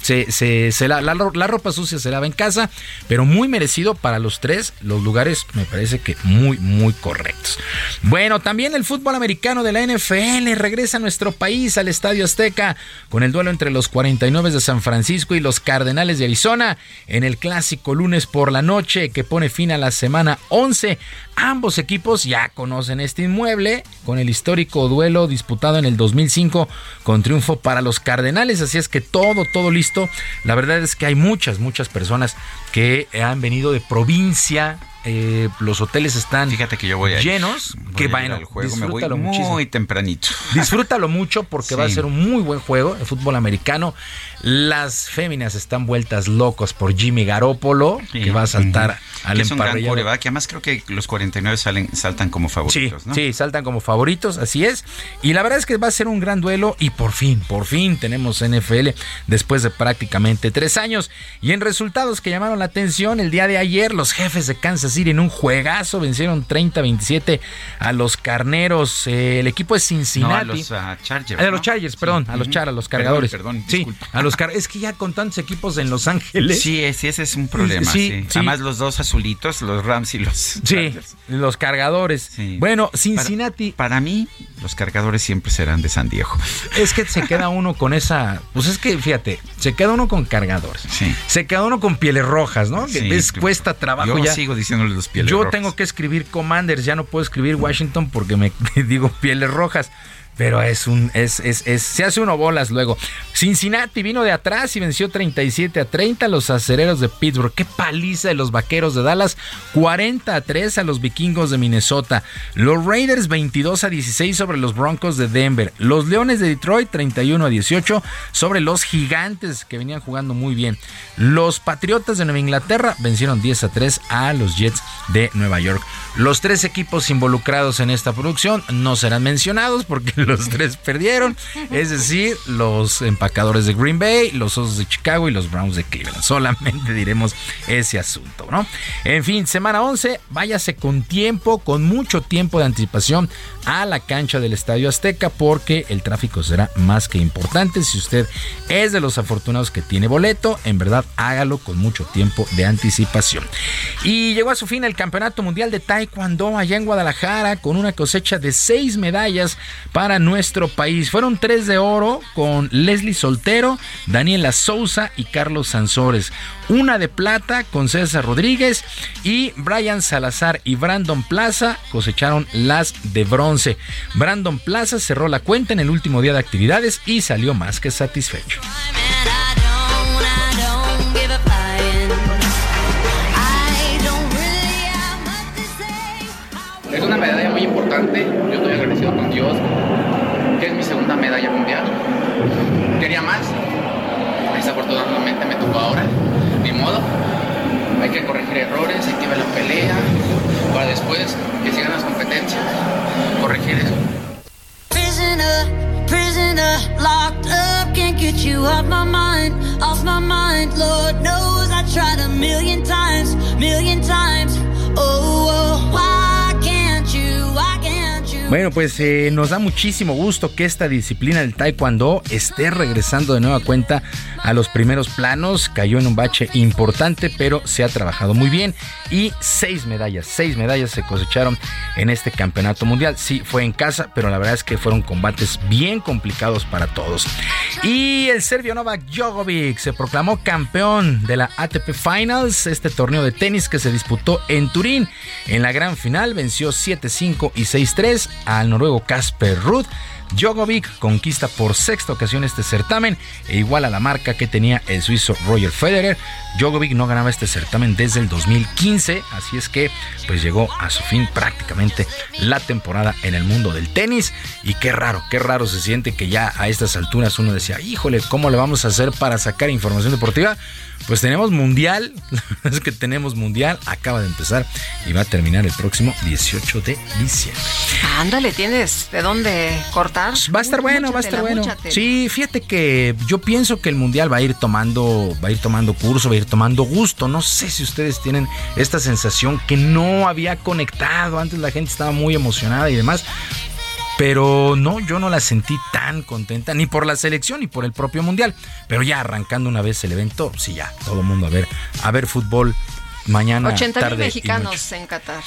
se, se- se la, la, la ropa sucia se lava en casa, pero muy merecido para los tres, los lugares me parece que muy muy correctos. Bueno, también el fútbol americano de la NFL regresa a nuestro país al Estadio Azteca con el duelo entre los 49 de San Francisco y los Cardenales de Arizona en el clásico lunes por la noche que pone fin a la semana 11. Ambos equipos ya conocen este inmueble con el histórico duelo disputado en el 2005 con triunfo para los Cardenales, así es que todo, todo listo. La verdad es que hay muchas, muchas personas que han venido de provincia. Eh, los hoteles están Fíjate que yo voy a ir. llenos. Voy que bueno, juego, me voy disfrútalo muy muchísimo. tempranito. *laughs* Disfrútalo mucho porque va a ser un muy buen juego de fútbol americano. Las féminas están vueltas locos por Jimmy Garoppolo, que va a saltar Ujú. al Que es un gran coreback, que además creo que los 49 salen, saltan como Sí, favoritos, ¿no? sí, saltan como favoritos, así es. Y la verdad es que va a ser un gran duelo y por fin, por fin tenemos NFL después de prácticamente tres años. Y en resultados que llamaron la atención, el día de ayer los jefes de Kansas City en un juegazo vencieron 30-27 a los carneros. Eh, el equipo de Cincinnati. No, a los Chargers. ¿no? los Chargers, perdón, a los. Char, a los cargadores. Perdón, sí, disculpa. a los car es que ya con tantos equipos en Los Ángeles. Sí, sí, ese es un problema. Sí, Sí, sí. Además, los dos azulitos, los Rams y los. Sí, Chargers. los cargadores. Bueno, Cincinnati. Para, para mí, los cargadores siempre serán de San Diego. Es que se queda uno con esa. Pues es que, fíjate, se queda uno con cargadores. Se queda uno con pieles rojas, ¿no? Que Sí, yo- cuesta trabajo Yo ya. sigo diciéndole los pieles Yo rojas. tengo que escribir Commanders, ya no puedo escribir Washington porque me *laughs* digo pieles rojas. Pero es un, es, es, se hace uno bolas luego. Cincinnati vino de atrás y venció 37 a 30 a los acereros de Pittsburgh. Qué paliza de los vaqueros de Dallas. 40 a 3 a los vikingos de Minnesota. Los Raiders 22 a 16 sobre los Broncos de Denver. Los Leones de Detroit 31 a 18 sobre los Gigantes que venían jugando muy bien. Los Patriotas de Nueva Inglaterra vencieron 10 a 3 a los Jets de Nueva York. Los tres equipos involucrados en esta producción no serán mencionados porque los tres perdieron. Es decir, los empacadores de Green Bay, los Osos de Chicago y los Browns de Cleveland. Solamente diremos ese asunto, ¿no? En fin, semana 11, váyase con tiempo, con mucho tiempo de anticipación a la cancha del Estadio Azteca porque el tráfico será más que importante. Si usted es de los afortunados que tiene boleto, en verdad hágalo con mucho tiempo de anticipación. Y llegó a su fin el Campeonato Mundial de Taekwondo allá en Guadalajara con una cosecha de seis medallas para nuestro país. Fueron tres de oro con Leslie Soltero, Daniela Souza y Carlos Sansores. Una de plata con César Rodríguez y Brian Salazar y Brandon Plaza cosecharon las de bronce. Brandon Plaza cerró la cuenta en el último día de actividades y salió más que satisfecho. Es una medalla muy importante. Yo estoy agradecido con Dios, que es mi segunda medalla mundial. Quería más. Desafortunadamente me tocó ahora. Ni modo. Hay que corregir errores, que ver la pelea. Para después que sigan las competencias, corregir eso. Prisoner, prisoner, locked up, can't get you off my mind, off my mind. Lord knows I tried a million times, million times. Oh, oh, why Bueno, pues eh, nos da muchísimo gusto que esta disciplina del taekwondo esté regresando de nueva cuenta a los primeros planos. Cayó en un bache importante, pero se ha trabajado muy bien. Y seis medallas, seis medallas se cosecharon en este campeonato mundial. Sí, fue en casa, pero la verdad es que fueron combates bien complicados para todos. Y el serbio Novak Djokovic se proclamó campeón de la ATP Finals, este torneo de tenis que se disputó en Turín. En la gran final venció 7-5 y 6-3 al noruego Casper Ruud. Djokovic conquista por sexta ocasión este certamen e igual a la marca que tenía el suizo Roger Federer. Djokovic no ganaba este certamen desde el 2015, así es que pues llegó a su fin prácticamente la temporada en el mundo del tenis y qué raro, qué raro se siente que ya a estas alturas uno decía, híjole, ¿cómo le vamos a hacer para sacar información deportiva? Pues tenemos mundial, *laughs* es que tenemos mundial, acaba de empezar y va a terminar el próximo 18 de diciembre. Ándale, tienes de dónde cortar Qatar. Va a estar bueno, va a estar bueno. Sí, fíjate que yo pienso que el mundial va a ir tomando, va a ir tomando curso, va a ir tomando gusto. No sé si ustedes tienen esta sensación que no había conectado. Antes la gente estaba muy emocionada y demás. Pero no, yo no la sentí tan contenta, ni por la selección ni por el propio mundial. Pero ya arrancando una vez el evento, sí, ya, todo el mundo a ver, a ver fútbol mañana. 80 mil mexicanos en Qatar.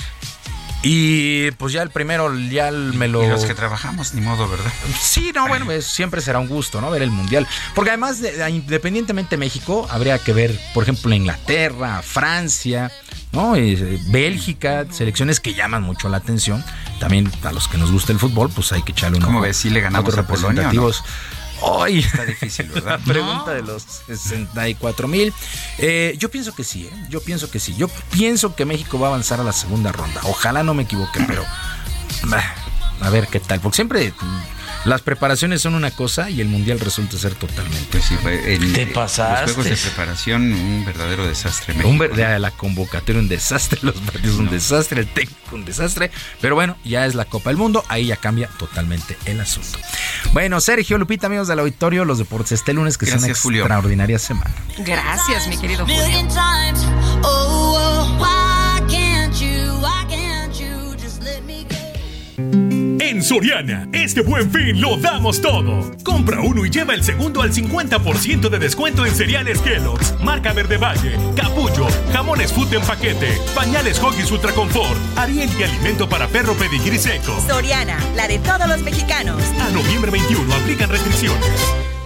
Y pues ya el primero ya me lo... Y los que trabajamos, ni modo, ¿verdad? Sí, no, bueno, pues, siempre será un gusto, ¿no? Ver el Mundial. Porque además, de, independientemente de México, habría que ver, por ejemplo, Inglaterra, Francia, ¿no? Eh, Bélgica, selecciones que llaman mucho la atención. También a los que nos gusta el fútbol, pues hay que echarle un ¿Cómo ves? si le ganamos a Polonia, Hoy está difícil, ¿verdad? *laughs* Pregunta de los 64 mil. Eh, yo pienso que sí, ¿eh? yo pienso que sí. Yo pienso que México va a avanzar a la segunda ronda. Ojalá no me equivoque, pero a ver qué tal. Porque siempre las preparaciones son una cosa y el mundial resulta ser totalmente. Sí, Te pasaste. Los juegos de preparación, un verdadero desastre. Un la convocatoria, un desastre, *laughs* los partidos, un desastre, el técnico, un desastre. Pero bueno, ya es la Copa del Mundo, ahí ya cambia totalmente el asunto. Bueno, Sergio Lupita, amigos del auditorio, los deportes este lunes, que sea una extraordinaria semana. Gracias, mi querido Julio. En Soriana, este buen fin lo damos todo. Compra uno y lleva el segundo al 50% de descuento en cereales Kellogg's, marca Verde Valle, Capullo, jamones Food en paquete, pañales Hoggies Ultra Confort, Ariel y alimento para perro pedigrí seco. Soriana, la de todos los mexicanos. A noviembre 21 aplican restricciones.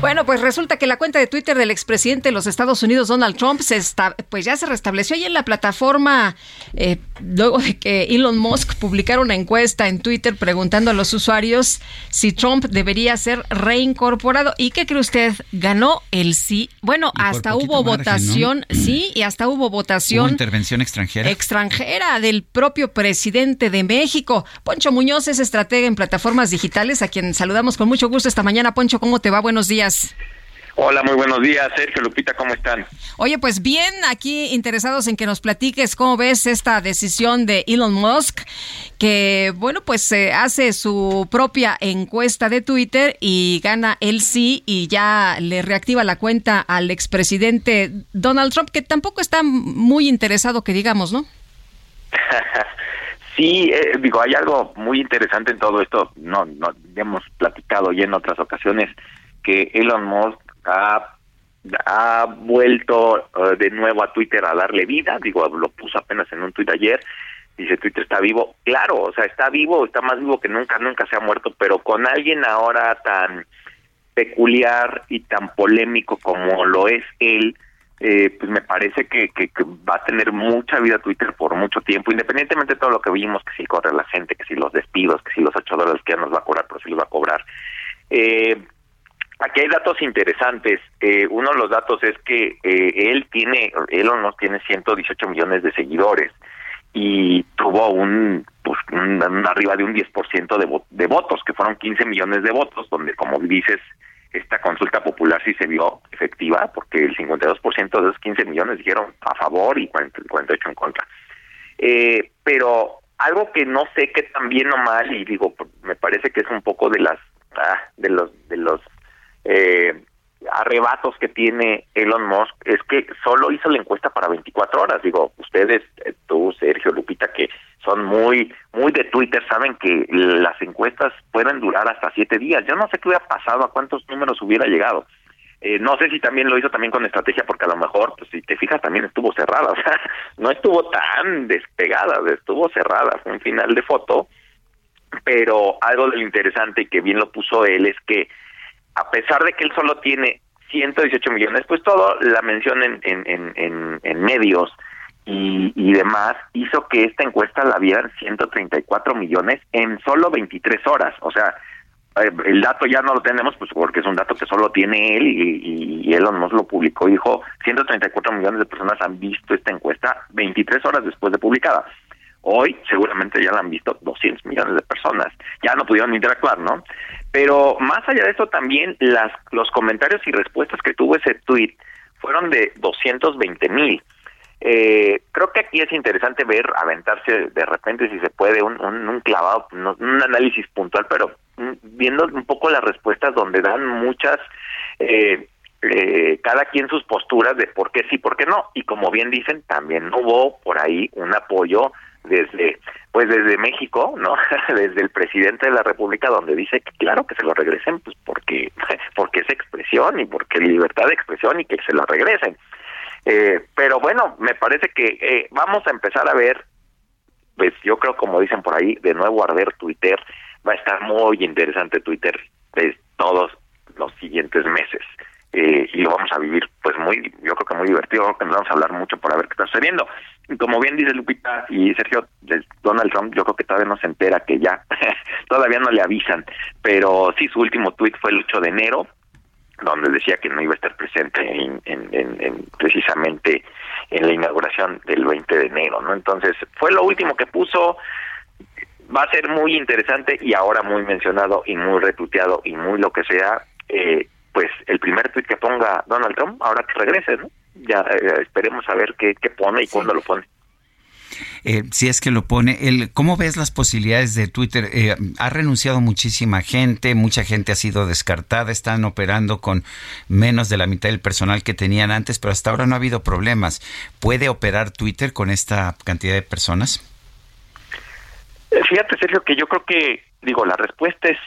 Bueno, pues resulta que la cuenta de Twitter del expresidente de los Estados Unidos, Donald Trump, se está, pues ya se restableció ahí en la plataforma eh, luego de que Elon Musk publicara una encuesta en Twitter preguntando a los usuarios si Trump debería ser reincorporado. ¿Y qué cree usted? Ganó el sí. Bueno, hasta hubo votación, *clears throat* sí, y hasta hubo votación. intervención extranjera. Extranjera del propio presidente de México. Poncho Muñoz es estratega en plataformas digitales, a quien saludamos con mucho gusto esta mañana. Poncho, ¿cómo te va? Buenos días. Hola, muy buenos días, Sergio Lupita, ¿cómo están? Oye, pues bien, aquí interesados en que nos platiques cómo ves esta decisión de Elon Musk, que bueno, pues eh, hace su propia encuesta de Twitter y gana el sí y ya le reactiva la cuenta al expresidente Donald Trump, que tampoco está muy interesado, que digamos, ¿no? *laughs* Sí, eh, digo, hay algo muy interesante en todo esto, no, no, hemos platicado ya en otras ocasiones, que Elon Musk ha, ha vuelto eh, de nuevo a Twitter a darle vida, digo, lo puso apenas en un tuit ayer, dice Twitter está vivo, claro, o sea, está vivo, está más vivo que nunca, nunca se ha muerto, pero con alguien ahora tan peculiar y tan polémico como lo es él, eh, pues me parece que, va a tener mucha vida Twitter por mucho tiempo, independientemente de todo lo que vimos, que si corre la gente, que si los despidos, que si los ocho dólares que ya nos va a cobrar, pero si los va a cobrar. Eh, Aquí hay datos interesantes. Eh, uno de los datos es que eh, él tiene, Elon Musk tiene 118 millones de seguidores y tuvo un, pues, arriba de un 10% de, de votos, que fueron 15 millones de votos, donde, como dices, esta consulta popular sí se vio efectiva, porque el 52% de esos 15 millones dijeron a favor y 48 en contra. Eh, pero algo que no sé qué tan bien o mal, y digo, me parece que es un poco de las ah, de los de los eh, arrebatos que tiene Elon Musk es que solo hizo la encuesta para 24 horas. Digo, ustedes, eh, tú, Sergio, Lupita, que son muy, muy de Twitter, saben que las encuestas pueden durar hasta siete días. Yo no sé qué hubiera pasado, a cuántos números hubiera llegado. Eh, no sé si también lo hizo también con estrategia, porque a lo mejor, pues, si te fijas, también estuvo cerrada. *laughs* O sea, no estuvo tan despegada, estuvo cerrada. Fue un final de foto. Pero algo de lo interesante que bien lo puso él es que a pesar de que él solo tiene 118 millones, pues todo la mención en, en, en, en medios y, y, demás hizo que esta encuesta la vieran 134 millones en solo 23 horas. O sea, eh, el dato ya no lo tenemos, pues porque es un dato que solo tiene él y, y, él nos lo publicó. Dijo, 134 millones de personas han visto esta encuesta 23 horas después de publicada. Hoy seguramente ya la han visto 200 millones de personas. Ya no pudieron interactuar, ¿no? Pero más allá de eso también las los comentarios y respuestas que tuvo ese tweet fueron de 220 mil. Eh, creo que aquí es interesante ver, aventarse de repente, si se puede, un, un, un clavado, un análisis puntual, pero viendo un poco las respuestas donde dan muchas, eh, eh, cada quien sus posturas de por qué sí, por qué no. Y como bien dicen, también hubo por ahí un apoyo desde pues desde México, ¿no? *laughs* desde el presidente de la República donde dice que claro que se lo regresen pues porque *laughs* porque es expresión y porque libertad de expresión y que se lo regresen. Eh, pero bueno, me parece que eh, vamos a empezar a ver pues yo creo como dicen por ahí, de nuevo arder Twitter, va a estar muy interesante Twitter pues, todos los siguientes meses. Eh, y lo vamos a vivir pues muy, yo creo que muy divertido, que nos vamos a hablar mucho por a ver qué está sucediendo. Y como bien dice Lupita y Sergio, Donald Trump yo creo que todavía no se entera que ya, *laughs* todavía no le avisan, pero sí, su último tweet fue el 8 de enero, donde decía que no iba a estar presente en, en, precisamente en la inauguración del 20 de enero, ¿no? Entonces, fue lo último que puso, va a ser muy interesante y ahora muy mencionado y muy retuiteado y muy lo que sea, eh, pues el primer tweet que ponga Donald Trump, ahora que regrese, ¿no? Ya eh, esperemos a ver qué, qué pone y cuándo lo pone. Eh, si es que lo pone, el, ¿cómo ves las posibilidades de Twitter? Eh, ha renunciado muchísima gente, mucha gente ha sido descartada, están operando con menos de la mitad del personal que tenían antes, pero hasta ahora no ha habido problemas. ¿Puede operar Twitter con esta cantidad de personas? Fíjate, Sergio, que yo creo que, digo, la respuesta es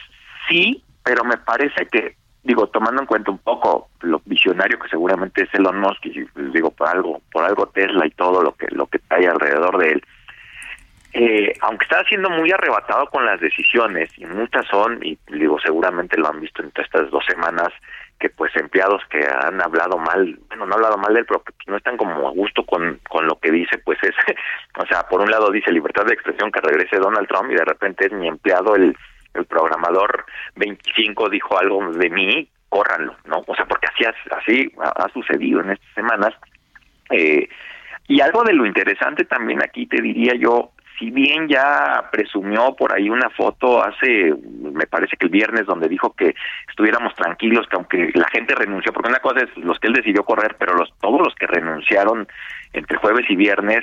sí, pero me parece que digo, tomando en cuenta un poco lo visionario que seguramente es Elon Musk y pues, digo por algo, por algo Tesla y todo lo que lo que hay alrededor de él, eh, aunque está siendo muy arrebatado con las decisiones y muchas son y digo seguramente lo han visto en estas dos semanas que pues empleados que han hablado mal, bueno no han hablado mal de él pero que no están como a gusto con con lo que dice pues es, *laughs* o sea por un lado dice libertad de expresión que regrese Donald Trump y de repente es mi empleado el el programador 25 dijo algo de mí, córranlo, ¿no? O sea, porque así, así ha, sucedido en estas semanas. Eh, y algo de lo interesante también aquí te diría yo, si bien ya presumió por ahí una foto hace, me parece que el viernes, donde dijo que estuviéramos tranquilos, que aunque la gente renunció, porque una cosa es los que él decidió correr, pero los todos los que renunciaron entre jueves y viernes,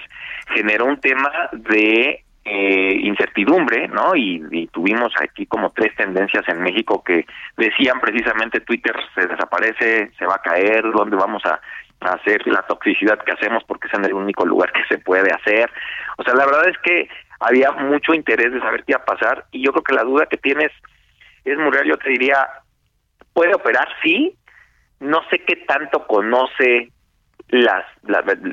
generó un tema de eh, incertidumbre, ¿no? Y, tuvimos aquí como tres tendencias en México que decían precisamente Twitter se desaparece, se va a caer, ¿dónde vamos a, hacer la toxicidad que hacemos porque es en el único lugar que se puede hacer? O sea, la verdad es que había mucho interés de saber qué iba a pasar y yo creo que la duda que tienes es, Muriel, yo te diría, ¿puede operar? Sí, no sé qué tanto conoce las,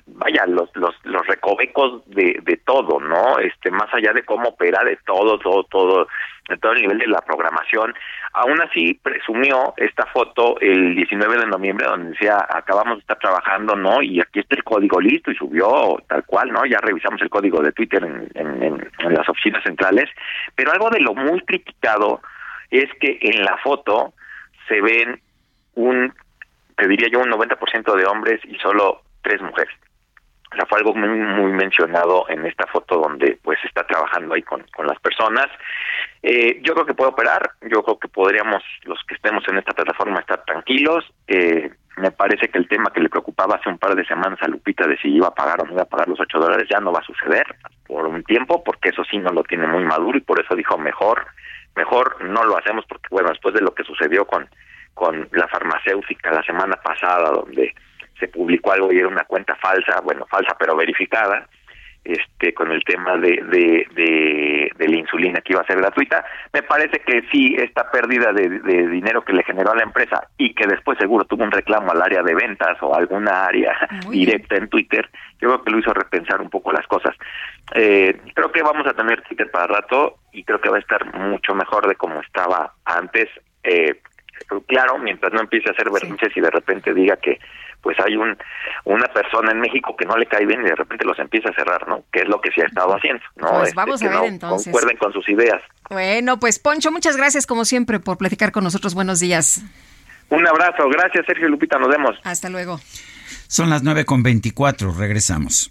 vaya los los los recovecos de, de todo no este más allá de cómo opera de todo todo todo de todo el nivel de la programación. Aún así presumió esta foto el 19 de noviembre donde decía acabamos de estar trabajando no y aquí está el código listo y subió tal cual no ya revisamos el código de Twitter en, en, en las oficinas centrales. Pero algo de lo muy criticado es que en la foto se ven un te diría yo un 90% de hombres y solo tres mujeres. O sea, fue algo muy, muy mencionado en esta foto donde pues está trabajando ahí con, con las personas. Eh, yo creo que puede operar, yo creo que podríamos, los que estemos en esta plataforma, estar tranquilos. Eh, me parece que el tema que le preocupaba hace un par de semanas a Lupita de si iba a pagar o no iba a pagar los 8 dólares ya no va a suceder por un tiempo, porque eso sí no lo tiene muy maduro y por eso dijo mejor, mejor no lo hacemos porque bueno, después de lo que sucedió con con la farmacéutica la semana pasada, donde se publicó algo y era una cuenta falsa, bueno, falsa pero verificada, este con el tema de, de, de, la insulina que iba a ser gratuita. Me parece que sí, esta pérdida de, dinero que le generó a la empresa y que después seguro tuvo un reclamo al área de ventas o alguna área directa en Twitter, yo creo que lo hizo repensar un poco las cosas. Eh, creo que vamos a tener Twitter para rato y creo que va a estar mucho mejor de como estaba antes. Eh, claro, mientras no empiece a hacer berrinches y de repente diga que pues hay un una persona en México que no le cae bien y de repente los empieza a cerrar, ¿no? Que es lo que se ha estado haciendo, ¿no? Pues este, vamos a ver entonces. Concuerden con sus ideas. Bueno, pues Poncho, muchas gracias como siempre por platicar con nosotros. Buenos días. Un abrazo, gracias Sergio Lupita, nos vemos. Hasta luego. Son las nueve con veinticuatro, regresamos.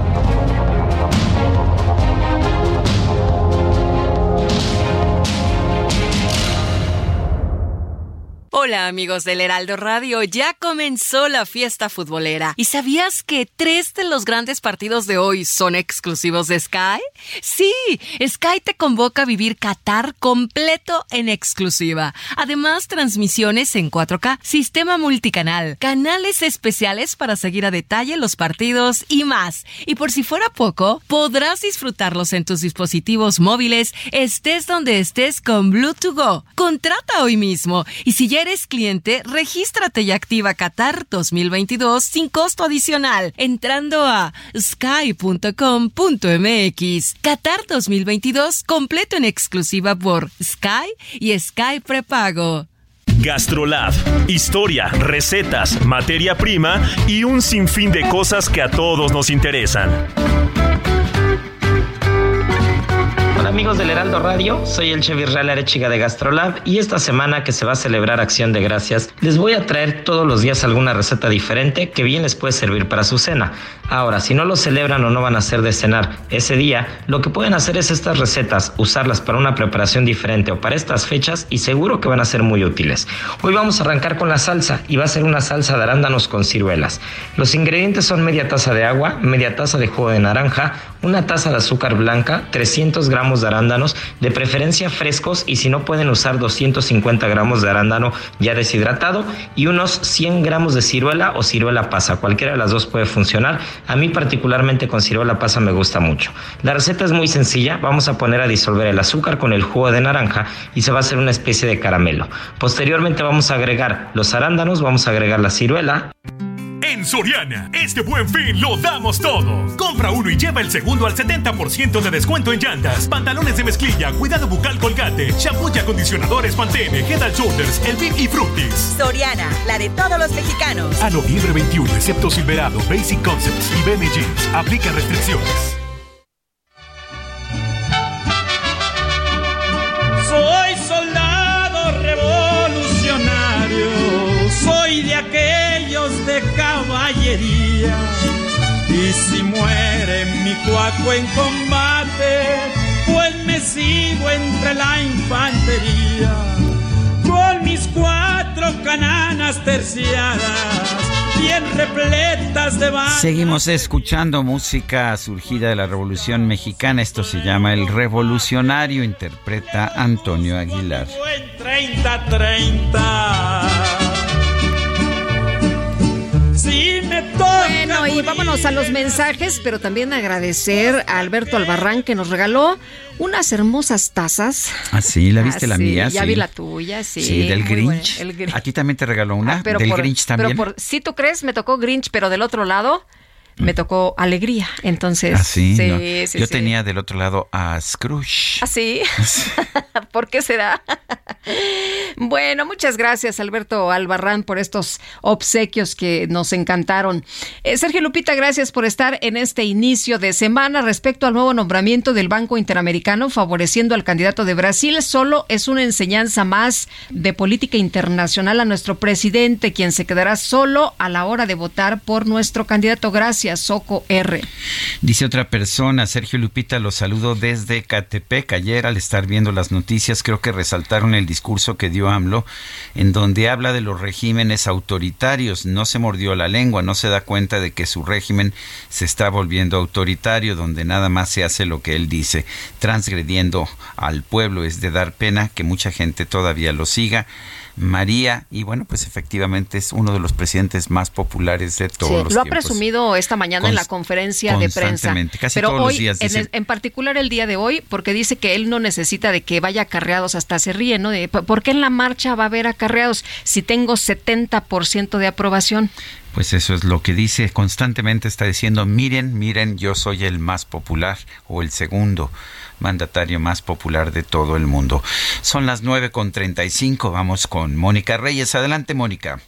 Hola amigos del Heraldo Radio, ya comenzó la fiesta futbolera. ¿Y sabías que tres de los grandes partidos de hoy son exclusivos de Sky? Sí, Sky te convoca a vivir Qatar completo en exclusiva. Además, transmisiones en 4K, sistema multicanal, canales especiales para seguir a detalle los partidos y más. Y por si fuera poco, podrás disfrutarlos en tus dispositivos móviles, estés donde estés con Bluetooth Go. Contrata hoy mismo. Y si ya eres cliente, regístrate y activa Qatar 2022 sin costo adicional entrando a sky.com.mx. Qatar 2022 completo en exclusiva por Sky y Sky Prepago. Gastrolab. Historia, recetas, materia prima y un sinfín de cosas que a todos nos interesan. Amigos del Heraldo Radio, soy el chef Israel Arechiga de Gastrolab y esta semana que se va a celebrar Acción de Gracias les voy a traer todos los días alguna receta diferente que bien les puede servir para su cena. Ahora, si no lo celebran o no van a hacer de cenar ese día, lo que pueden hacer es estas recetas, usarlas para una preparación diferente o para estas fechas y seguro que van a ser muy útiles. Hoy vamos a arrancar con la salsa y va a ser una salsa de arándanos con ciruelas. Los ingredientes son media taza de agua, media taza de jugo de naranja, una taza de azúcar blanca, 300 gramos de arándanos, de preferencia frescos y si no pueden usar 250 gramos de arándano ya deshidratado y unos 100 gramos de ciruela o ciruela pasa. Cualquiera de las dos puede funcionar. A mí particularmente con ciruela pasa me gusta mucho. La receta es muy sencilla. Vamos a poner a disolver el azúcar con el jugo de naranja y se va a hacer una especie de caramelo. Posteriormente vamos a agregar los arándanos, vamos a agregar la ciruela. En Soriana, este buen fin lo damos todo. Compra uno y lleva el segundo al 70% de descuento en llantas, pantalones de mezclilla, cuidado bucal colgate, shampoo y acondicionadores Pantene, Head and Shoulders, El Big y Fructis. Soriana, la de todos los mexicanos. A noviembre 21, excepto Silverado, Basic Concepts y Benny Jeans. Aplica restricciones. Soy soy de aquellos de caballería. Y si muere mi cuaco en combate, pues me sigo entre la infantería. Con mis cuatro cananas terciadas, bien repletas de Seguimos escuchando música surgida de la Revolución Mexicana. Esto se llama El Revolucionario, interpreta Antonio Aguilar. 30-30. Bueno, y vámonos a los mensajes, pero también agradecer a Alberto Albarrán que nos regaló unas hermosas tazas. Ah, sí, ¿la viste Ah, la sí, mía? Ya sí. vi la tuya, sí. Sí, del Grinch. ¿A ti también te regaló una? Ah, pero ¿Del por- Grinch también? Pero por, si tú crees, me tocó Grinch, pero del otro lado me tocó alegría. Entonces, Ah, sí, sí, no. sí, Yo tenía del otro lado a Scrooge. ¿Ah, sí? *laughs* *laughs* ¿Por qué será? *laughs* bueno, muchas gracias, Alberto Albarrán, por estos obsequios que nos encantaron. Eh, Sergio Lupita, gracias por estar en este inicio de semana respecto al nuevo nombramiento del Banco Interamericano favoreciendo al candidato de Brasil. Solo es una enseñanza más de política internacional a nuestro presidente, quien se quedará solo a la hora de votar por nuestro candidato. Gracias, Soco R. Dice otra persona, Sergio Lupita, los saludo desde Catepec. Ayer al estar viendo las noticias creo que resaltaron el discurso que dio AMLO en donde habla de los regímenes autoritarios. No se mordió la lengua, no se da cuenta de que su régimen se está volviendo autoritario, donde nada más se hace lo que él dice, transgrediendo al pueblo. Es de dar pena que mucha gente todavía lo siga. María, y bueno, pues efectivamente es uno de los presidentes más populares de todos los lo tiempos. ha presumido esta mañana en la conferencia de prensa. Casi Pero todos hoy, los días en, dice- el- en particular el día de hoy, porque dice que él no necesita de que vaya acarreados, hasta se ríe, ¿no? De, ¿Por qué en la marcha va a haber acarreados si tengo 70% de aprobación? Pues eso es lo que dice, constantemente está diciendo, miren, miren, yo soy el más popular o el segundo mandatario más popular de todo el mundo. Son las nueve con 35, vamos con Mónica Reyes. Adelante, Mónica.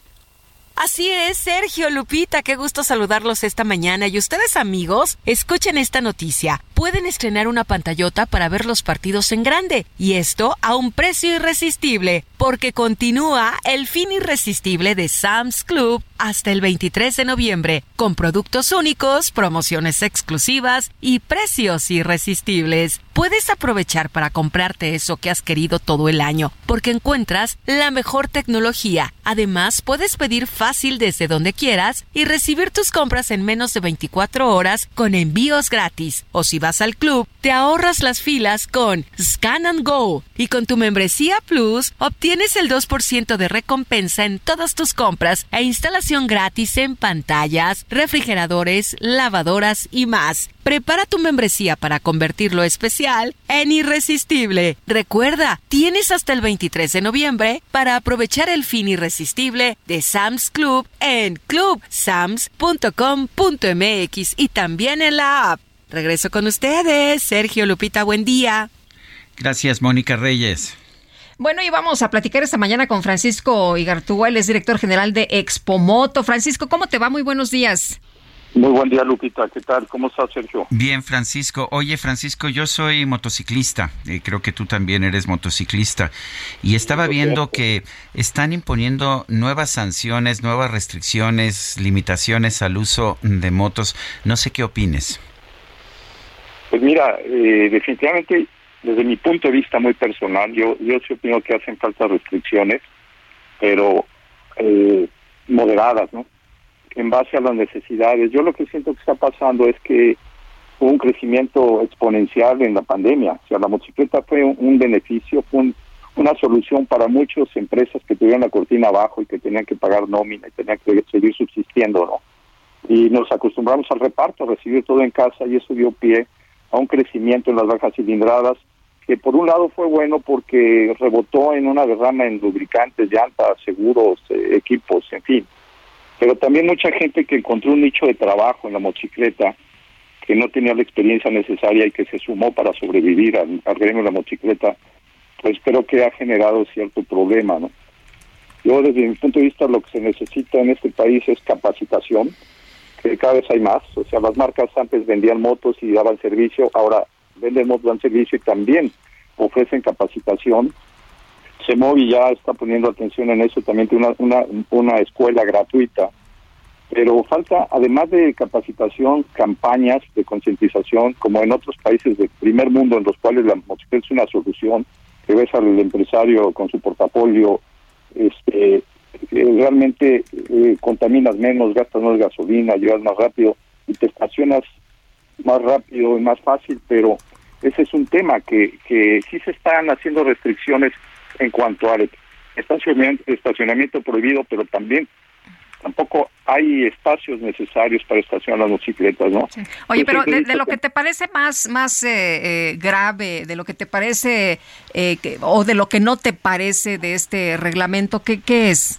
Así es, Sergio, Lupita, qué gusto saludarlos esta mañana. Y ustedes, amigos, escuchen esta noticia. Pueden estrenar una pantallota para ver los partidos en grande. Y esto a un precio irresistible, porque continúa el fin irresistible de Sam's Club hasta el 23 de noviembre, con productos únicos, promociones exclusivas y precios irresistibles. Puedes aprovechar para comprarte eso que has querido todo el año, porque encuentras la mejor tecnología. Además, puedes pedir desde donde quieras y recibir tus compras en menos de 24 horas con envíos gratis. O si vas al club, te ahorras las filas con Scan and Go. Y con tu membresía Plus, obtienes el 2% de recompensa en todas tus compras e instalación gratis en pantallas, refrigeradores, lavadoras y más. Prepara tu membresía para convertir lo especial en irresistible. Recuerda, tienes hasta el 23 de noviembre para aprovechar el fin irresistible de Sam's Club en clubsams.com.mx y también en la app. Regreso con ustedes, Sergio Lupita, buen día. Gracias, Mónica Reyes. Bueno, y vamos a platicar esta mañana con Francisco Igartúa, él es director general de Expomoto. Francisco, ¿cómo te va? Muy buenos días. Muy buen día, Lupita. ¿Qué tal? ¿Cómo estás, Sergio? Bien, Francisco. Oye, Francisco, yo soy motociclista. eh, creo que tú también eres motociclista. Y estaba viendo que están imponiendo nuevas sanciones, nuevas restricciones, limitaciones al uso de motos. No sé qué opines. Pues mira, eh, definitivamente, desde mi punto de vista muy personal, yo, yo sí opino que hacen falta restricciones, pero eh, moderadas, ¿no? En base a las necesidades. Yo lo que siento que está pasando es que hubo un crecimiento exponencial en la pandemia. O sea, la motocicleta fue un, beneficio, fue un- una solución para muchas empresas que tuvieron la cortina abajo y que tenían que pagar nómina y tenían que seguir subsistiendo, ¿no? y nos acostumbramos al reparto, a recibir todo en casa y eso dio pie a un crecimiento en las bajas cilindradas que por un lado fue bueno porque rebotó en una derrama en lubricantes, llantas, seguros, eh, equipos, en fin. Pero también mucha gente que encontró un nicho de trabajo en la motocicleta, que no tenía la experiencia necesaria y que se sumó para sobrevivir al, al de la motocicleta, pues creo que ha generado cierto problema, ¿no? Yo desde mi punto de vista lo que se necesita en este país es capacitación, que cada vez hay más. O sea, las marcas antes vendían motos y daban servicio, ahora venden motos, dan servicio y también ofrecen capacitación. Semovi ya está poniendo atención en eso, también tiene una, una, una escuela gratuita. Pero falta, además de capacitación, campañas de concientización, como en otros países del primer mundo, en los cuales la motocicleta es una solución, que ves al empresario con su portafolio, este, eh, realmente eh, contaminas menos, gastas más gasolina, llegas más rápido y te estacionas más rápido y más fácil, pero ese es un tema que, que sí se están haciendo restricciones en cuanto al estacionamiento, estacionamiento prohibido, pero también tampoco hay espacios necesarios para estacionar las motocicletas, ¿no? Oye, pero de, de lo que te parece más, más eh, eh, grave, de lo que te parece, eh, que- o de lo que no te parece de este reglamento, ¿qué, qué es?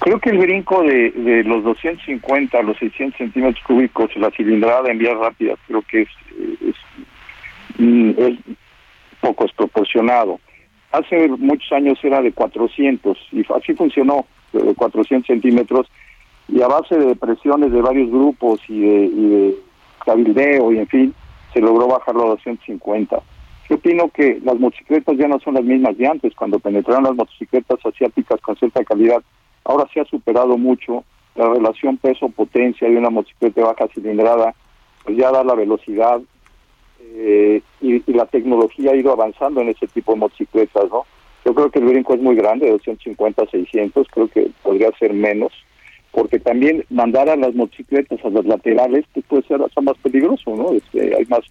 Creo que el brinco de, de los 250 a los 600 centímetros cúbicos, la cilindrada en vías rápidas, creo que es, es, mm, es poco desproporcionado. Hace muchos años era de 400 y así funcionó, de 400 centímetros, y a base de presiones de varios grupos y de, y de cabildeo y en fin, se logró bajarlo a 250. Yo opino que las motocicletas ya no son las mismas de antes, cuando penetraron las motocicletas asiáticas con cierta calidad. Ahora se ha superado mucho la relación peso-potencia de una motocicleta de baja cilindrada, pues ya da la velocidad eh, y, la tecnología ha ido avanzando en ese tipo de motocicletas, ¿no? Yo creo que el brinco es muy grande, de 250 a 600, creo que podría ser menos, porque también mandar a las motocicletas a las laterales pues puede ser hasta más peligroso, ¿no? Este, hay más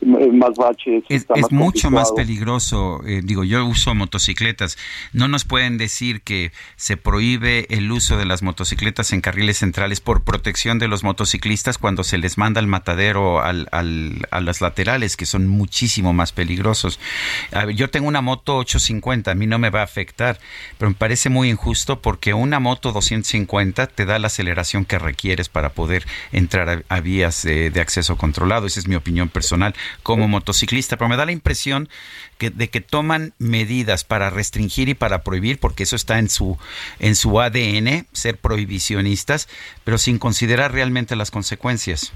más baches. Es, mucho más peligroso. Eh, digo, yo uso motocicletas. No nos pueden decir que se prohíbe el uso de las motocicletas en carriles centrales por protección de los motociclistas cuando se les manda al matadero al, al, a las laterales, que son muchísimo más peligrosos. yo tengo una moto 850, a mí no me va a afectar, pero me parece muy injusto porque una moto 250 te da la aceleración que requieres para poder entrar a, vías de acceso controlado. Esa es mi opinión personal como motociclista, pero me da la impresión que, de que toman medidas para restringir y para prohibir, porque eso está en su, en su ADN, ser prohibicionistas, pero sin considerar realmente las consecuencias.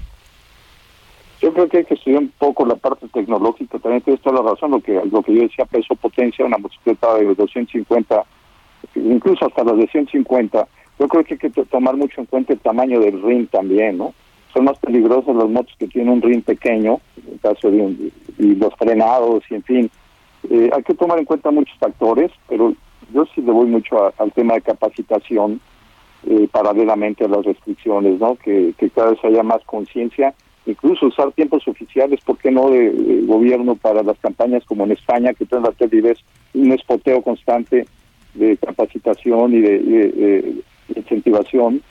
Yo creo que hay que estudiar un poco la parte tecnológica, también tienes toda la razón, lo que, lo que yo decía, peso, potencia, una motocicleta de 250, incluso hasta las de 150, yo creo que hay que tomar mucho en cuenta el tamaño del ring también, ¿no? Son más peligrosas las motos que tienen un ring pequeño, en caso de y los frenados y en fin. Eh, hay que tomar en cuenta muchos factores, pero yo sí le voy mucho al tema de capacitación eh, paralelamente a las restricciones, ¿no? Que, cada vez haya más conciencia, incluso usar tiempos oficiales, ¿por qué no?, de, gobierno para las campañas como en España, que tienen las un espoteo constante de capacitación y de incentivación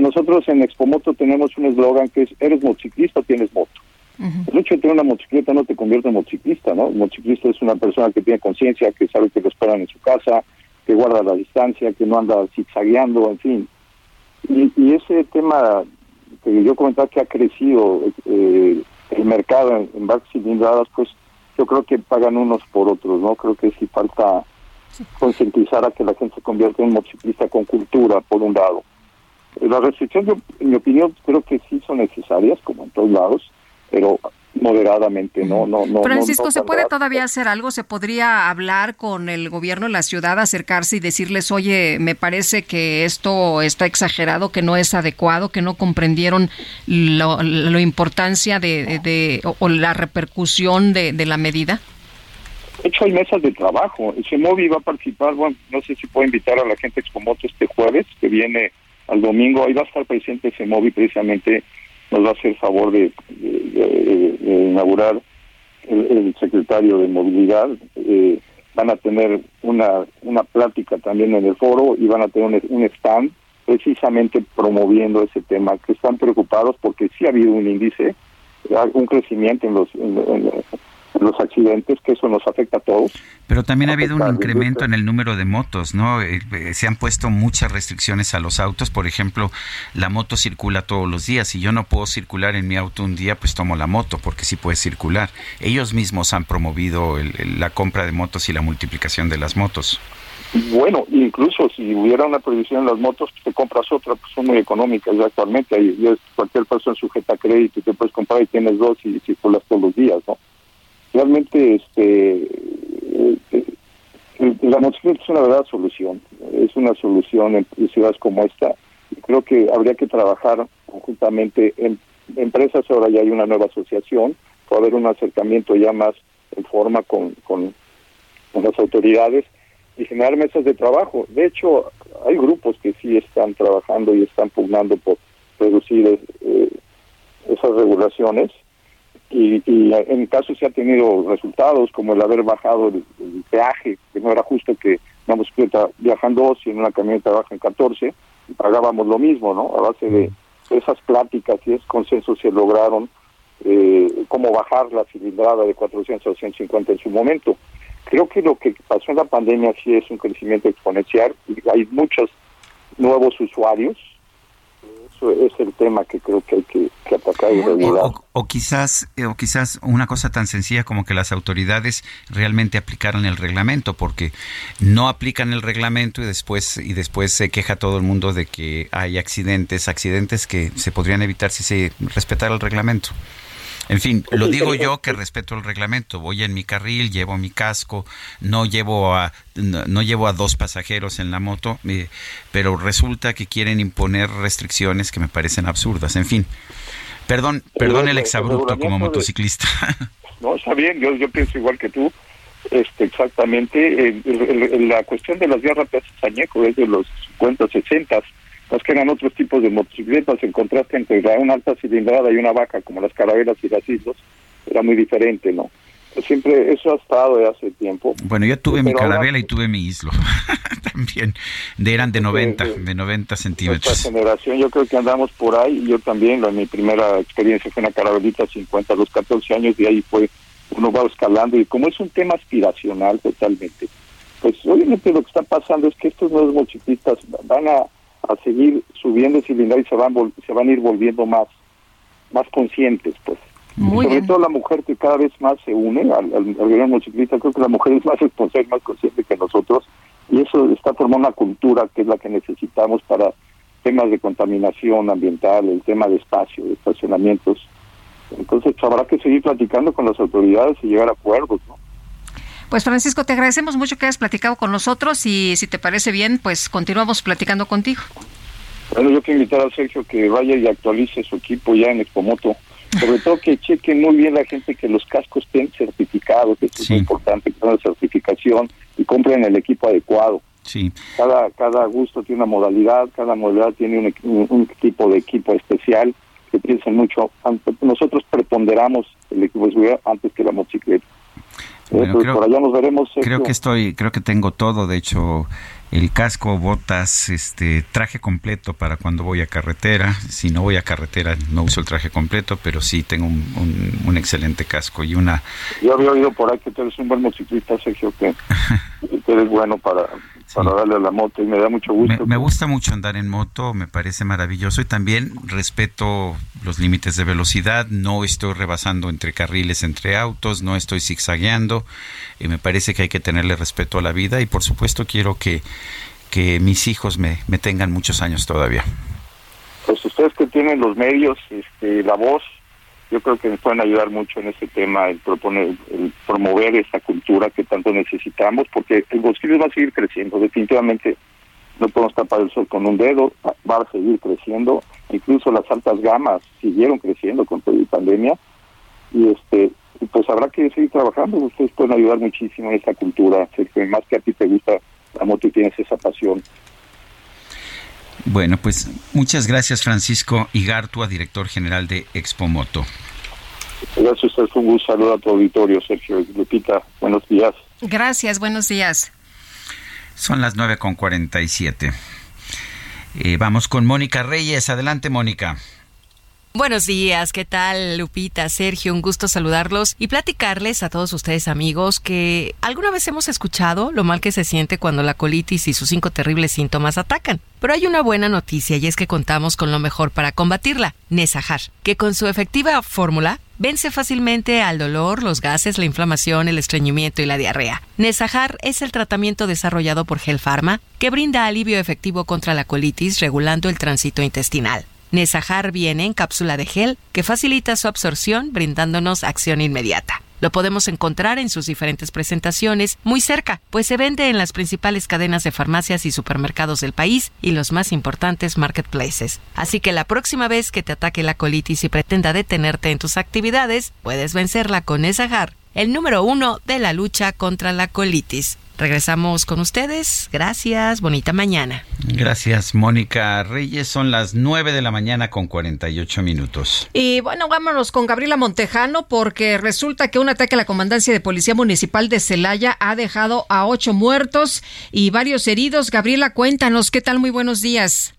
nosotros en Expomoto tenemos un eslogan que es, eres motociclista o tienes moto. El hecho de tener una motocicleta no te convierte en motociclista, ¿no? El motociclista es una persona que tiene conciencia, que sabe que lo esperan en su casa, que guarda la distancia, que no anda zigzagueando, en fin. Y, ese tema que yo comentaba que ha crecido eh, el mercado en, en cilindradas, pues yo creo que pagan unos por otros, ¿no? Creo que sí falta concientizar a que la gente se convierta en motociclista con cultura, por un lado. Las restricciones, en mi opinión, creo que sí son necesarias, como en todos lados, pero moderadamente, no, no, no. Francisco, ¿se puede todavía hacer algo? ¿Se podría hablar con el gobierno de la ciudad, acercarse y decirles, oye, me parece que esto está exagerado, que no es adecuado, que no comprendieron la importancia de, o, la repercusión de, la medida? De hecho, hay mesas de trabajo. El CEMOVI va a participar, bueno, no sé si puedo invitar a la gente Expomoto este jueves, que viene al domingo. Ahí va a estar el presidente de CEMOVI, precisamente nos va a hacer favor de, inaugurar el, secretario de Movilidad. Eh, van a tener una, una plática también en el foro y van a tener un, stand precisamente promoviendo ese tema, que están preocupados porque sí ha habido un índice, un crecimiento en los, los accidentes, que eso nos afecta a todos. Pero también ha habido un incremento en el número de motos, ¿no? Eh, eh, se han puesto muchas restricciones a los autos, por ejemplo, la moto circula todos los días, si yo no puedo circular en mi auto un día, pues tomo la moto, porque sí puede circular. Ellos mismos han promovido la compra de motos y la multiplicación de las motos. Bueno, incluso si hubiera una prohibición en las motos, te compras otra, pues son muy económicas ya actualmente. Hay, cualquier persona sujeta a crédito te puedes comprar y tienes dos y circulas todos los días, ¿no? Realmente este eh, eh, la motocicleta es una verdad solución, es una solución en, ciudades como esta. Creo que habría que trabajar conjuntamente en empresas, ahora ya hay una nueva asociación, puede haber un acercamiento ya más en forma con, con, las autoridades y generar mesas de trabajo. De hecho, hay grupos que sí están trabajando y están pugnando por reducir eh, esas regulaciones y, en caso se ha tenido resultados como el haber bajado el, peaje, que no era justo que una motocicleta viajan dos y en una camioneta bajan 14, y pagábamos lo mismo, ¿no? A base de esas pláticas y esos consensos se lograron eh, cómo bajar la cilindrada de 400 a 150 en su momento. Creo que lo que pasó en la pandemia sí es un crecimiento exponencial y hay muchos nuevos usuarios es el tema que creo que hay que, atacar y regular. O, quizás, eh, o quizás una cosa tan sencilla como que las autoridades realmente aplicaran el reglamento, porque no aplican el reglamento y después, y después se queja todo el mundo de que hay accidentes, accidentes que se podrían evitar si se respetara el reglamento. En fin, lo digo yo *laughs* que respeto el reglamento. Voy en mi carril, llevo mi casco, no llevo a no, llevo a dos pasajeros en la moto, eh, pero resulta que quieren imponer restricciones que me parecen absurdas. En fin, perdón, perdón el exabrupto como motociclista. *laughs* No, está bien, yo, yo pienso igual que tú. Este, exactamente, la cuestión de las vías rápidas añejo es de los 50, 60 más que eran otros tipos de motocicletas en contraste entre una alta cilindrada y una vaca como las carabelas y las islas era muy diferente, ¿no? Siempre eso ha estado de hace tiempo. Bueno, yo tuve mi Pero ahora- carabela y tuve mi islo. *laughs* También. De, eran de 90, de 90 Nuestra centímetros. generación, yo creo que andamos por ahí, yo también, la- mi primera experiencia fue una carabelita 50 a los 14 años, y ahí fue, uno va escalando, y como es un tema aspiracional totalmente, pues obviamente lo que está pasando es que estos nuevos motociclistas van a, a seguir subiendo ese cilindrada y se van, vol- se van a ir volviendo más, más conscientes, pues. Muy Sobre bien. todo la mujer que cada vez más se une al, al, motociclista, creo que la mujer es más responsable, más consciente que nosotros, y eso está formando una cultura que es la que necesitamos para temas de contaminación ambiental, el tema de espacio, de estacionamientos. Entonces habrá que seguir platicando con las autoridades y llegar a acuerdos, ¿no? Pues Francisco, te agradecemos mucho que hayas platicado con nosotros y si te parece bien, pues continuamos platicando contigo. Bueno, yo quiero invitar a Sergio que vaya y actualice su equipo ya en Expomoto. Sobre todo que chequen muy bien la gente que los cascos estén certificados, que eso es importante, que tengan certificación y compren el equipo adecuado. Sí. Cada, cada gusto tiene una modalidad, cada modalidad tiene un, equi- un tipo de equipo especial que piensen mucho. Nosotros preponderamos el equipo de seguridad antes que la motocicleta. Bueno, creo- por allá nos veremos. Creo Sergio. que estoy, creo que tengo todo, de hecho, el casco, botas, este traje completo para cuando voy a carretera. Si no voy a carretera no uso el traje completo, pero sí tengo un, un- un excelente casco y una Yo había oído por ahí que tú eres un buen motociclista, Sergio, que, *laughs* que eres bueno para, para darle a la moto y me da mucho gusto. Me, me gusta mucho andar en moto, me parece maravilloso y también respeto los límites de velocidad, no estoy rebasando entre carriles, entre autos, no estoy zigzagueando y me parece que hay que tenerle respeto a la vida y por supuesto quiero que, que mis hijos me, me tengan muchos años todavía. Pues ustedes que tienen los medios, este, la voz, yo creo que nos pueden ayudar mucho en este tema, el proponer, el promover esta cultura que tanto necesitamos, porque el bosquillo va a seguir creciendo, definitivamente no podemos tapar el sol con un dedo, va a seguir creciendo, incluso las altas gamas siguieron creciendo con toda la pandemia, y este pues habrá que seguir trabajando, ustedes pueden ayudar muchísimo en esta cultura, más que a ti te gusta la moto y tienes esa pasión. Bueno, pues muchas gracias Francisco Igartua, director general de Expo Moto. Gracias, Sergio. Un gusto saludo a tu auditorio, Sergio. Lupita, buenos días. Gracias, buenos días. Son las 9 con 47. Eh, vamos con Mónica Reyes. Adelante, Mónica. Buenos días, ¿qué tal Lupita, Sergio? Un gusto saludarlos y platicarles a todos ustedes amigos que alguna vez hemos escuchado lo mal que se siente cuando la colitis y sus cinco terribles síntomas atacan. Pero hay una buena noticia y es que contamos con lo mejor para combatirla, Nesahar, que con su efectiva fórmula vence fácilmente al dolor, los gases, la inflamación, el estreñimiento y la diarrea. Nesahar es el tratamiento desarrollado por Gel Pharma que brinda alivio efectivo contra la colitis regulando el tránsito intestinal. Nesahar viene en cápsula de gel que facilita su absorción brindándonos acción inmediata. Lo podemos encontrar en sus diferentes presentaciones muy cerca, pues se vende en las principales cadenas de farmacias y supermercados del país y los más importantes marketplaces. Así que la próxima vez que te ataque la colitis y pretenda detenerte en tus actividades, puedes vencerla con Nesahar, el número uno de la lucha contra la colitis. Regresamos con ustedes. Gracias. Bonita mañana. Gracias, Mónica Reyes. Son las 9 de la mañana con 48 minutos. Y bueno, vámonos con Gabriela Montejano porque resulta que un ataque a la comandancia de Policía Municipal de Celaya ha dejado a ocho muertos y varios heridos. Gabriela, cuéntanos, ¿qué tal? Muy buenos días.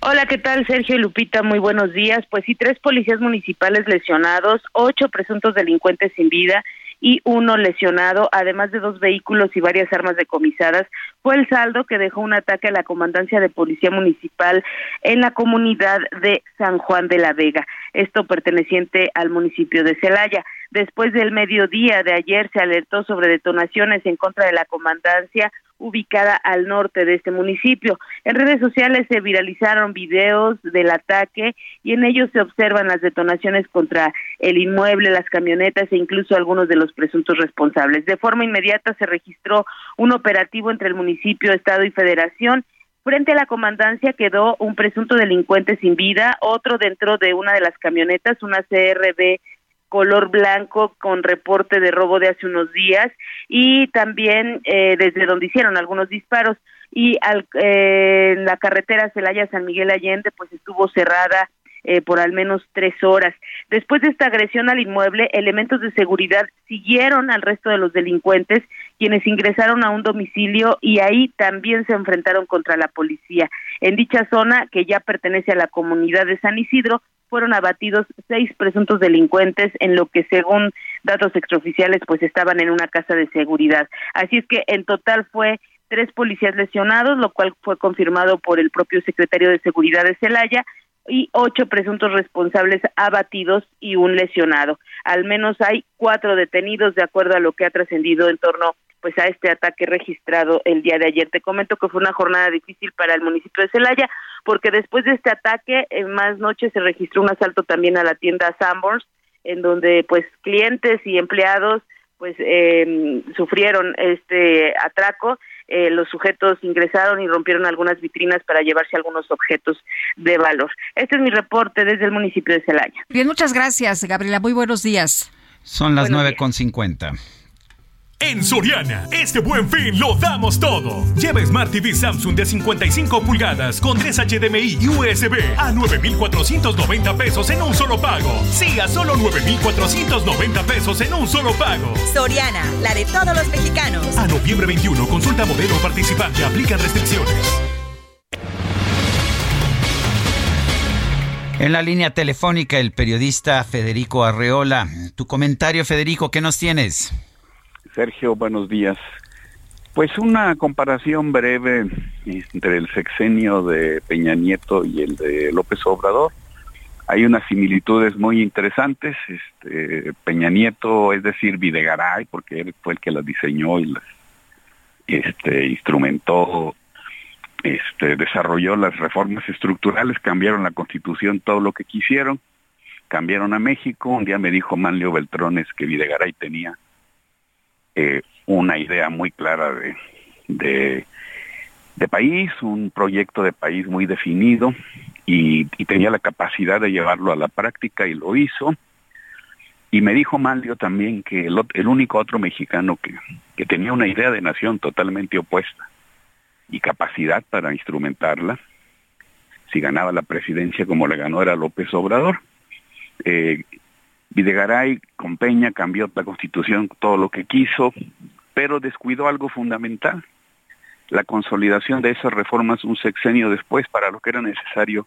Hola, ¿qué tal? Sergio y Lupita, muy buenos días. Pues sí, tres policías municipales lesionados, ocho presuntos delincuentes sin vida y uno lesionado, además de dos vehículos y varias armas decomisadas, fue el saldo que dejó un ataque a la comandancia de policía municipal en la comunidad de San Juan de la Vega, esto perteneciente al municipio de Celaya. Después del mediodía de ayer se alertó sobre detonaciones en contra de la comandancia ubicada al norte de este municipio. En redes sociales se viralizaron videos del ataque y en ellos se observan las detonaciones contra el inmueble, las camionetas e incluso algunos de los presuntos responsables. De forma inmediata se registró un operativo entre el municipio, estado y federación Frente a la comandancia quedó un presunto delincuente sin vida, otro dentro de una de las camionetas, una CRB color blanco con reporte de robo de hace unos días y también eh, desde donde hicieron algunos disparos y al, eh, la carretera Celaya San Miguel Allende pues estuvo cerrada eh, por al menos tres horas. Después de esta agresión al inmueble, elementos de seguridad siguieron al resto de los delincuentes, quienes ingresaron a un domicilio y ahí también se enfrentaron contra la policía. En dicha zona, que ya pertenece a la comunidad de San Isidro, fueron abatidos seis presuntos delincuentes en lo que según datos extraoficiales pues estaban en una casa de seguridad. Así es que en total fue tres policías lesionados, lo cual fue confirmado por el propio secretario de Seguridad de Celaya, y ocho presuntos responsables abatidos y un lesionado. Al menos hay cuatro detenidos de acuerdo a lo que ha trascendido en torno pues a este ataque registrado el día de ayer. Te comento que fue una jornada difícil para el municipio de Celaya porque después de este ataque en más noches se registró un asalto también a la tienda Sanborns en donde pues clientes y empleados pues eh, sufrieron este atraco eh, los sujetos ingresaron y rompieron algunas vitrinas para llevarse algunos objetos de valor. Este es mi reporte desde el municipio de Celaya. Bien, muchas gracias, Gabriela. Muy buenos días. Son las nueve con cincuenta. En Soriana, este buen fin lo damos todo. Lleva Smart TV Samsung de 55 pulgadas con 3 HDMI y USB a 9,490 pesos en un solo pago. Sí, a solo 9,490 pesos en un solo pago. Soriana, la de todos los mexicanos. A noviembre 21, consulta modelo participante, aplica restricciones. En la línea telefónica, el periodista Federico Arreola. Tu comentario, Federico, ¿qué nos tienes? Sergio, buenos días. Pues una comparación breve entre el sexenio de Peña Nieto y el de López Obrador. Hay unas similitudes muy interesantes. Este, Peña Nieto, es decir, Videgaray, porque él fue el que las diseñó y las este, instrumentó, este, desarrolló las reformas estructurales, cambiaron la constitución, todo lo que quisieron, cambiaron a México. Un día me dijo Manlio Beltrones que Videgaray tenía eh, una idea muy clara de, de, país, un proyecto de país muy definido y, tenía la capacidad de llevarlo a la práctica y lo hizo. Y me dijo Manlio también que el, único otro mexicano que, que tenía una idea de nación totalmente opuesta y capacidad para instrumentarla, si ganaba la presidencia como le ganó era López Obrador. Eh, Videgaray con Peña cambió la constitución todo lo que quiso, pero descuidó algo fundamental, la consolidación de esas reformas un sexenio después para lo que era necesario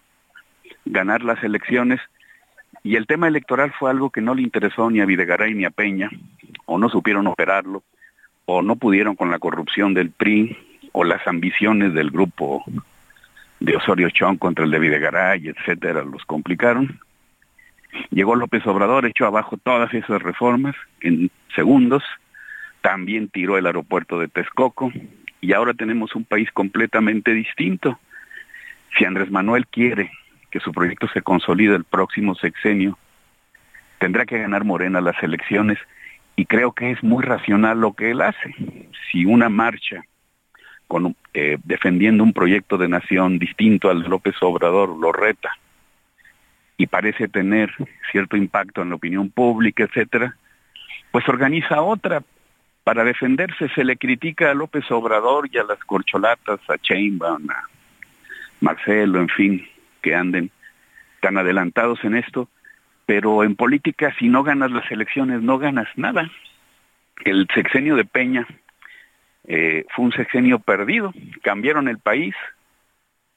ganar las elecciones y el tema electoral fue algo que no le interesó ni a Videgaray ni a Peña, o no supieron operarlo, o no pudieron con la corrupción del PRI, o las ambiciones del grupo de Osorio Chong contra el de Videgaray, etcétera, los complicaron. Llegó López Obrador, echó abajo todas esas reformas en segundos, también tiró el aeropuerto de Texcoco y ahora tenemos un país completamente distinto. Si Andrés Manuel quiere que su proyecto se consolide el próximo sexenio, tendrá que ganar Morena las elecciones y creo que es muy racional lo que él hace. Si una marcha eh, defendiendo un proyecto de nación distinto al de López Obrador lo reta y parece tener cierto impacto en la opinión pública, etcétera, pues organiza otra. Para defenderse se le critica a López Obrador y a las corcholatas, a Chainbaum, a Marcelo, en fin, que anden tan adelantados en esto, pero en política si no ganas las elecciones no ganas nada. El sexenio de Peña eh, fue un sexenio perdido, cambiaron el país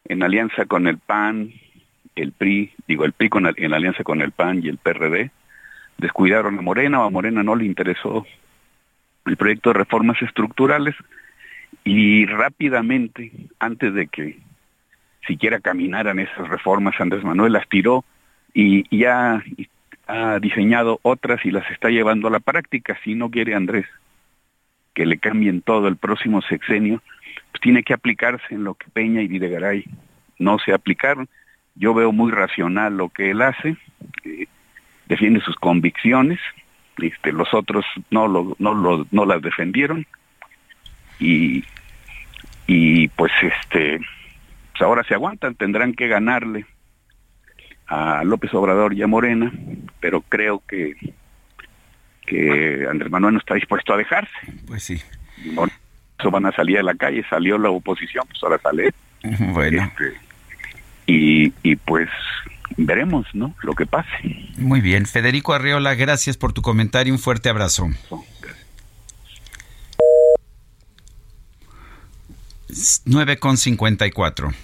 en alianza con el PAN, el PRI, digo el PRI con, en alianza con el PAN y el PRD, descuidaron a Morena o a Morena no le interesó el proyecto de reformas estructurales y rápidamente, antes de que siquiera caminaran esas reformas, Andrés Manuel las tiró y ya ha diseñado otras y las está llevando a la práctica. Si no quiere Andrés que le cambien todo el próximo sexenio, pues tiene que aplicarse en lo que Peña y Videgaray no se aplicaron. Yo veo muy racional lo que él hace, defiende sus convicciones, este, los otros no, lo, no, lo, no las defendieron y, y pues este pues ahora se aguantan, tendrán que ganarle a López Obrador y a Morena, pero creo que que Andrés Manuel no está dispuesto a dejarse. Pues sí. eso van a salir a la calle, salió la oposición, pues ahora sale. *laughs* Bueno. Este, y, pues veremos, ¿no? Lo que pase. Muy bien. Federico Arreola, gracias por tu comentario. Un fuerte abrazo. Gracias. 9.54.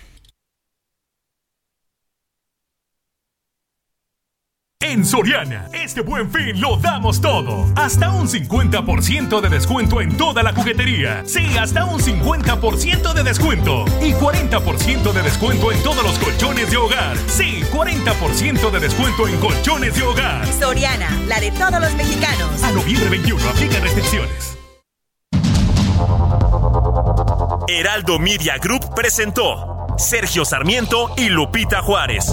En Soriana, este buen fin lo damos todo. Hasta un 50% de descuento en toda la juguetería. Sí, hasta un 50% de descuento. Y 40% de descuento en todos los colchones de hogar. Sí, 40% de descuento en colchones de hogar. Soriana, la de todos los mexicanos. A noviembre 21, aplica restricciones. Heraldo Media Group presentó Sergio Sarmiento y Lupita Juárez.